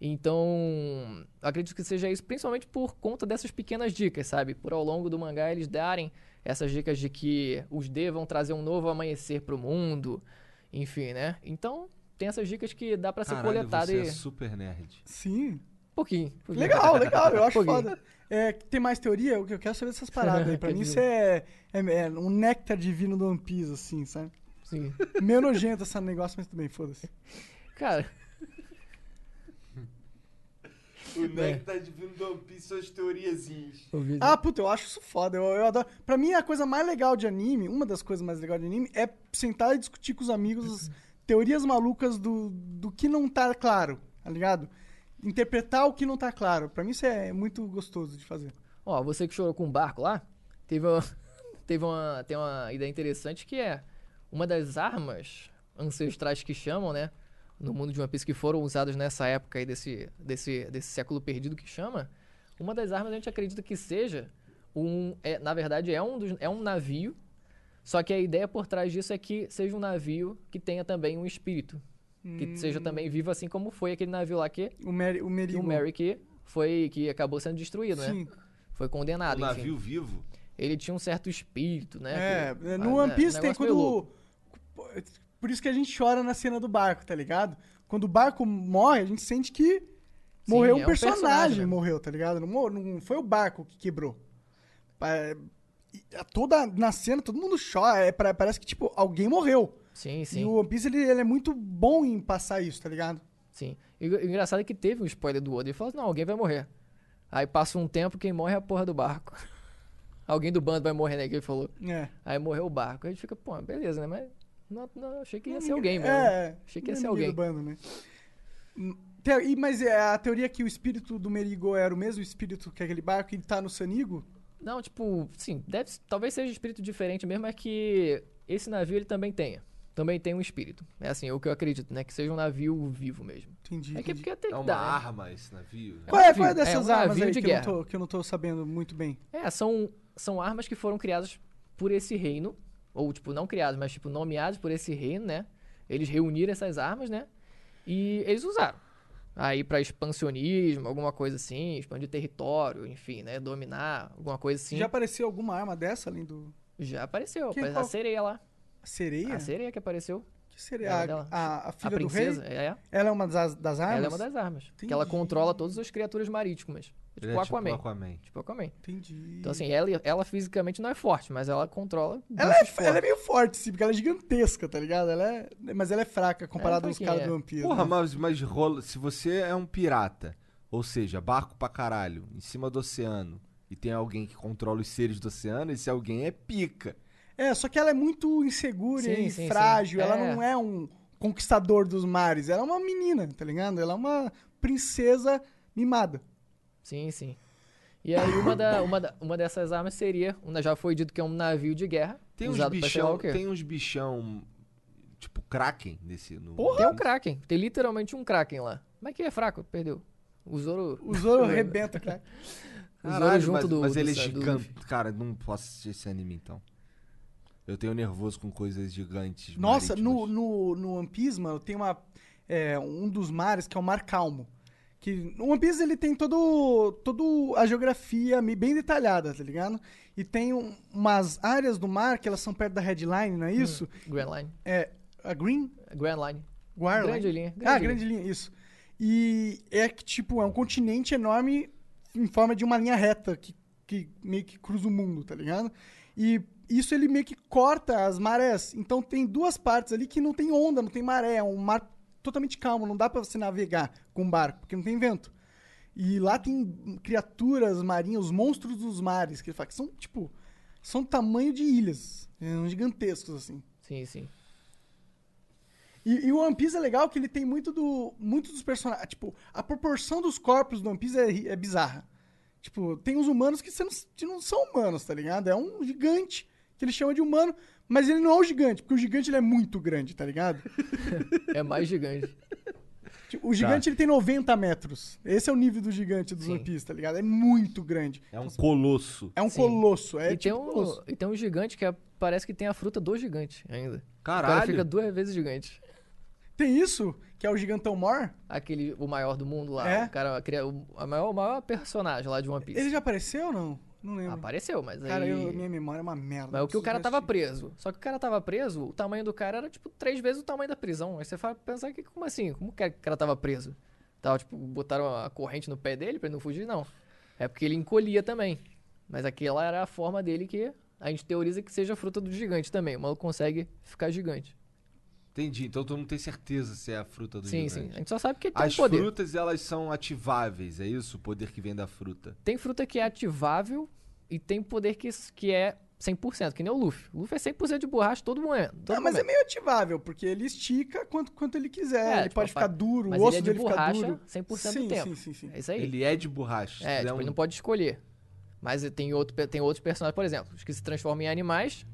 Então, eu acredito que seja isso, principalmente por conta dessas pequenas dicas, sabe? Por ao longo do mangá eles darem essas dicas de que os D vão trazer um novo amanhecer pro mundo, enfim, né? Então, tem essas dicas que dá pra ser coletada você e... é super nerd. Sim. Pouquinho. pouquinho. Legal, legal, eu acho Pouquinho. foda. É, tem mais teoria? O que eu quero saber dessas paradas aí. Pra mim isso é, é, é um néctar divino do One Piece, assim, sabe? Sim. Meio nojento esse negócio, mas tudo bem, foda-se. Cara, O Neck tá divino do One Piece são as teoriazinhas. Ah, puta, eu acho isso foda. Eu, eu adoro. Pra mim, a coisa mais legal de anime, uma das coisas mais legais de anime, é sentar e discutir com os amigos as teorias malucas do, do que não tá claro, tá ligado? Interpretar o que não tá claro. Pra mim, isso é muito gostoso de fazer. Ó, você que chorou com o barco lá, teve uma, teve uma, tem uma ideia interessante que é uma das armas ancestrais que chamam, né? No mundo de One Piece que foram usadas nessa época aí desse, desse, desse século perdido que chama. Uma das armas a gente acredita que seja um. É, na verdade, é um, dos, é um navio. Só que a ideia por trás disso é que seja um navio que tenha também um espírito. Que seja também vivo, assim como foi aquele navio lá que. O Mary, o Merigo. o Mary que foi. que acabou sendo destruído, Sim. né? Foi condenado. O enfim. navio vivo? Ele tinha um certo espírito, né? É, que- no One né, Piece tem quando. Por isso que a gente chora na cena do barco, tá ligado? Quando o barco morre, a gente sente que morreu é um um personagem, personagem, né? morreu, tá ligado? Não, mor- não foi o barco que quebrou. Toda na cena, todo mundo chora. é, parece que, tipo, alguém morreu. Sim, sim. E o One Piece, ele, ele é muito bom em passar isso, tá ligado? Sim. E o engraçado é que teve um spoiler do Oda. Ele falou assim, não, alguém vai morrer. Aí passa um tempo, quem morre é a porra do barco. alguém do bando vai morrer, né? Que ele falou. É. Aí morreu o barco. Aí a gente fica, pô, beleza, né? Mas não, não, achei que ia ser alguém mesmo. É, Achei que ia é ser alguém. do bando, né? Hum, e- Mas é a teoria que o espírito do Merigo era o mesmo espírito que aquele barco e tá no Sanigo? Não, tipo, sim, deve, talvez seja espírito diferente mesmo, é que esse navio ele também tenha. Também tem um espírito. É assim, é o que eu acredito, né? Que seja um navio vivo mesmo. Entendi. É que porque tem É que uma dar, né? arma esse navio? Qual é, navio, qual é é dessas um armas navio aí de que eu, não guerra. tô, que eu não tô sabendo muito bem? É, são, são armas que foram criadas por esse reino. Ou, tipo, não criadas, mas, tipo, nomeadas por esse reino, né? Eles reuniram essas armas, né? E eles usaram. Aí pra expansionismo, alguma coisa assim, expandir território, enfim, né? Dominar, alguma coisa assim. Já apareceu alguma arma dessa além do. Já apareceu, Quem- apareceu a qual- sereia lá. A sereia? A sereia que apareceu. Que seria? Ela A, dela. a, a filha a princesa, do rei? é. Ela é uma das, das armas? Ela é uma das armas. Que ela Entendi. controla todas as criaturas marítimas. Tipo é Aquaman. tipo Aquaman. Tipo Aquaman. Entendi. Então, assim, ela, ela fisicamente não é forte, mas ela controla. Ela é, ela é meio forte, sim, porque ela é gigantesca, tá ligado? Ela é, mas ela é fraca comparada É, aos caras é. do Piece. Porra, né? mas, mas rola, se você é um pirata, ou seja, barco pra caralho, em cima do oceano, e tem alguém que controla os seres do oceano, esse alguém é pica. É, só que ela é muito insegura Sim, e sim, frágil. sim. Ela É. não é um conquistador dos mares. Ela é uma menina, tá ligado? Ela é uma princesa mimada. Sim, sim. E aí, uma, da, uma, da- uma dessas armas seria. Uma, já foi dito que é um navio de guerra. Tem uns bichão, tem uns bichão, tipo Kraken nesse... No... Tem um Kraken. Tem literalmente um Kraken lá. Mas que é fraco, perdeu. O Zoro. O Zoro arrebenta, cara. O Zoro Caralho, junto mas, do. mas ele é gigante. Cara, não posso assistir esse anime então. Eu tenho nervoso com coisas gigantes. Nossa, no, marítimas. no, no One Piece, mano, tem uma, é, um dos mares que é o Mar Calmo. Que, o One Piece ele tem todo, todo a geografia bem detalhada, tá ligado? E tem um- umas áreas do mar que elas são perto da headline, não é isso? Grand Line. É a Green? Grand Line. Grande Line? linha, ah, grande grande linha, isso. E é que, tipo, é um continente enorme em forma de uma linha reta que, que meio que cruza o mundo, tá ligado? E isso ele meio que corta as marés. Então tem duas partes ali que não tem onda, não tem maré, é um mar totalmente calmo, não dá pra você navegar com um barco, porque não tem vento. E lá tem criaturas marinhas, os monstros dos mares, que ele fala que são, tipo, são tamanho de ilhas, são gigantescos, assim. Sim, sim. E, e o One Piece é legal que ele tem muito do. Muito dos personagens. Tipo, a proporção dos corpos do One Piece é, é bizarra. Tipo, tem os humanos que, não, que não são humanos, tá ligado? É um gigante que ele chama de humano, mas ele não é o gigante, porque o gigante ele é muito grande, tá ligado? É mais gigante. Tipo, o gigante ele tem 90 metros. Esse é o nível do gigante dos Sim. One Piece, tá ligado? É muito grande. É um colosso. É um Sim. colosso. É e, tipo tem um, colosso. e tem um gigante que é- parece que tem a fruta do gigante ainda. O Caralho. cara fica duas vezes gigante. Tem isso, que é o gigantão Mor. Aquele, o maior do mundo lá. É? O cara, cria- o, a maior, o maior personagem lá de One Piece. Ele já apareceu ou não? Não lembro. Apareceu, mas aí... Cara, minha memória é uma merda. Mas o que o cara tava preso. Só que o cara tava preso, o tamanho do cara era, tipo, três vezes o tamanho da prisão. Aí você fala, pensar que, como assim? Como que o cara tava preso? Tava, tipo, botaram a corrente no pé dele pra ele não fugir? Não. É porque ele encolhia também. Mas aquela era a forma dele que a gente teoriza que seja fruta do gigante também. O maluco consegue ficar gigante. Entendi. Então tu não tem certeza se é a fruta do Sim, gigante. sim. A gente só sabe que ele tem As um poder. frutas, elas são ativáveis, é isso? O poder que vem da fruta. Tem fruta que é ativável e tem poder que, que é 100%, que nem o Luffy. O Luffy é 100% de borracha todo momento. todo Ah, mas é meio ativável, porque ele estica quanto, quanto ele quiser. É, ele tipo, pode ficar duro, o osso ele é de dele fica borracha duro. 100% sim, do tempo. Sim, sim, sim. É isso aí. Ele é de borracha. É, tipo, ele um- não pode escolher. Mas tem, outro, tem outros personagens, por exemplo, os que se transformam em animais,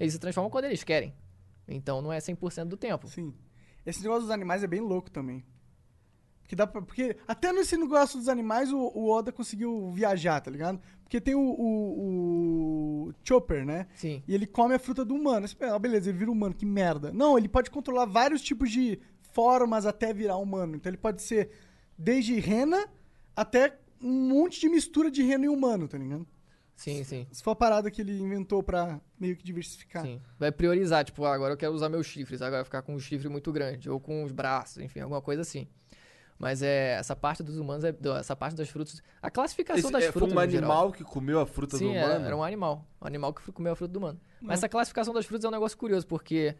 eles se transformam quando eles querem. Então não é 100% do tempo. Sim. Esse negócio dos animais é bem louco também. Porque, dá pra, porque até nesse negócio dos animais o, o Oda conseguiu viajar, tá ligado? Porque tem o, o, o Chopper, né? Sim. E ele come a fruta do humano. Você pensa, ah, beleza, ele vira humano, que merda. Não, ele pode controlar vários tipos de formas até virar humano. Então ele pode ser desde rena até um monte de mistura de rena e humano, tá ligado? Sim, sim. Isso foi a parada que ele inventou pra meio que diversificar. Sim. Vai priorizar, tipo, ah, agora eu quero usar meus chifres, agora ficar com um chifre muito grande, ou com os braços, enfim, alguma coisa assim. Mas é essa parte dos humanos, é, essa parte das frutas. A classificação Esse, das é, foi frutas. um no geral. animal que comeu a fruta Sim, do era, humano? era um animal. Um animal que comeu a fruta do humano. Hum. Mas essa classificação das frutas é um negócio curioso, porque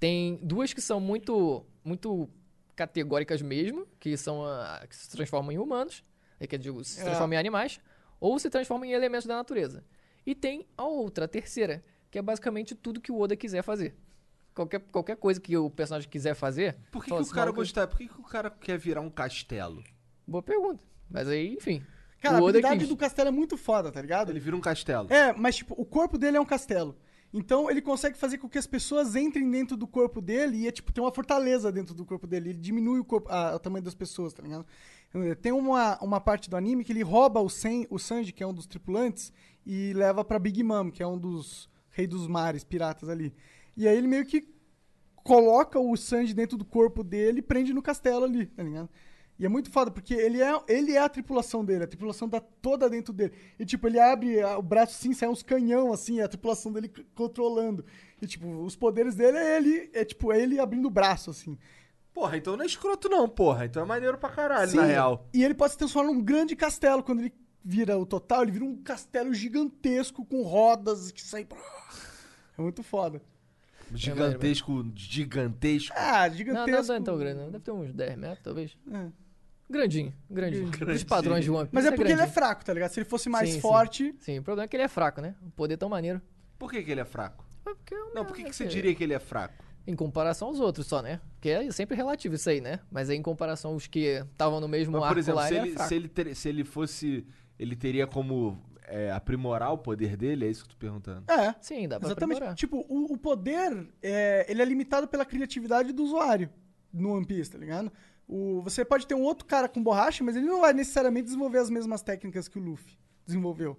tem duas que são muito, muito categóricas mesmo, que são a- que se transformam em humanos, é que eu digo, se É. transformam em animais, ou se transformam em elementos da natureza. E tem a outra, a terceira, que é basicamente tudo que o Oda quiser fazer. Qualquer, qualquer coisa que o personagem quiser fazer. Por que, que o assim, cara "Maluco, gostar? Por que, que o cara quer virar um castelo? Boa pergunta. Mas aí, enfim. Cara, a habilidade do castelo é muito foda, tá ligado? Ele vira um castelo. É, mas tipo, o corpo dele é um castelo. Então ele consegue fazer com que as pessoas entrem dentro do corpo dele e é tipo, tem uma fortaleza dentro do corpo dele. Ele diminui o, corpo, a- o tamanho das pessoas, tá ligado? Eh, Tem uma, uma parte do anime que ele rouba o, Sen, o Sanji, que é um dos tripulantes, e leva pra Big Mom, que é um dos reis dos mares, piratas ali. E aí ele meio que coloca o Sanji dentro do corpo dele e prende no castelo ali, tá ligado? E é muito foda, porque ele é, ele é a tripulação dele, a tripulação tá toda dentro dele. E, tipo, ele abre o braço assim, sai uns canhão, assim, a tripulação dele controlando. E, tipo, os poderes dele é ele, é tipo, é ele abrindo o braço, assim. Porra, então não é escroto não, porra. Então é maneiro pra caralho, Sim, na real. E ele pode se transformar num grande castelo. Quando ele vira o total, ele vira um castelo gigantesco com rodas que saem... É muito foda. Gigantesco, gigantesco. Ah, Não, gigantesco. não, não é tão grande, não. Deve ter uns 10 metros, talvez. É. Grandinho, grandinho. Grande, Os padrões de One Piece Mas é porque ele é grandinho. fraco, tá ligado? Se ele fosse mais Sim, sim. forte... Sim, o problema é que ele é fraco, né? O poder é tão maneiro. Por que, que ele é fraco? Porque Não, por que, que você é- diria que ele é fraco? Em comparação aos outros só, né? Porque é sempre relativo isso aí, né? Mas aí em comparação aos que estavam no mesmo Mas, arco por exemplo, lá, se ele, é se, ele ter- se ele fosse. Ele teria como é, aprimorar o poder dele? É isso que eu tô perguntando. É. Sim, dá pra Exatamente. aprimorar. Tipo, o, o poder, é, ele é limitado pela criatividade do usuário no One Piece, tá ligado? O, você pode ter um outro cara com borracha, mas ele não vai necessariamente desenvolver as mesmas técnicas que o Luffy desenvolveu.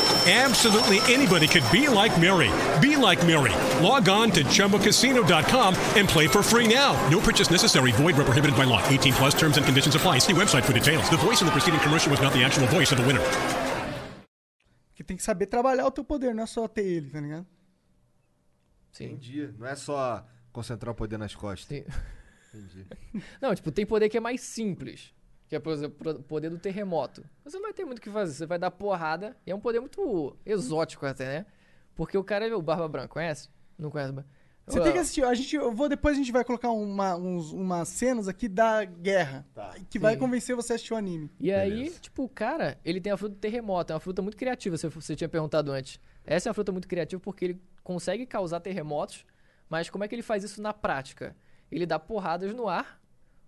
Absolutely anybody could be like Mary. Be like Mary. Log on to chumbacasino.com and play for free now. No purchase necessary. Void where prohibited by law. 18 plus terms and conditions apply. See website for details. The voice in the preceding commercial was not the actual voice of the winner. Porque tem que saber trabalhar o teu poder, não é só ter ele, tá ligado? Sim. Entendi. Não é só concentrar o poder nas costas. Sim. Entendi. Não, tipo, tem poder que é mais simples. Que é, por exemplo, o poder do terremoto. Você não vai ter muito o que fazer. Você vai dar porrada. E é um poder muito exótico até, né? Porque o cara, o Barba Branca, conhece? Não conhece? Você tem que assistir. A gente, eu vou, depois a gente vai colocar uma, uns, umas cenas aqui da guerra. Que vai Sim. convencer você a assistir o anime. E aí, tipo, o cara, ele tem a fruta do terremoto, é uma fruta muito criativa, se você tinha perguntado antes. Essa é uma fruta muito criativa porque ele consegue causar terremotos, mas como é que ele faz isso na prática? Ele dá porradas no ar,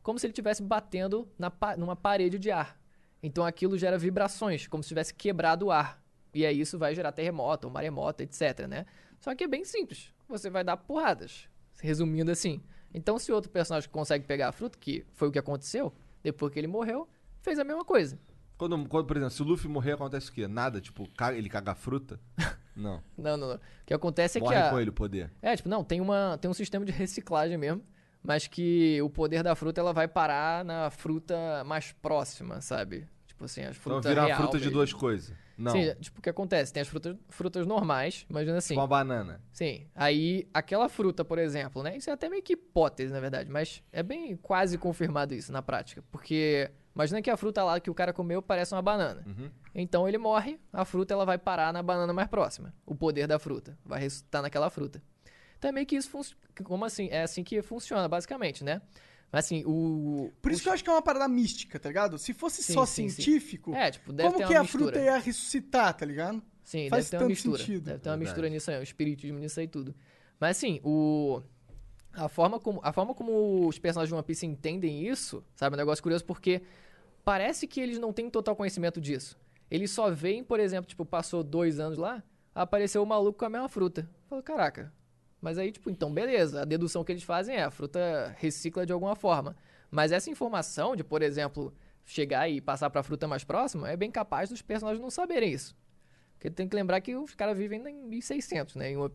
como se ele estivesse batendo na, numa parede de ar. Então aquilo gera vibrações, como se tivesse quebrado o ar. E aí isso vai gerar terremoto, ou maremoto, etc, né? Só que é bem simples. Você vai dar porradas, resumindo assim. Então se outro personagem consegue pegar a fruta, que foi o que aconteceu, depois que ele morreu, fez a mesma coisa. Quando, quando, por exemplo, se o Luffy morrer, acontece o quê? Nada? Tipo, ele caga a fruta? Não. Não, não, não. O que acontece é Morre que a... com ele o poder. É, tipo, não, tem, uma, tem um sistema de reciclagem mesmo, mas que o poder da fruta ela vai parar na fruta mais próxima, sabe? Tipo assim, as Então frutas vira uma real fruta de mesmo. duas coisas. Não. Sim, tipo, o que acontece? Tem as frutas, frutas normais, imagina assim. Tipo uma banana. Sim. Aí, aquela fruta, por exemplo, né? Isso é até meio que hipótese, na verdade, mas é bem quase confirmado isso na prática. Porque imagina que a fruta lá que o cara comeu parece uma banana. Uhum. Então ele morre, a fruta ela vai parar na banana mais próxima. O poder da fruta vai ressuscitar naquela fruta. Então é meio que isso funciona. Como assim? É assim que funciona, basicamente, né? Mas assim, o. Por isso que eu acho que é uma parada mística, tá ligado? Se fosse Sim, só sim, sim. científico, É, tipo, deve como ter que a mistura. fruta ia ressuscitar, tá ligado? Sim, Faz deve ter uma tanto mistura. sentido. Deve ter uma Verdade. mistura nisso aí, um espiritismo nisso aí tudo. Mas assim, o. A forma, como, a forma como os personagens de One Piece entendem isso, sabe? É um negócio curioso porque parece que eles não têm total conhecimento disso. Eles só veem, por exemplo, tipo, passou dois anos lá, apareceu o maluco com a mesma fruta. Falou, caraca. Mas aí, tipo, então beleza. A dedução que eles fazem é a fruta recicla de alguma forma. Mas essa informação de, por exemplo, chegar e passar pra fruta mais próxima, é bem capaz dos personagens não saberem isso. Porque tem que lembrar que os caras vivem em 1600, né, em One.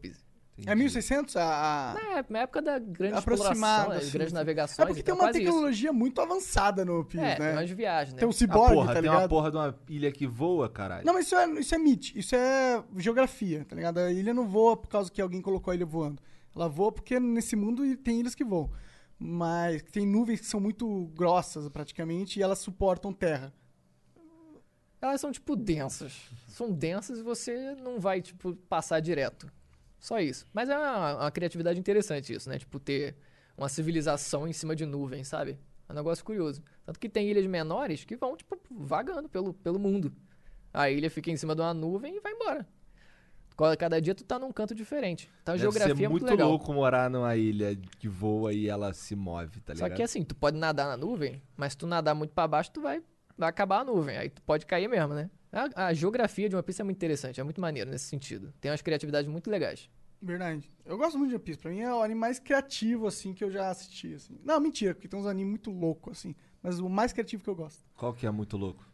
É 1600 a... a... Na, na época da grande Aproximado, exploração, né, assim, grandes assim. navegações. É porque tem então uma quase isso. tecnologia muito avançada no Piece, É, né? tem umas viagens, né? Tem um ciborgue, porra, tá tem ligado? uma porra de uma ilha que voa, caralho. Não, mas isso é, isso é mit, isso é geografia, tá ligado? A ilha não voa por causa que alguém colocou a ilha voando. Ela voa porque nesse mundo tem ilhas que voam. Mas tem nuvens que são muito grossas, praticamente, e elas suportam terra. Elas são, tipo, densas. São densas e você não vai, tipo, passar direto. Só isso. Mas é uma, uma criatividade interessante isso, né? Tipo, ter uma civilização em cima de nuvens, sabe? É um negócio curioso. Tanto que tem ilhas menores que vão, tipo, vagando pelo, pelo mundo. A ilha fica em cima de uma nuvem e vai embora. Cada- dia tu tá num canto diferente. Então a Deve geografia ser é muito muito legal. louco morar numa ilha que voa e ela se move, tá Só ligado? que assim, tu pode nadar na nuvem, mas se tu nadar muito pra baixo, tu vai, vai acabar a nuvem. Aí tu pode cair mesmo, né? A, a geografia de One Piece é muito interessante, é muito maneiro nesse sentido. Tem umas criatividades muito legais. Verdade. Eu gosto muito de One Piece. Pra mim é o anime mais criativo, assim, que eu já assisti, assim. Não, mentira, porque tem uns animes muito loucos, assim. Mas o mais criativo que eu gosto. Qual que é muito louco?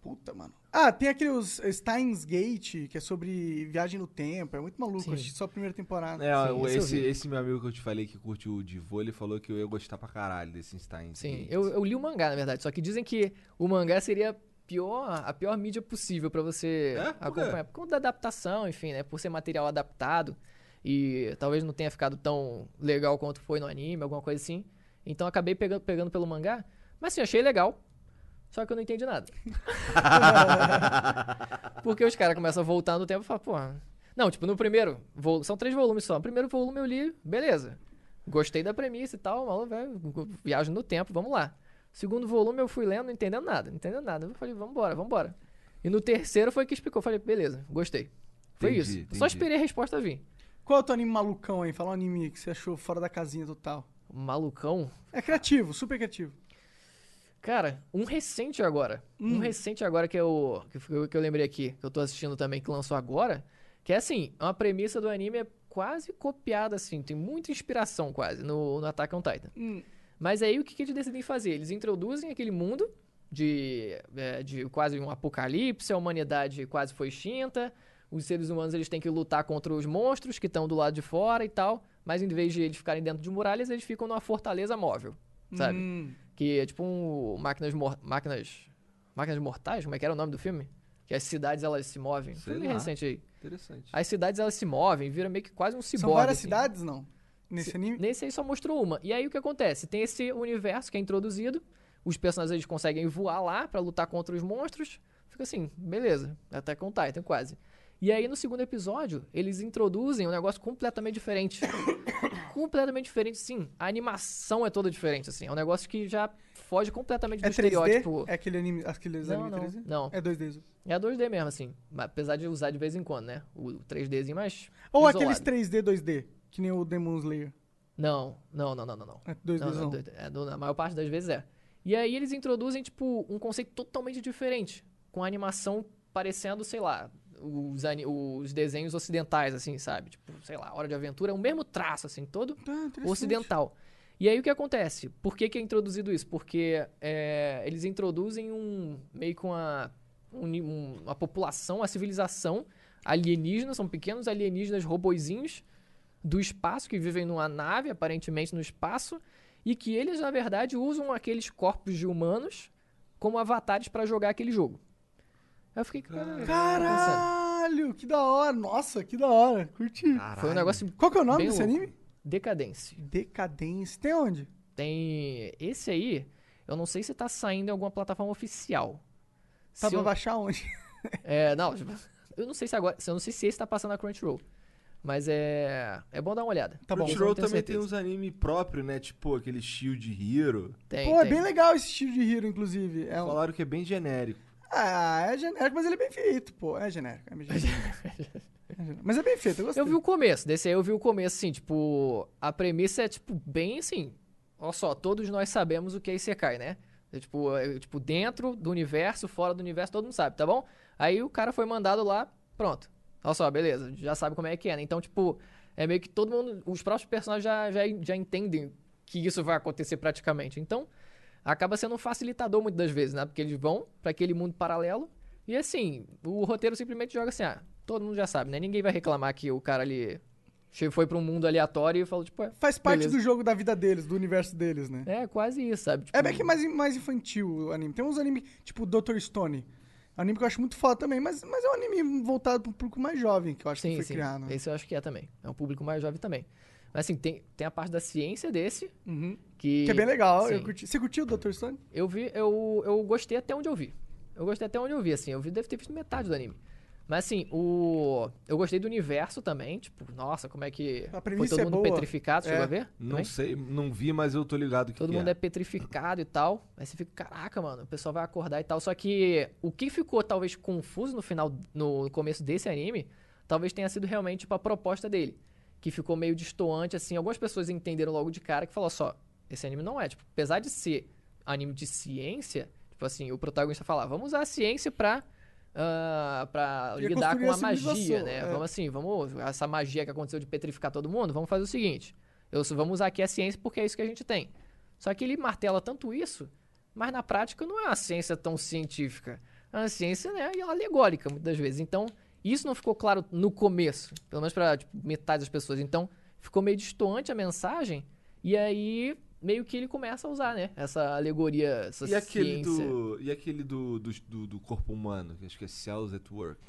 Puta, mano. Ah, tem aqueles Steins Gate, que é sobre viagem no tempo. É muito maluco. Sim. Eu assisti só a primeira temporada. É, Sim, o- esse esse, meu amigo que eu te falei que curtiu o Divô, ele falou que eu ia gostar pra caralho desse Stein. Sim, eu, eu li o mangá, na verdade. Só que dizem que o mangá seria pior, a pior mídia possível pra você É? Por acompanhar. Por conta da adaptação, enfim, né? Por ser material adaptado. E talvez não tenha ficado tão legal quanto foi no anime, alguma coisa assim. Então acabei pegando, pegando pelo mangá. Mas sim, achei legal. Só que eu não entendi nada. Porque os caras começam a voltar no tempo e falam, porra. Não, tipo, no primeiro, são três volumes só. No primeiro volume eu li, beleza. Gostei da premissa e tal, maluco, velho, viagem no tempo, vamos lá. Segundo volume eu fui lendo, não entendendo nada, não entendendo nada. Eu falei, vambora, vambora. E no terceiro foi que explicou. Eu falei, beleza, gostei. Foi Entendi, isso. entendi. Só esperei a resposta vir. Qual é o teu anime malucão aí? Fala um anime que você achou fora da casinha total. Malucão. É criativo, super criativo. Cara, um recente agora. Um recente agora que eu, que, eu- que eu lembrei aqui, que eu tô assistindo também, que lançou agora. Que é assim, uma premissa do anime é quase copiada, assim. Tem muita inspiração quase no, no Attack on Titan. Hum. Mas aí o que, que eles decidem fazer? Eles introduzem aquele mundo de, é, de quase um apocalipse, a humanidade quase foi extinta, os seres humanos eles têm que lutar contra os monstros que estão do lado de fora e tal, mas em vez de eles ficarem dentro de muralhas, eles ficam numa fortaleza móvel, sabe? Hum. Que é tipo um máquinas mor- máquinas máquinas mortais, como é que era o nome do filme? Que as cidades elas se movem. Sei Filme lá. recente aí. Interessante. As cidades elas se movem, vira meio que quase um ciborgue. São várias assim. cidades, não? Nesse Se- anime? Nesse aí só mostrou uma. E aí o que acontece? Tem esse universo que é introduzido, os personagens eles conseguem voar lá pra lutar contra os monstros. Fica assim, beleza, até com Titan quase. E aí, no segundo episódio, eles introduzem um negócio completamente diferente. completamente diferente, sim. A animação é toda diferente, assim. É um negócio que já foge completamente do É 3D? estereótipo. É aquele anime, aqueles Não, anime não, 3D? não. É 2D. É 2D mesmo, assim. Apesar de usar de vez em quando, né? O 3Dzinho mais. Ou isolado. aqueles 3D, 2D, que nem o Demon Slayer. Não, não, não, não, não. não. É 2D Não, não, zão. dois- é, do- na maior parte das vezes é. E aí eles introduzem, tipo, um conceito totalmente diferente. Com a animação parecendo, sei lá, os, os desenhos ocidentais, assim, sabe? Tipo, sei lá, Hora de Aventura, é o mesmo traço, assim, todo Ah, ocidental. E aí o que acontece? Por que, que é introduzido isso? Porque é, eles introduzem um meio com uma, um um- população, uma civilização alienígena, são pequenos alienígenas robozinhos do espaço que vivem numa nave, aparentemente no espaço, e que eles, na verdade, usam aqueles corpos de humanos como avatares pra jogar aquele jogo. Aí eu fiquei, cara, Caralho, que da hora. Nossa, que da hora. Curti. Foi um negócio Qual que é o nome desse louco. anime? Decadência. Decadência. Tem onde? Tem. Esse aí, eu não sei se tá saindo em alguma plataforma oficial. Tá Se pra eu- baixar onde? É, não, tipo, eu não sei se agora. Eu não sei se esse tá passando na Crunchyroll. Mas é. É bom dar uma olhada. Tá bom. Crunchyroll também tem certeza. uns anime próprio, né? Tipo aquele Shield Hero. Tem, Pô, é tem. bem legal esse estilo de Hero, inclusive. É um... Falaram que é bem genérico. Ah, é genérico, mas ele é bem feito, pô. É. É genérico. É genérico. mas é bem feito, eu gostei. Eu vi o começo, desse aí eu vi o começo, assim, tipo, a premissa é, tipo, bem assim. Olha só, todos nós sabemos o que é Isekai, né? É, tipo, é, tipo, dentro do universo, fora do universo, todo mundo sabe, tá bom? Aí o cara foi mandado lá, pronto. Olha só, beleza, já sabe como é que é, né? Então, tipo, é meio que todo mundo, os próprios personagens já, já, já entendem que isso vai acontecer praticamente. Então, acaba sendo um facilitador muitas das vezes, né? Porque eles vão pra aquele mundo paralelo e assim, o roteiro simplesmente joga assim, ah, todo mundo já sabe, né? Ninguém vai reclamar que o cara ali foi pra um mundo aleatório e falou, tipo, é, Faz parte beleza. do jogo da vida deles, do universo deles, né? É, quase isso, sabe? Tipo, É bem que mais, mais infantil o anime. Tem uns animes, tipo Dr. Stone. Anime que eu acho muito foda também, mas, mas é um anime voltado pro público mais jovem, que eu acho que Sim, foi sim. criado. né? Esse eu acho que é também. É um público mais jovem também. Mas assim, tem, tem a parte da ciência desse, Uhum. que... Que é bem legal. Eu curti. Você curtiu o Dr. Stone? Eu vi, eu, eu gostei até onde eu vi. Eu gostei até onde eu vi, assim. Eu vi, deve ter visto metade do anime. Mas assim, o. Eu gostei do universo também. Tipo, nossa, como é que. A Foi todo é mundo boa. petrificado, É. chegou a ver? Não Também? sei, não vi, mas eu tô ligado que Todo que mundo é. é petrificado e tal. Aí você fica, caraca, mano, o pessoal vai acordar e tal. Só que o que ficou talvez confuso no final, no começo desse anime, talvez tenha sido realmente tipo, a proposta dele. Que ficou meio destoante, assim. Algumas pessoas entenderam logo de cara que falou só, esse anime não é. Tipo, apesar de ser anime de ciência, tipo assim, o protagonista fala, vamos usar a ciência pra. Ah, pra Ia lidar com a magia, né? é. Vamos assim, vamos. Essa magia que aconteceu de petrificar todo mundo, vamos fazer o seguinte. Eu, vamos usar aqui a ciência porque é isso que a gente tem. Só que ele martela tanto isso, mas na prática não é uma ciência tão científica. É uma ciência né, alegórica, muitas vezes. Então, isso não ficou claro no começo, pelo menos para metade das pessoas. Então, ficou meio distoante a mensagem, e aí meio que ele começa a usar, né? Essa alegoria, essa E aquele, ciência. do, e aquele do, do, do, corpo humano, que acho que é Cells at Work.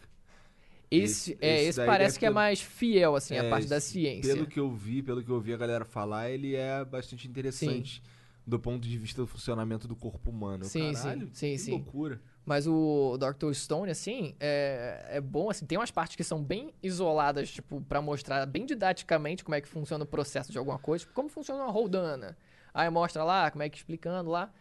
Esse, esse- é, esse parece que é mais fiel, assim, a É, parte da ciência. Pelo que eu vi, pelo que eu vi a galera falar, ele é bastante interessante do ponto de vista do funcionamento do corpo humano. Sim, Caralho, sim, sim, que sim. loucura. Mas o Dr. Stone, assim, é, é bom, assim, tem umas partes que são bem isoladas, tipo, pra mostrar bem didaticamente como é que funciona o processo de alguma coisa, tipo, como funciona uma roldana. Aí mostra lá, como é que explicando lá.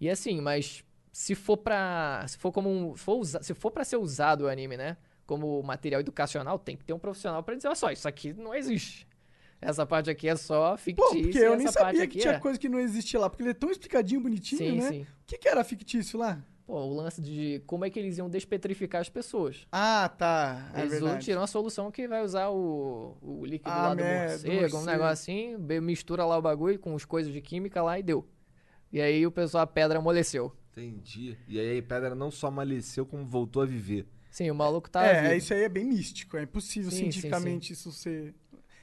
E assim, mas se for pra. Se for como um. For usa, se for pra ser usado o anime, né? Como material educacional, tem que ter um profissional pra dizer, olha só, isso aqui não existe. Essa parte aqui é só Pô, fictícia. porque eu nem sabia que tinha é... coisa que não existia lá, porque ele é tão explicadinho, bonitinho, Sim, né? sim. O que, que era fictício lá? Pô, o lance de como é que eles iam despetrificar as pessoas. Ah, tá. É Eles verdade. tiram uma solução que vai usar o, o líquido Ah, lá do merda, morcego, um negócio assim, mistura lá o bagulho com as coisas de química lá e deu. E aí o pessoal, a pedra amoleceu. Entendi. E aí a pedra não só amoleceu, como voltou a viver. Sim, o maluco tá. é, vivo. isso aí é bem místico. É impossível Sim, sim, cientificamente isso ser.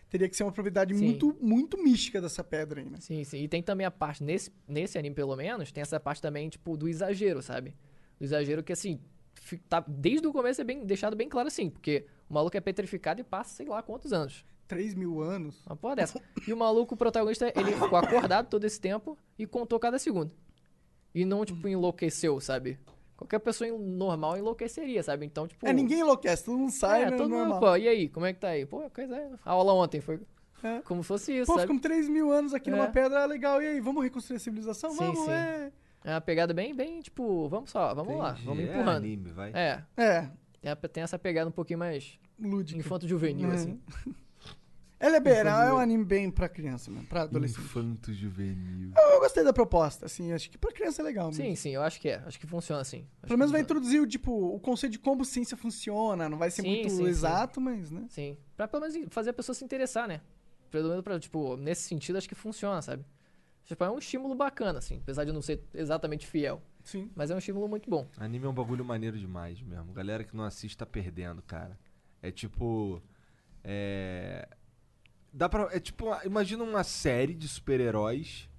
Teria que ser uma propriedade Sim. muito, muito mística dessa pedra aí, né? Sim, sim. E tem também a parte, nesse, nesse anime pelo menos, tem essa parte também, tipo, do exagero, sabe? Do exagero que, assim, tá, desde o começo é bem, deixado bem claro assim, porque o maluco é petrificado e passa sei lá quantos anos. 3 mil anos. Uma porra dessa. E o maluco, o protagonista, ele ficou acordado todo esse tempo e contou cada segundo. E não, tipo, enlouqueceu, sabe? Qualquer pessoa normal enlouqueceria, sabe? Então, tipo. É, ninguém enlouquece, todo mundo sai, é, né? todo mundo, normal. pô, e aí, como é que tá aí? Pô, coisa é. A aula ontem foi É. como se fosse isso, Pô, sabe? ficamos 3 mil anos aqui numa É. pedra, legal. E aí, vamos reconstruir a civilização? Sim, vamos, sim. é. É uma pegada bem, bem, tipo, vamos só, vamos lá, Entendi. vamos É empurrando. anime, vai. É. É. Tem, tem essa pegada um pouquinho mais Lúdica. infanto-juvenil, É. assim. Ela é não, é um anime bem pra criança mesmo, pra adolescente. Infanto juvenil. Eu, eu gostei da proposta, assim, acho que pra criança é legal. Sim, sim, eu acho que é. Acho que funciona assim. Acho Pelo menos vai funciona. introduzir o, tipo, o conceito de como ciência funciona, não vai ser Sim, muito sim, sim. exato, mas, né? Sim. Pra pelo menos fazer a pessoa se interessar, né? Pelo menos pra, tipo, nesse sentido, acho que funciona, sabe? Tipo, é um estímulo bacana, assim, apesar de não ser exatamente fiel. Sim. Mas é um estímulo muito bom. Anime é um bagulho maneiro demais mesmo. Galera que não assiste tá perdendo, cara. É tipo. É. Dá pra. É tipo. Imagina uma série de super-heróis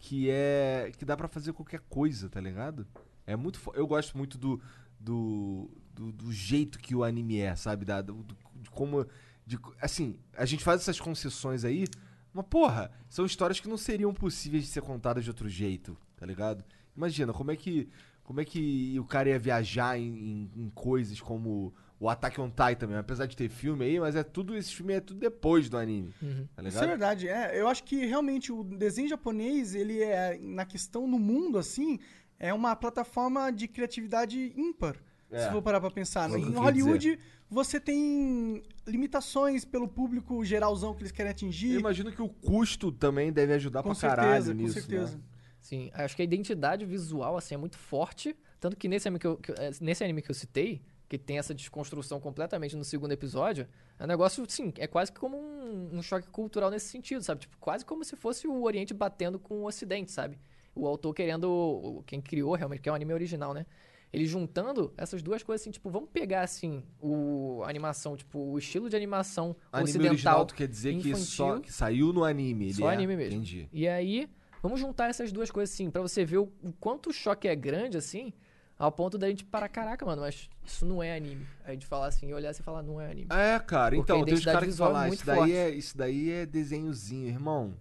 que é. que dá pra fazer qualquer coisa, tá ligado? É muito. Eu gosto muito do. do. do, do jeito que o anime é, sabe? Da, do, de como. De, assim, a gente faz essas concessões aí. Mas, porra, são histórias que não seriam possíveis de ser contadas de outro jeito, tá ligado? Imagina, como é que. Como é que o cara ia viajar em, em- em coisas como o Attack on Titan mesmo? Apesar de ter filme aí, mas é tudo. Esse filme é tudo depois do anime. Tá Isso é verdade, é. Eu acho que realmente o desenho japonês, ele é, na questão no mundo, assim, é uma plataforma de criatividade ímpar. É. Se for parar pra pensar. Né? Em Hollywood, você tem limitações pelo público geralzão que eles querem atingir. Eu imagino que o custo também deve ajudar Com pra caralho certeza, com nisso. certeza. Né? Sim, acho que a identidade visual, assim, é muito forte. Tanto que nesse anime que eu, que eh, nesse anime que eu citei, que tem essa desconstrução completamente no segundo episódio, é um negócio, sim, é quase que como um, um choque cultural nesse sentido, sabe? Tipo, quase como se fosse o Oriente batendo com o Ocidente, sabe? O autor querendo, quem criou realmente, que é um anime original, né? Ele juntando essas duas coisas, assim, tipo, vamos pegar, assim, o a animação, tipo, o estilo de animação Anime ocidental original, tu quer dizer que infantil, só que saiu no anime. Só é- anime mesmo. Entendi. E aí, vamos juntar essas duas coisas assim, pra você ver o, o quanto o choque é grande, assim, ao ponto da gente parar, caraca, mano, mas isso não é anime. A gente falar assim, olhar e falar, não é anime. É, cara, Porque então, tem os caras que é falam, muito isso daí, forte. é, isso daí é desenhozinho, irmão.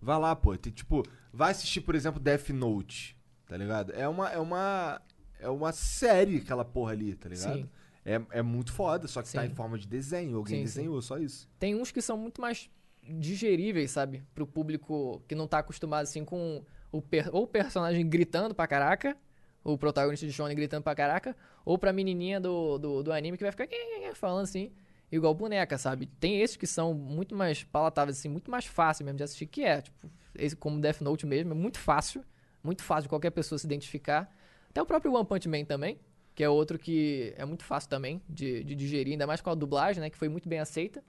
Vai lá, pô. Tem, tipo, vai assistir, por exemplo, Death Note, tá ligado? É uma, é uma, é uma série aquela porra ali, tá ligado? Sim. É, é muito foda, só que tá Sim. em forma de desenho. Alguém Sim, sim. desenhou, só isso. Tem uns que são muito mais digeríveis, sabe? Pro público que não tá acostumado, assim, com o per- ou o personagem gritando pra caraca, o protagonista de Shonen gritando pra caraca, ou pra menininha do, do, do anime que vai ficar falando assim, igual boneca, sabe? Tem esses que são muito mais palatáveis, assim, muito mais fácil mesmo de assistir, que é, tipo, esse como Death Note mesmo, é muito fácil, muito fácil de qualquer pessoa se identificar. Até o próprio One Punch Man também, que é outro que é muito fácil também de, de digerir, ainda mais com a dublagem, né, que foi muito bem aceita.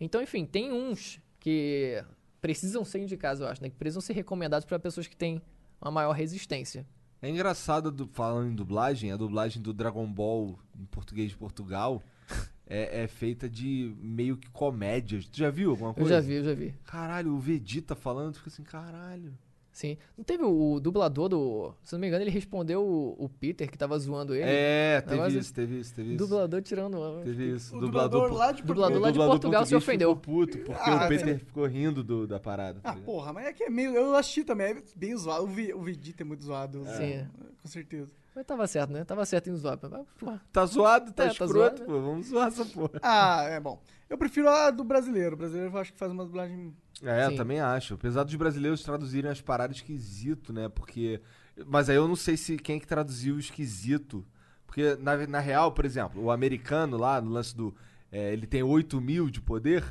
Então, enfim, tem uns que precisam ser indicados, eu acho, né? Que precisam ser recomendados para pessoas que têm uma maior resistência. É engraçado, do- falando em dublagem, a dublagem do Dragon Ball em português de Portugal é, é feita de meio que comédias. Tu já viu alguma Eu coisa? já vi, eu já vi. Caralho, o Vegeta falando, tu fica assim, caralho. Sim. Não teve o, o dublador do. Se não me engano, ele respondeu o, o Peter que tava zoando ele. É, teve Negócio- isso, teve isso, teve isso. Dublador tirando. Teve isso. O dublador, dublador lá de Dublador Portugal. lá de dublador Portugal se ofendeu. Ficou puto porque Ah, o Peter velho. ficou rindo do, da parada. tá Ah, ligado? porra, mas é que é meio. Eu assisti também, é bem zoado. O, Vi- o Vegeta é muito zoado. Sim. Com certeza. Mas tava certo, né? Tava certo em zoar. Mas, pô, Tá zoado, tá É, tá escroto, zoado, pô. Vamos zoar essa porra. Ah, é bom. Eu prefiro a do brasileiro. O brasileiro eu acho que faz uma dublagem. É, eu também acho. Apesar dos brasileiros traduzirem as paradas esquisito, né? Porque. Mas aí eu não sei se quem é que traduziu o esquisito. Porque, na, na real, por exemplo, o americano lá, no lance do. é, ele tem 8 mil de poder.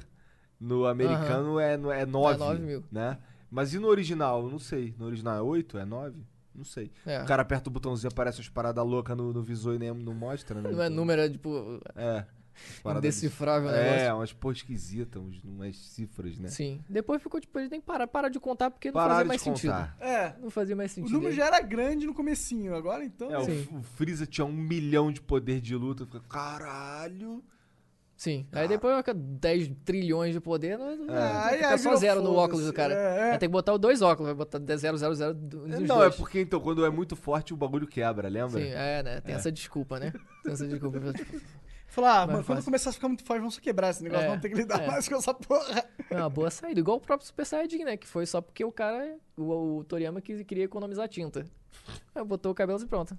No americano é, no- é 9. 9 mil. Né? Mas e no original? Eu não sei. No original é 8? É 9? Não sei. É. O cara aperta o botãozinho aparece umas paradas loucas no, no visor e nem não mostra, né? não é Então, número, é tipo. É. Indecifrável o É, negócio. umas porra esquisitas, uns- umas cifras, né? Sim. Depois ficou, tipo, ele tem que parar, parar de contar porque não Pararam fazia mais de sentido. contar. É. Não fazia mais O sentido. número aí. já era grande no comecinho, agora então. É, o, o Freeza tinha um milhão de poder de luta. Fica, caralho. Sim. Aí depois fica 10 trilhões de poder, não, não Ah, aí- fica aí só zero no óculos do cara. É, é. Vai ter que botar os dois óculos, vai botar 0, 0, 0 dos não, dois. é porque então, quando é muito forte, o bagulho quebra, lembra? Sim, é, né? Tem essa desculpa, né? Tem essa desculpa. Falar, ah, mano, quando começar a ficar muito forte, vamos só quebrar esse negócio, É, vamos ter que lidar é. mais com essa porra. É uma boa saída. Igual o próprio Super Saiyajin, né? Que foi só porque o cara, o, o Toriyama, que queria economizar tinta. Aí botou o cabelo e pronto.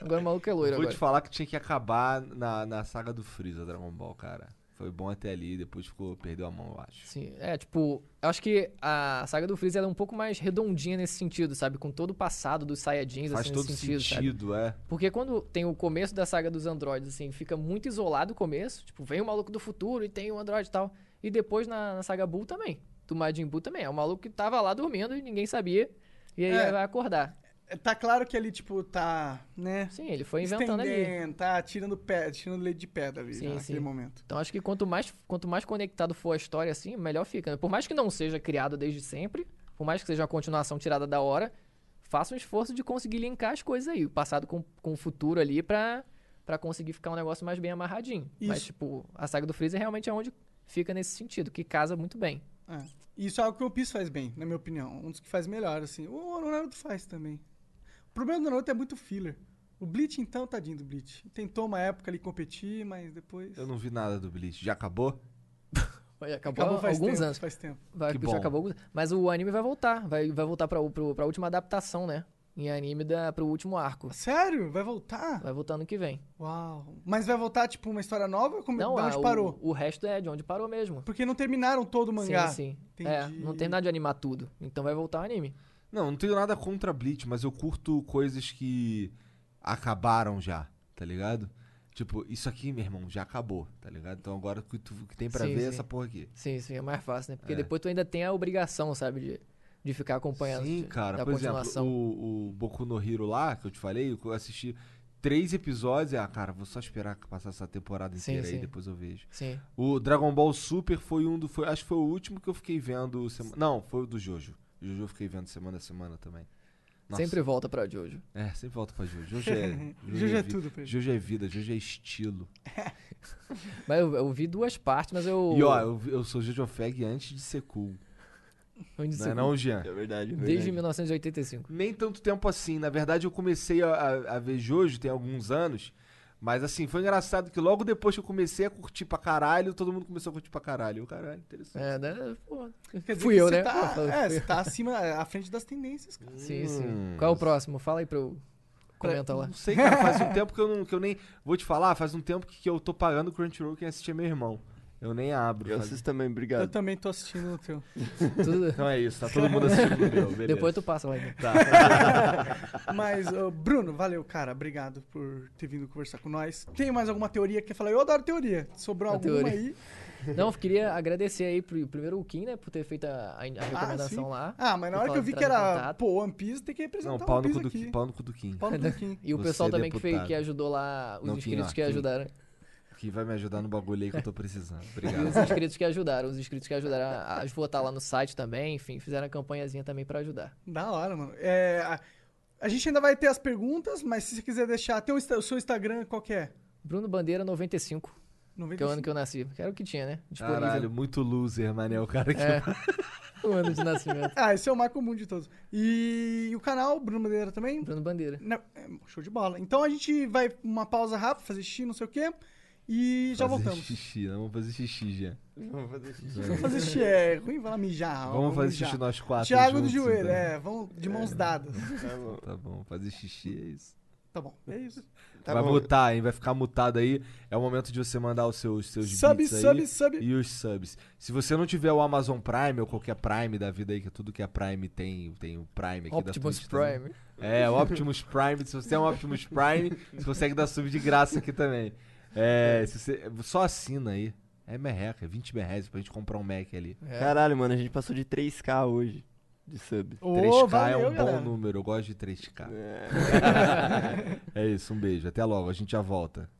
Agora o maluco é loiro Vou agora. te falar que tinha que acabar na, na saga do Freeza, Dragon Ball, cara. Foi bom até ali, depois ficou, perdeu a mão, eu acho. Sim, é, tipo, eu acho que a saga do Freeza é um pouco mais redondinha nesse sentido, sabe? Com todo o passado dos Saiyajins, Faz assim, todo nesse sentido, sentido, é. Porque quando tem o começo da saga dos androides, assim, fica muito isolado o começo. Tipo, vem o maluco do futuro e tem o androide e tal. E depois na, na saga Buu também. Do Majin Buu também. É o maluco que tava lá dormindo e ninguém sabia. E aí É. vai acordar. Tá claro que ele, tipo, tá, né? Sim, ele foi inventando ali. Tá tirando, pé, tirando leite de pedra ali, Sim, naquele sim. momento. Então acho que quanto mais, quanto mais conectado for a história, assim, melhor fica. né? Por mais que não seja criado desde sempre, por mais que seja uma continuação tirada da hora, faça um esforço de conseguir linkar as coisas aí, o passado com, com o futuro ali, pra, pra conseguir ficar um negócio mais bem amarradinho. Mas, Isso. tipo, a saga do Freezer realmente é onde fica nesse sentido, que casa muito bem. É. Isso é algo que o One Piece faz bem, na minha opinião. Um dos que faz melhor, assim. O Naruto faz também. O problema do Naruto é muito filler. O Bleach, então, tadinho do Bleach. Tentou uma época ali competir, mas depois... Eu não vi nada do Bleach. Já acabou? Vai, Acabou, Acabou faz alguns tempo, anos. faz tempo. Vai, Que já bom. acabou alguns- Mas o anime vai voltar. Vai, vai voltar pra, pro, pra última adaptação, né? Em anime da, pro último arco. Sério? Vai voltar? Vai voltar ano que vem. Uau. Mas vai voltar, tipo, uma história nova? Como, Não, de ah, onde o- parou? O, resto é de onde parou mesmo. Porque não terminaram todo o mangá. Sim, sim. É, Entendi. não tem nada de animar tudo. Então vai voltar o anime. Não, não tenho nada contra Bleach, mas eu curto coisas que acabaram já, tá ligado? Tipo, isso aqui, meu irmão, já acabou, tá ligado? Então agora o que, tu, que tem pra Sim, ver é sim. essa porra aqui. Sim, sim, é mais fácil, né? Porque É. depois tu ainda tem a obrigação, sabe, de, de ficar acompanhando. Sim, de- cara. Por exemplo, o, o Boku no Hero lá, que eu te falei, eu assisti três episódios e, ah, cara, vou só esperar passar essa temporada Sim, inteira aí, sim. depois eu vejo. Sim. O Dragon Ball Super foi um do. Foi, acho que foi o último que eu fiquei vendo. Sema... Não, foi o do Jojo. Jojo eu fiquei vendo semana a semana também. Nossa. Sempre volta pra Jojo. É, sempre volta pra Jojo. Jojo é, Jojo é vi- tudo pra ele. Jojo é vida, Jojo é estilo. Mas eu, eu vi duas partes, mas eu. E ó, eu, eu sou Jojo Fag antes de ser cool. Onde Não é não, Jean? É verdade, é Desde verdade. 1985. Nem tanto tempo assim. Na verdade, eu comecei a, a- a ver Jojo tem alguns anos. Mas assim, foi engraçado que logo depois que eu comecei a curtir pra caralho, todo mundo começou a curtir pra caralho. Eu, caralho, interessante. É, né? Pô, fui que eu, né? Tá, Pô, é, você tá acima, à frente das tendências, cara. Sim, sim. Hum. Qual é o próximo? Fala aí pra eu comentar lá. Não sei, cara, faz um tempo que eu, não, que eu nem. Vou te falar, faz um tempo que eu tô pagando o Crunchyroll quem assiste é meu irmão. Eu nem abro. Eu faz- assisto também, Eu obrigado. também tô assistindo no teu. Tudo- Então é isso, tá todo mundo assistindo no meu, beleza. Depois tu passa lá. Então. Mas, Bruno, valeu, cara. Obrigado por ter vindo conversar com nós. Tem mais alguma teoria que quer falar? Eu adoro teoria. Sobrou A alguma teoria. aí? Não, eu queria agradecer aí pro, primeiro o Kim, né, por ter feito a, a- Ah, recomendação lá. Ah, mas na hora que eu vi que trazer era, contato. pô, One Piece, tem que representar Não, pau One no, Piece cu do, aqui. Kim- pau no cu do Kim. Pau no cu do Kim. E o Você, pessoal também que, fez, que ajudou lá, os Não, Kim, inscritos ó, que Kim. Que vai me ajudar no bagulho aí que eu tô precisando. E Obrigado. os inscritos que ajudaram, os inscritos que ajudaram a, a votar lá no site também, enfim, fizeram a campanhazinha também pra ajudar. Da hora, mano. É, a, a gente ainda vai ter as perguntas, mas se você quiser deixar... Tem o, o seu Instagram, qual que é? Bruno Bandeira 95, que é o 95. ano que eu nasci. Que era o que tinha, né? Disponível. Caralho, muito loser, mané. O cara que. É. o ano de nascimento. Ah, esse é o mais comum de todos. E, o canal, Bruno Bandeira também? Bruno Bandeira. Não, é, show de bola. Então a gente vai uma pausa rápida, fazer xixi, não sei o quê. E já fazer voltamos. xixi, não vamos fazer xixi já. Vamos fazer xixi. Vamos fazer xixi, é ruim, vai lá mijar. Vamos fazer mijar. xixi nós quatro. Thiago juntos, do joelho, então. é, vamos de mãos dadas. Tá bom. Tá bom, fazer xixi é isso. Tá bom, é isso. Tá vai bom. mutar, hein? Vai ficar mutado aí. É o momento de você mandar os seus, seus Sub, bits aí. sub, sub. E os subs. Se você não tiver o Amazon Prime ou qualquer Prime da vida aí, que tudo que é Prime tem, tem o Prime aqui Optimus da Twitch também. Prime. É, o Optimus Prime. Se você tem um Optimus Prime, você consegue dar sub de graça aqui também. É, se você, só assina aí. É merreca, é 20 reais pra gente comprar um Mac ali. É. Caralho, mano, a gente passou de 3k hoje de sub. 3K Ô, valeu, é um galera. bom número, eu gosto de 3K. É. É isso, um beijo. Até logo, a gente já volta.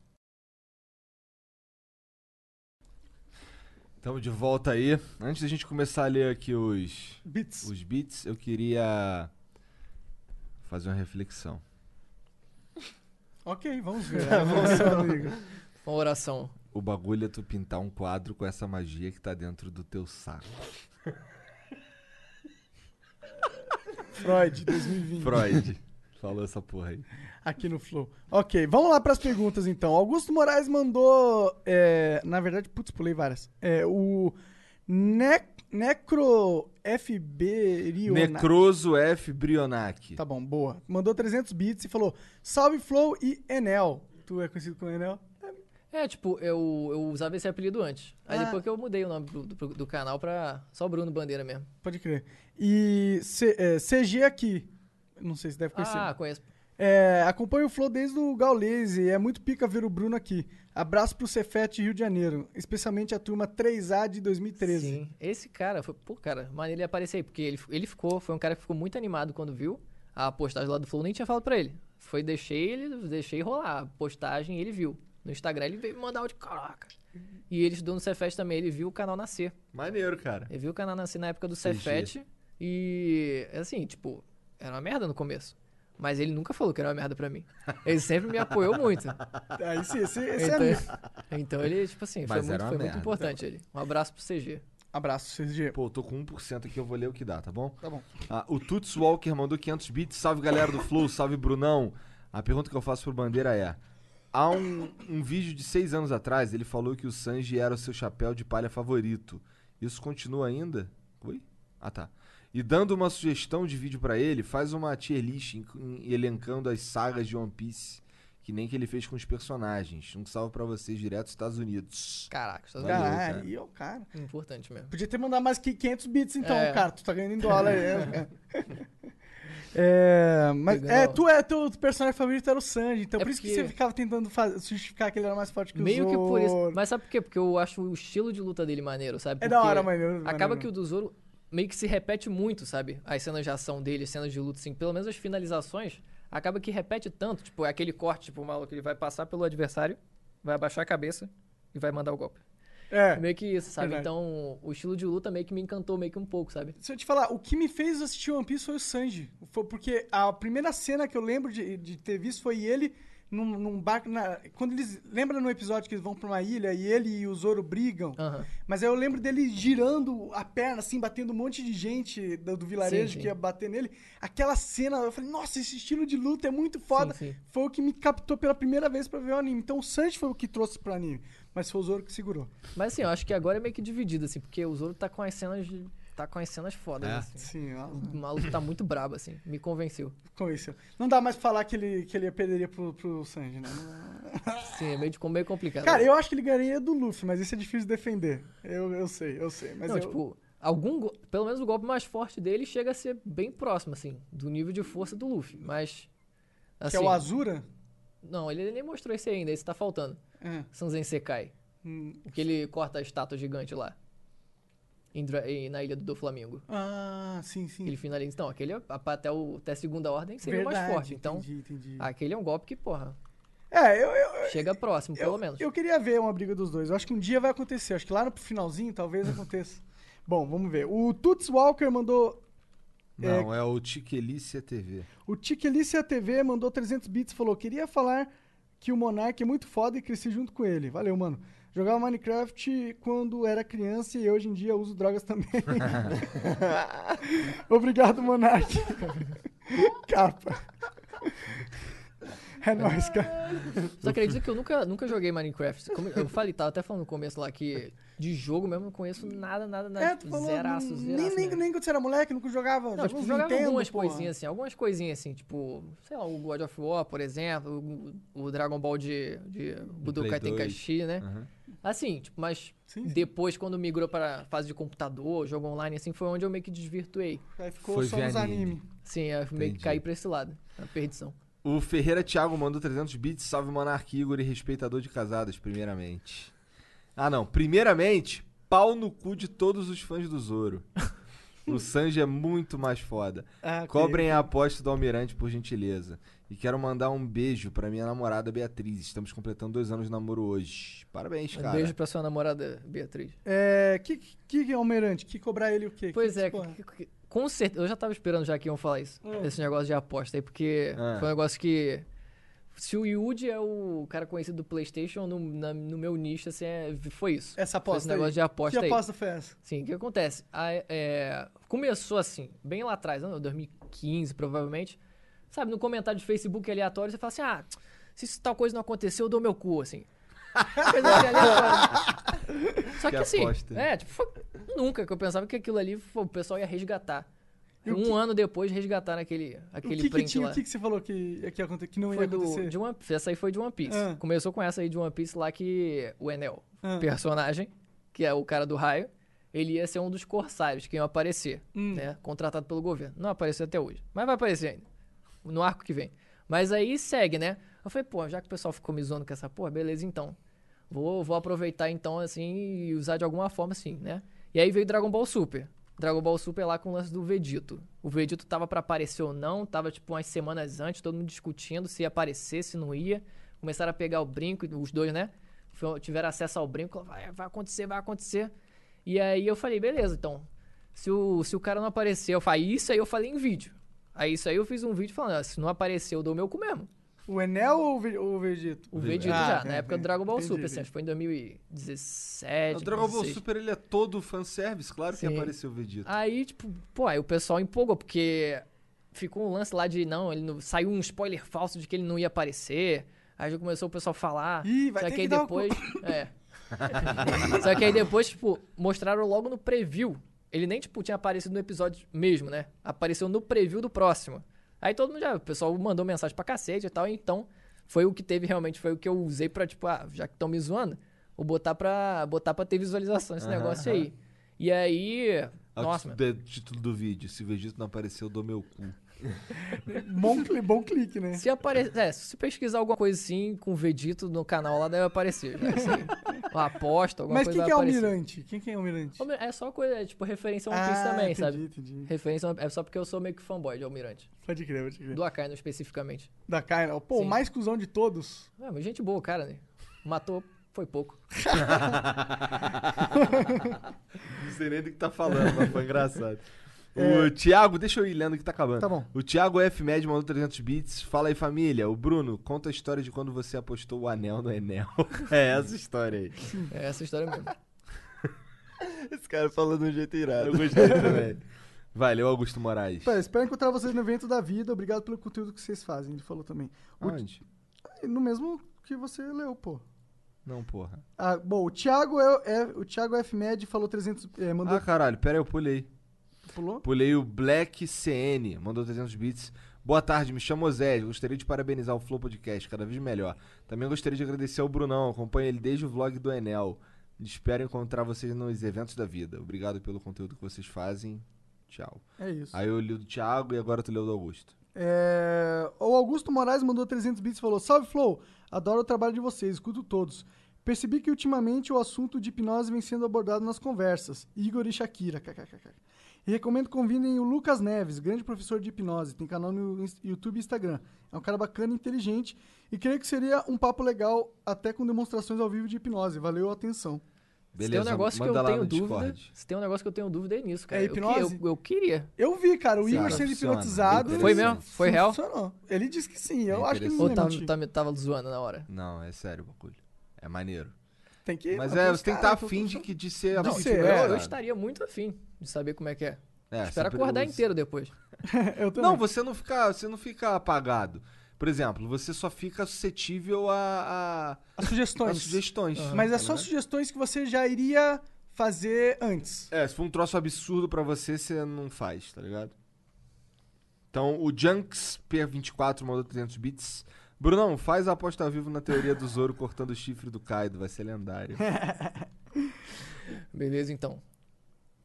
Estamos de volta aí. Antes da gente começar a ler aqui os, Beats. os beats, eu queria fazer uma reflexão. Ok, vamos ver. É, vamos ver, amigo. Uma oração. O bagulho é tu pintar um quadro com essa magia que tá dentro do teu saco. Freud, 2020. Freud. Falou essa porra aí. Aqui no Flow. Ok, vamos lá para as perguntas então. Augusto Moraes mandou. é, na verdade, putz, pulei várias. É, o Ne Necro FB Rionac. Necroso F. Brionac. Tá bom, boa. Mandou 300 bits e falou: Salve Flow e Enel. Tu é conhecido como Enel? É, tipo, eu, eu usava esse apelido antes. Aí Ah. depois que eu mudei o nome do, do, do canal pra só Bruno Bandeira mesmo. Pode crer. E C- é, CG aqui. Não sei se deve conhecer. Ah, conheço. É, acompanho o Flow desde o Gaules e é muito pica ver o Bruno aqui. Abraço pro Cefete Rio de Janeiro, especialmente a turma 3A de 2013. Sim, esse cara, foi, pô, cara, maneiro ele aparecer aí, porque ele, ele ficou, foi um cara que ficou muito animado quando viu a postagem lá do Flow, nem tinha falado pra ele. Foi, deixei ele, deixei rolar a postagem e ele viu. No Instagram ele veio me mandar áudio, caraca. E ele estudou no Cefet também, ele viu o canal nascer. Maneiro, cara. Ele viu o canal nascer na época do CG. Cefet e, assim, tipo, era uma merda no começo. Mas ele nunca falou que era uma merda pra mim. Ele sempre me apoiou muito. Aí sim, esse, esse então, é então ele, tipo assim, foi, muito, foi muito importante ele. Um abraço pro CG. Abraço, CG. Pô, eu tô com 1% aqui, eu vou ler o que dá, tá bom? Tá bom. Ah, o Tuts Walker mandou 500 bits. Salve, galera do Flow. Salve, Brunão. A pergunta que eu faço pro Bandeira é... Há um, um vídeo de seis anos atrás, ele falou que o Sanji era o seu chapéu de palha favorito. Isso continua ainda? Oi? Ah, tá. E dando uma sugestão de vídeo pra ele, faz uma tier list em- em- elencando as sagas de One Piece, que nem que ele fez com os personagens. Um salve pra vocês direto dos Estados Unidos. Caraca, Estados Unidos. cara. Caralho, ó, cara. Importante mesmo. Podia ter mandado mais que 500 bits então, É. cara. Tu tá ganhando em dólar aí. é. É, mas é, tu é teu personagem favorito era o Sanji, então É por isso que porque- você ficava tentando justificar que ele era mais forte que o Meio que por isso. Mas sabe por quê? Porque eu acho o estilo de luta dele maneiro, sabe? É da Porque hora, maneiro, Acaba que o do Zoro meio que se repete muito, sabe? As cenas de ação dele, as cenas de luta, assim, pelo menos as finalizações, acaba que repete tanto. Tipo, é aquele corte, tipo, o maluco, ele vai passar pelo adversário, vai abaixar a cabeça e vai mandar o golpe. É. Meio que isso, sabe? Verdade. Então, o estilo de luta meio que me encantou meio que um pouco, sabe? Se eu te falar, o que me fez assistir One Piece foi o Sanji. Foi porque a primeira cena que eu lembro de, de ter visto foi ele num, num barco. na- quando eles. Lembra no episódio que eles vão pra uma ilha e ele e o Zoro brigam? Aham. Mas aí eu lembro dele girando a perna, assim, batendo um monte de gente do, do vilarejo Sim, sim. que ia bater nele. Aquela cena, eu falei, nossa, esse estilo de luta é muito foda. Sim, sim. Foi o que me captou pela primeira vez pra ver o anime. Então o Sanji foi o que trouxe pro anime. Mas foi o Zoro que segurou. Mas assim, eu acho que agora é meio que dividido, assim, porque o Zoro tá com as cenas. de- tá com as cenas fodas, É? assim. Sim, ó. O maluco tá muito brabo, assim. Me convenceu. Convenceu. Não dá mais pra falar que ele, que ele perderia pro, pro Sanji, né? Sim, é meio, de- meio complicado. Cara, eu acho que ele ganharia do Luffy, mas isso é difícil de defender. Eu, eu sei, eu sei. Mas não, eu- tipo, algum. Pelo menos o golpe mais forte dele chega a ser bem próximo, assim, do nível de força do Luffy. Mas. que Assim, é o Azura? Não, ele nem mostrou esse ainda, esse tá faltando. É. Sanzen Sekai. Hum. O que ele corta a estátua gigante lá. Em, na ilha do Flamengo. Ah, sim, sim. Ele finaliza. Então, aquele é- até, o, até a segunda ordem seria o mais Verdade, forte. Então, entendi, entendi. aquele é um golpe que, porra, É, eu, eu, chega próximo, pelo menos. eu queria ver uma briga dos dois. Eu acho que um dia vai acontecer. Acho que lá no finalzinho talvez aconteça. Bom, vamos ver. O Tuts Walker mandou. Não, é, o Tiquelícia TV. O Tiquelícia TV mandou 300 bits e falou: Queria falar que o Monark é muito foda e cresci junto com ele. Valeu, mano. Jogava Minecraft quando era criança e hoje em dia uso drogas também. Obrigado, Monark. Capa. É nóis, cara. Só queria dizer que eu nunca, nunca joguei Minecraft. Como eu falei, tava até falando no começo lá que de jogo mesmo eu não conheço nada, nada, nada. É, tipo, tu falou, zeraço, nem, zeraço. nem, mesmo. nem quando você era moleque, nunca jogava. Não, tipo, jogava Nintendo, algumas porra. coisinhas assim, algumas coisinhas assim, tipo, sei lá, o God of War, por exemplo, o, o Dragon Ball de, de Budokai. Tenkaichi, né? Aham. Assim, tipo, mas depois quando migrou pra fase de computador, jogo online, assim, foi onde eu meio que desvirtuei. Aí ficou Foi só nos anime. anime. Sim, eu meio que Entendi. caí pra esse lado, a perdição. O Ferreira Thiago mandou 300 bits. Salve Monark Igor e respeitador de casadas, primeiramente. Ah, não. Primeiramente, pau no cu de todos os fãs do Zoro. o Sanji é muito mais foda. Ah. Cobrem a aposta do Almirante, por gentileza. E quero mandar um beijo pra minha namorada Beatriz. Estamos completando dois anos de namoro hoje. Parabéns, Um cara. beijo pra sua namorada, Beatriz. É. Que, que, que é Almirante? Que cobrar ele o quê? Pois que, é, que- que- com certeza. Eu já tava esperando já que iam falar isso. Hum. Esse negócio de aposta aí, porque Ah. foi um negócio que. Se o Yuji é o cara conhecido do PlayStation, no, na- no meu nicho, assim, é- foi isso. Essa Foi aposta. esse negócio aí. de aposta Que aí. aposta foi essa? Sim, o que acontece? A- é, começou assim, bem lá atrás, ano 2015, provavelmente. Sabe, no comentário de Facebook aleatório, você fala assim: ah, se tal coisa não aconteceu, eu dou meu cu, assim. Coisa assim, aleatória. Só que, Que assim, aposta. é, tipo, foi- nunca que eu pensava que aquilo ali pô, o pessoal ia resgatar. E o um que- ano depois resgataram aquele, O aquele que, que, print tinha, lá. o que, que você falou que, que, ia acontecer, que não ia Foi do, acontecer? de One, essa aí foi de One Piece. Ah. Começou com essa aí de One Piece lá que o Enel, Ah. personagem, que é o cara do raio, ele ia ser um dos corsários que iam aparecer, Hum. né? Contratado pelo governo. Não apareceu até hoje, mas vai aparecer ainda. No arco que vem. Mas aí segue, né? Eu falei, pô, já que o pessoal ficou me zoando com essa porra, beleza então. Vou, vou aproveitar então, assim, e usar de alguma forma, assim, né? E aí veio Dragon Ball Super. Dragon Ball Super lá com o lance do Vegito. O Vegito tava pra aparecer ou não, tava tipo umas semanas antes, todo mundo discutindo se ia aparecer, se não ia. Começaram a pegar o brinco, os dois, né? Tiveram acesso ao brinco, vai, vai acontecer, vai acontecer. E aí eu falei, beleza, então. Se o, se o cara não aparecer, eu falei, isso aí eu falei em vídeo. Aí isso aí eu fiz um vídeo falando, ah, se não aparecer, eu dou o meu cu mesmo. O Enel ou o Ve- o Vegito? O Vegito Ah, já, na é, época é. do Dragon Ball Entendi, Super, assim, acho que foi em 2017. O Dragon Ball 16. Super ele é todo fanservice, claro que Sim. apareceu o Vegeta. Aí, tipo, pô, aí o pessoal empolgou, porque ficou um lance lá de, não, ele não, saiu um spoiler falso de que ele não ia aparecer. Aí já começou o pessoal a falar. Ih, vai só ter que aí que dar o depois. É. só que aí depois, tipo, mostraram logo no preview. Ele nem, tipo, tinha aparecido no episódio mesmo, né? Apareceu no preview do próximo. Aí todo mundo já, o pessoal mandou mensagem pra cacete e tal, então foi o que teve realmente, foi o que eu usei pra, tipo, ah, já que estão me zoando, vou botar pra, botar pra ter visualização esse negócio aí. E aí, o nossa, título, de- título do vídeo. Se o Vegeta não apareceu, eu dou meu cu. Bom, cli- bom clique, né? Se aparecer, é, se pesquisar alguma coisa assim com o Vegito no canal lá, deve aparecer. Aí. Uma aposta, alguma Mas coisa quem que é o. Almirante? Quem que é o Almirante? Almi- É só coisa, é, tipo, referência a One Piece Ah, também, entendi, sabe? entendi. Referência, a- é só porque eu sou meio que fanboy de Almirante. Pode crer, pode crer. Do Akainu especificamente. Da Kaina. Pô, o mais cuzão de todos. É, mas gente boa, cara, né? Matou, foi pouco. Não sei nem do que tá falando, mas foi engraçado. O Thiago, deixa eu ir lendo que tá acabando. Tá bom. O Thiago F. Med mandou 300 bits. Fala aí, família. O Bruno, conta a história de quando você apostou o anel no Enel. é essa história aí. É essa história mesmo. Esse cara falou de um jeito irado. Eu gostei também. Valeu, Augusto Moraes. Pera, espero encontrar vocês no evento da vida. Obrigado pelo conteúdo que vocês fazem. Ele falou também. O- Onde? No mesmo que você leu, pô. Não, porra. Ah, bom, o Thiago, é, é- o Thiago F. Med falou 300... É, mandou... Ah, caralho. Pera aí, eu pulei. Pulou? Pulei o Black CN. Mandou 300 bits. Boa tarde, me chamo Zé. Gostaria de parabenizar o Flow Podcast, cada vez melhor. Também gostaria de agradecer ao Brunão. Acompanho ele desde o vlog do Enel. Espero encontrar vocês nos eventos da vida. Obrigado pelo conteúdo que vocês fazem. Tchau. É isso. Aí eu li o do Thiago e agora tu leu o do Augusto. É, O Augusto Moraes mandou 300 bits e falou: Salve Flow, adoro o trabalho de vocês, escuto todos. Percebi que ultimamente o assunto de hipnose vem sendo abordado nas conversas. Igor e Shakira. kkkk. E recomendo que convidem o Lucas Neves, grande professor de hipnose. Tem canal no YouTube e Instagram. É um cara bacana, inteligente. E creio que seria um papo legal, até com demonstrações ao vivo de hipnose. Valeu a atenção. se tem um negócio que eu tenho no dúvida. Discord. Se tem um negócio que eu tenho dúvida é nisso, cara. É Eu que- hipnose? Eu, eu queria. Eu vi, cara, o Igor sendo funciona. hipnotizado. Foi ele- mesmo? Foi real? Funcionou. Ele disse que sim. Eu É acho que ele Ou não tá, ia mentir. tá, tava zoando na hora? Não, é sério o bagulho. É maneiro. Tem que Mas é, você tem que estar eu afim de, que- de ser Não, você de é, Eu, estaria muito afim de saber como é que é. É, Espero sempre acordar inteiro depois. Não, você não fica, você não fica apagado. Por exemplo, você só fica suscetível a, a, sugestões. a sugestões. Mas é tá só sugestões que você já iria fazer antes. É, se for um troço absurdo pra você, você não faz, tá ligado? Então, o Junks P24 mandou 300 bits. Brunão, faz a aposta ao vivo na teoria do Zoro cortando o chifre do Kaido, vai ser lendário. Beleza, então.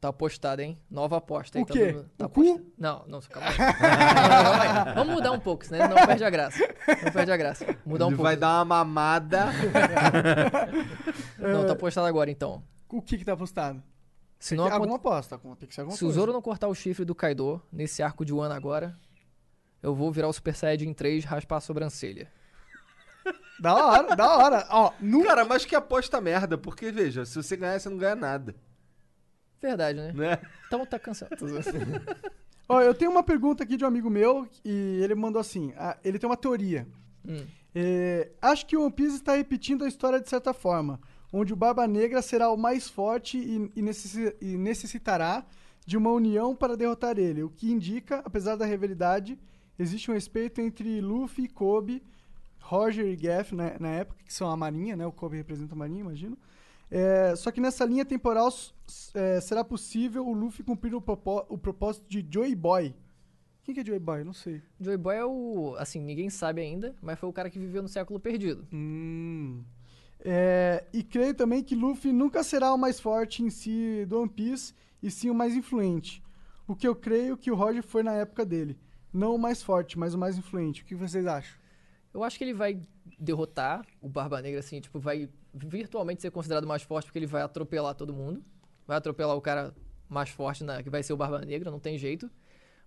Tá apostado, hein? Nova aposta. O tá quê? tá O cu? aposta- Não, não, calma aí. Não, calma aí. Vamos mudar um pouco, senão não perde a graça. Não perde a graça. Mudar um Ele pouco. vai dar uma mamada. Não, tá apostado agora, então. O que que tá apostado? Se, não alguma aposta, tem que ser alguma Se o coisa. Zoro não cortar o chifre do Kaido nesse arco de Wano agora, eu vou virar o Super Saiyajin 3 e raspar a sobrancelha. Da hora, da hora. Ó, nunca... Cara, mas que aposta merda, porque veja, se você ganhar, você não ganha nada, Verdade, né? né? Então tá cansado. Ó, eu tenho uma pergunta aqui de um amigo meu e ele mandou assim: ah, ele tem uma teoria. Hum. É, acho que o One Piece está repetindo a história de certa forma, onde o Barba Negra será o mais forte e, e necessi- e necessitará de uma união para derrotar ele, o que indica, apesar da rivalidade, existe um respeito entre Luffy, Kobe, Roger e Gaff na, na época, que são a marinha, né? O Kobe representa a marinha, imagino. É, só que nessa linha temporal é, será possível o Luffy cumprir o, propó- o propósito de Joey Boy. Quem que é Joey Boy? Não sei. Joey Boy é o. Assim, ninguém sabe ainda, mas foi o cara que viveu no século perdido. Hum. É, e creio também que Luffy nunca será o mais forte em si do One Piece, e sim o mais influente. O que eu creio que o Roger foi na época dele. Não o mais forte, mas o mais influente. O que vocês acham? Eu acho que ele vai derrotar o Barba Negra, assim, tipo, vai virtualmente ser considerado mais forte porque ele vai atropelar todo mundo. Vai atropelar o cara mais forte, na, que vai ser o Barba Negra, não tem jeito.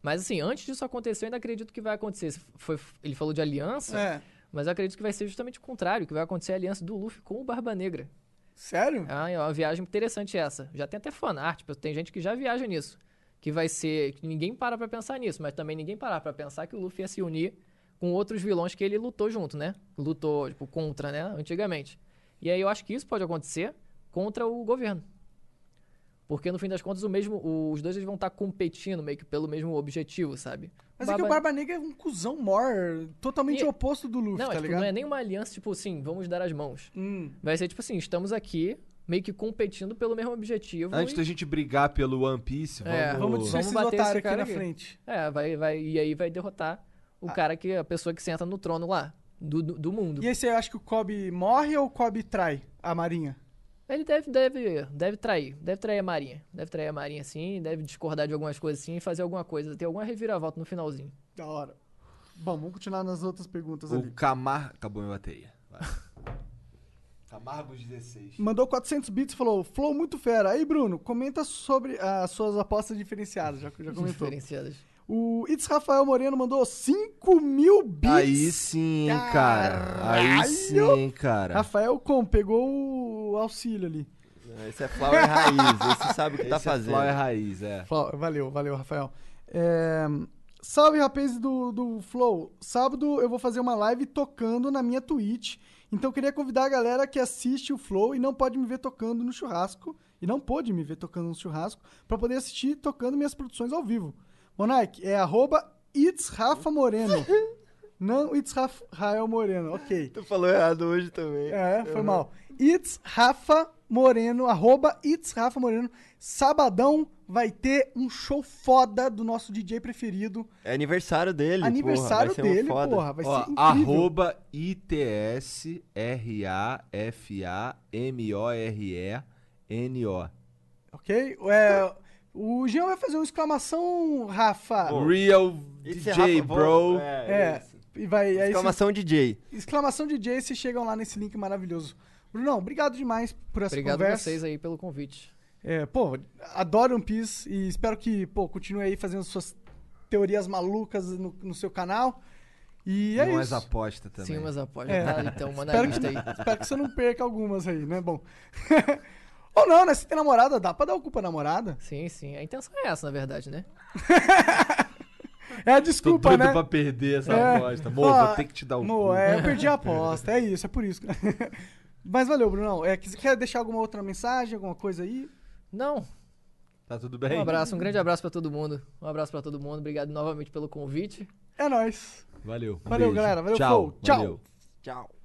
Mas assim, antes disso acontecer, eu ainda acredito que vai acontecer. Foi, ele falou de aliança, É. mas eu acredito que vai ser justamente o contrário, que vai acontecer a aliança do Luffy com o Barba Negra. Sério? Ah, é uma viagem interessante essa. Já tem até fanart, tem gente que já viaja nisso. Que vai ser. que ninguém para pra pensar nisso, mas também ninguém para pra pensar que o Luffy ia se unir com outros vilões que ele lutou junto, né? Lutou, tipo, contra, né? Antigamente. E aí eu acho que isso pode acontecer contra o governo. Porque no fim das contas, o mesmo, os dois eles vão estar competindo meio que pelo mesmo objetivo, sabe? Mas é que o Barba Negra é um cuzão mor, totalmente E- oposto do Luffy, Não, tá é, tipo, ligado? não é nem uma aliança, tipo assim, vamos dar as mãos. Hum. Vai ser tipo assim, estamos aqui meio que competindo pelo mesmo objetivo. Antes e- da gente brigar pelo One Piece, vamos... É, Vamos dizer esses bater esse otários aqui cara na frente. É, vai, vai, e aí vai derrotar o cara que a pessoa que senta no trono lá, do, do, do mundo. E aí você acha que o Kobe morre ou o Kobe trai a marinha? Ele deve, deve, deve trair, deve trair a Marinha. Deve trair a Marinha sim, deve discordar de algumas coisas sim e fazer alguma coisa. Ter alguma reviravolta no finalzinho. Da hora. Bom, vamos continuar nas outras perguntas O ali. Camar... Acabou minha bateria. Vai. Camargos 16. Mandou 400 bits e falou, flow muito fera. Aí, Bruno, comenta sobre as suas apostas diferenciadas, já, já comentou. Diferenciadas. O It's Rafael Moreno mandou 5 mil bits. Aí sim, cara. Aí sim, cara. Rafael com pegou o auxílio ali. Esse é Flower Raiz, esse sabe o que tá Esse é fazendo. Flower Raiz, é. Valeu, valeu, Rafael. É, Salve, rapazes do, do Flow. Sábado eu vou fazer uma live tocando na minha Twitch. Então eu queria convidar a galera que assiste o Flow e não pode me ver tocando no churrasco. E não pôde me ver tocando no churrasco. pra poder assistir tocando minhas produções ao vivo. Monark, é arroba It's Rafa Moreno. não It's Rafael Moreno, ok. Tu falou errado hoje também. É, foi Uhum. mal. It's Rafa Moreno, arroba It's Rafa Moreno. Sabadão vai ter um show foda do nosso DJ preferido. É aniversário dele. Aniversário porra, vai ser um dele, foda. porra, vai Ó, ser incrível. arroba ITSRAFAMORENO. Ok? É, o Jean vai fazer uma exclamação, Rafa. Real é DJ, Rafa, bro. É, e vai... aí Exclamação DJ. Exclamação DJ, vocês chegam lá nesse link maravilhoso. Brunão, obrigado demais por essa Obrigado a conversa. vocês aí pelo convite. É, pô, adoro One Piece e espero que, pô, continue aí fazendo suas teorias malucas no, no seu canal. E é umas isso. apostas também. Sim, umas apostas. É. Tá, então, manda espero, que, aí. espero que você não perca algumas aí, né? Bom. Ou não, né? Se tem namorada, dá pra dar o cu pra namorada. Sim, sim. A intenção é essa, na verdade, né? É a Tô desculpa, doido né? pra perder essa É. aposta. Mo, Ó, vou ter que te dar o Mo, cu. é, eu perdi a aposta, é isso, é por isso. Mas valeu, Brunão. É, que- quer deixar alguma outra mensagem, alguma coisa aí? Não. Tá tudo bem? Um abraço, um grande abraço pra todo mundo. Um abraço pra todo mundo. Obrigado novamente pelo convite. É nóis. Valeu. um Valeu, beijo. galera. Valeu, Tchau. Tchau. Valeu. Tchau.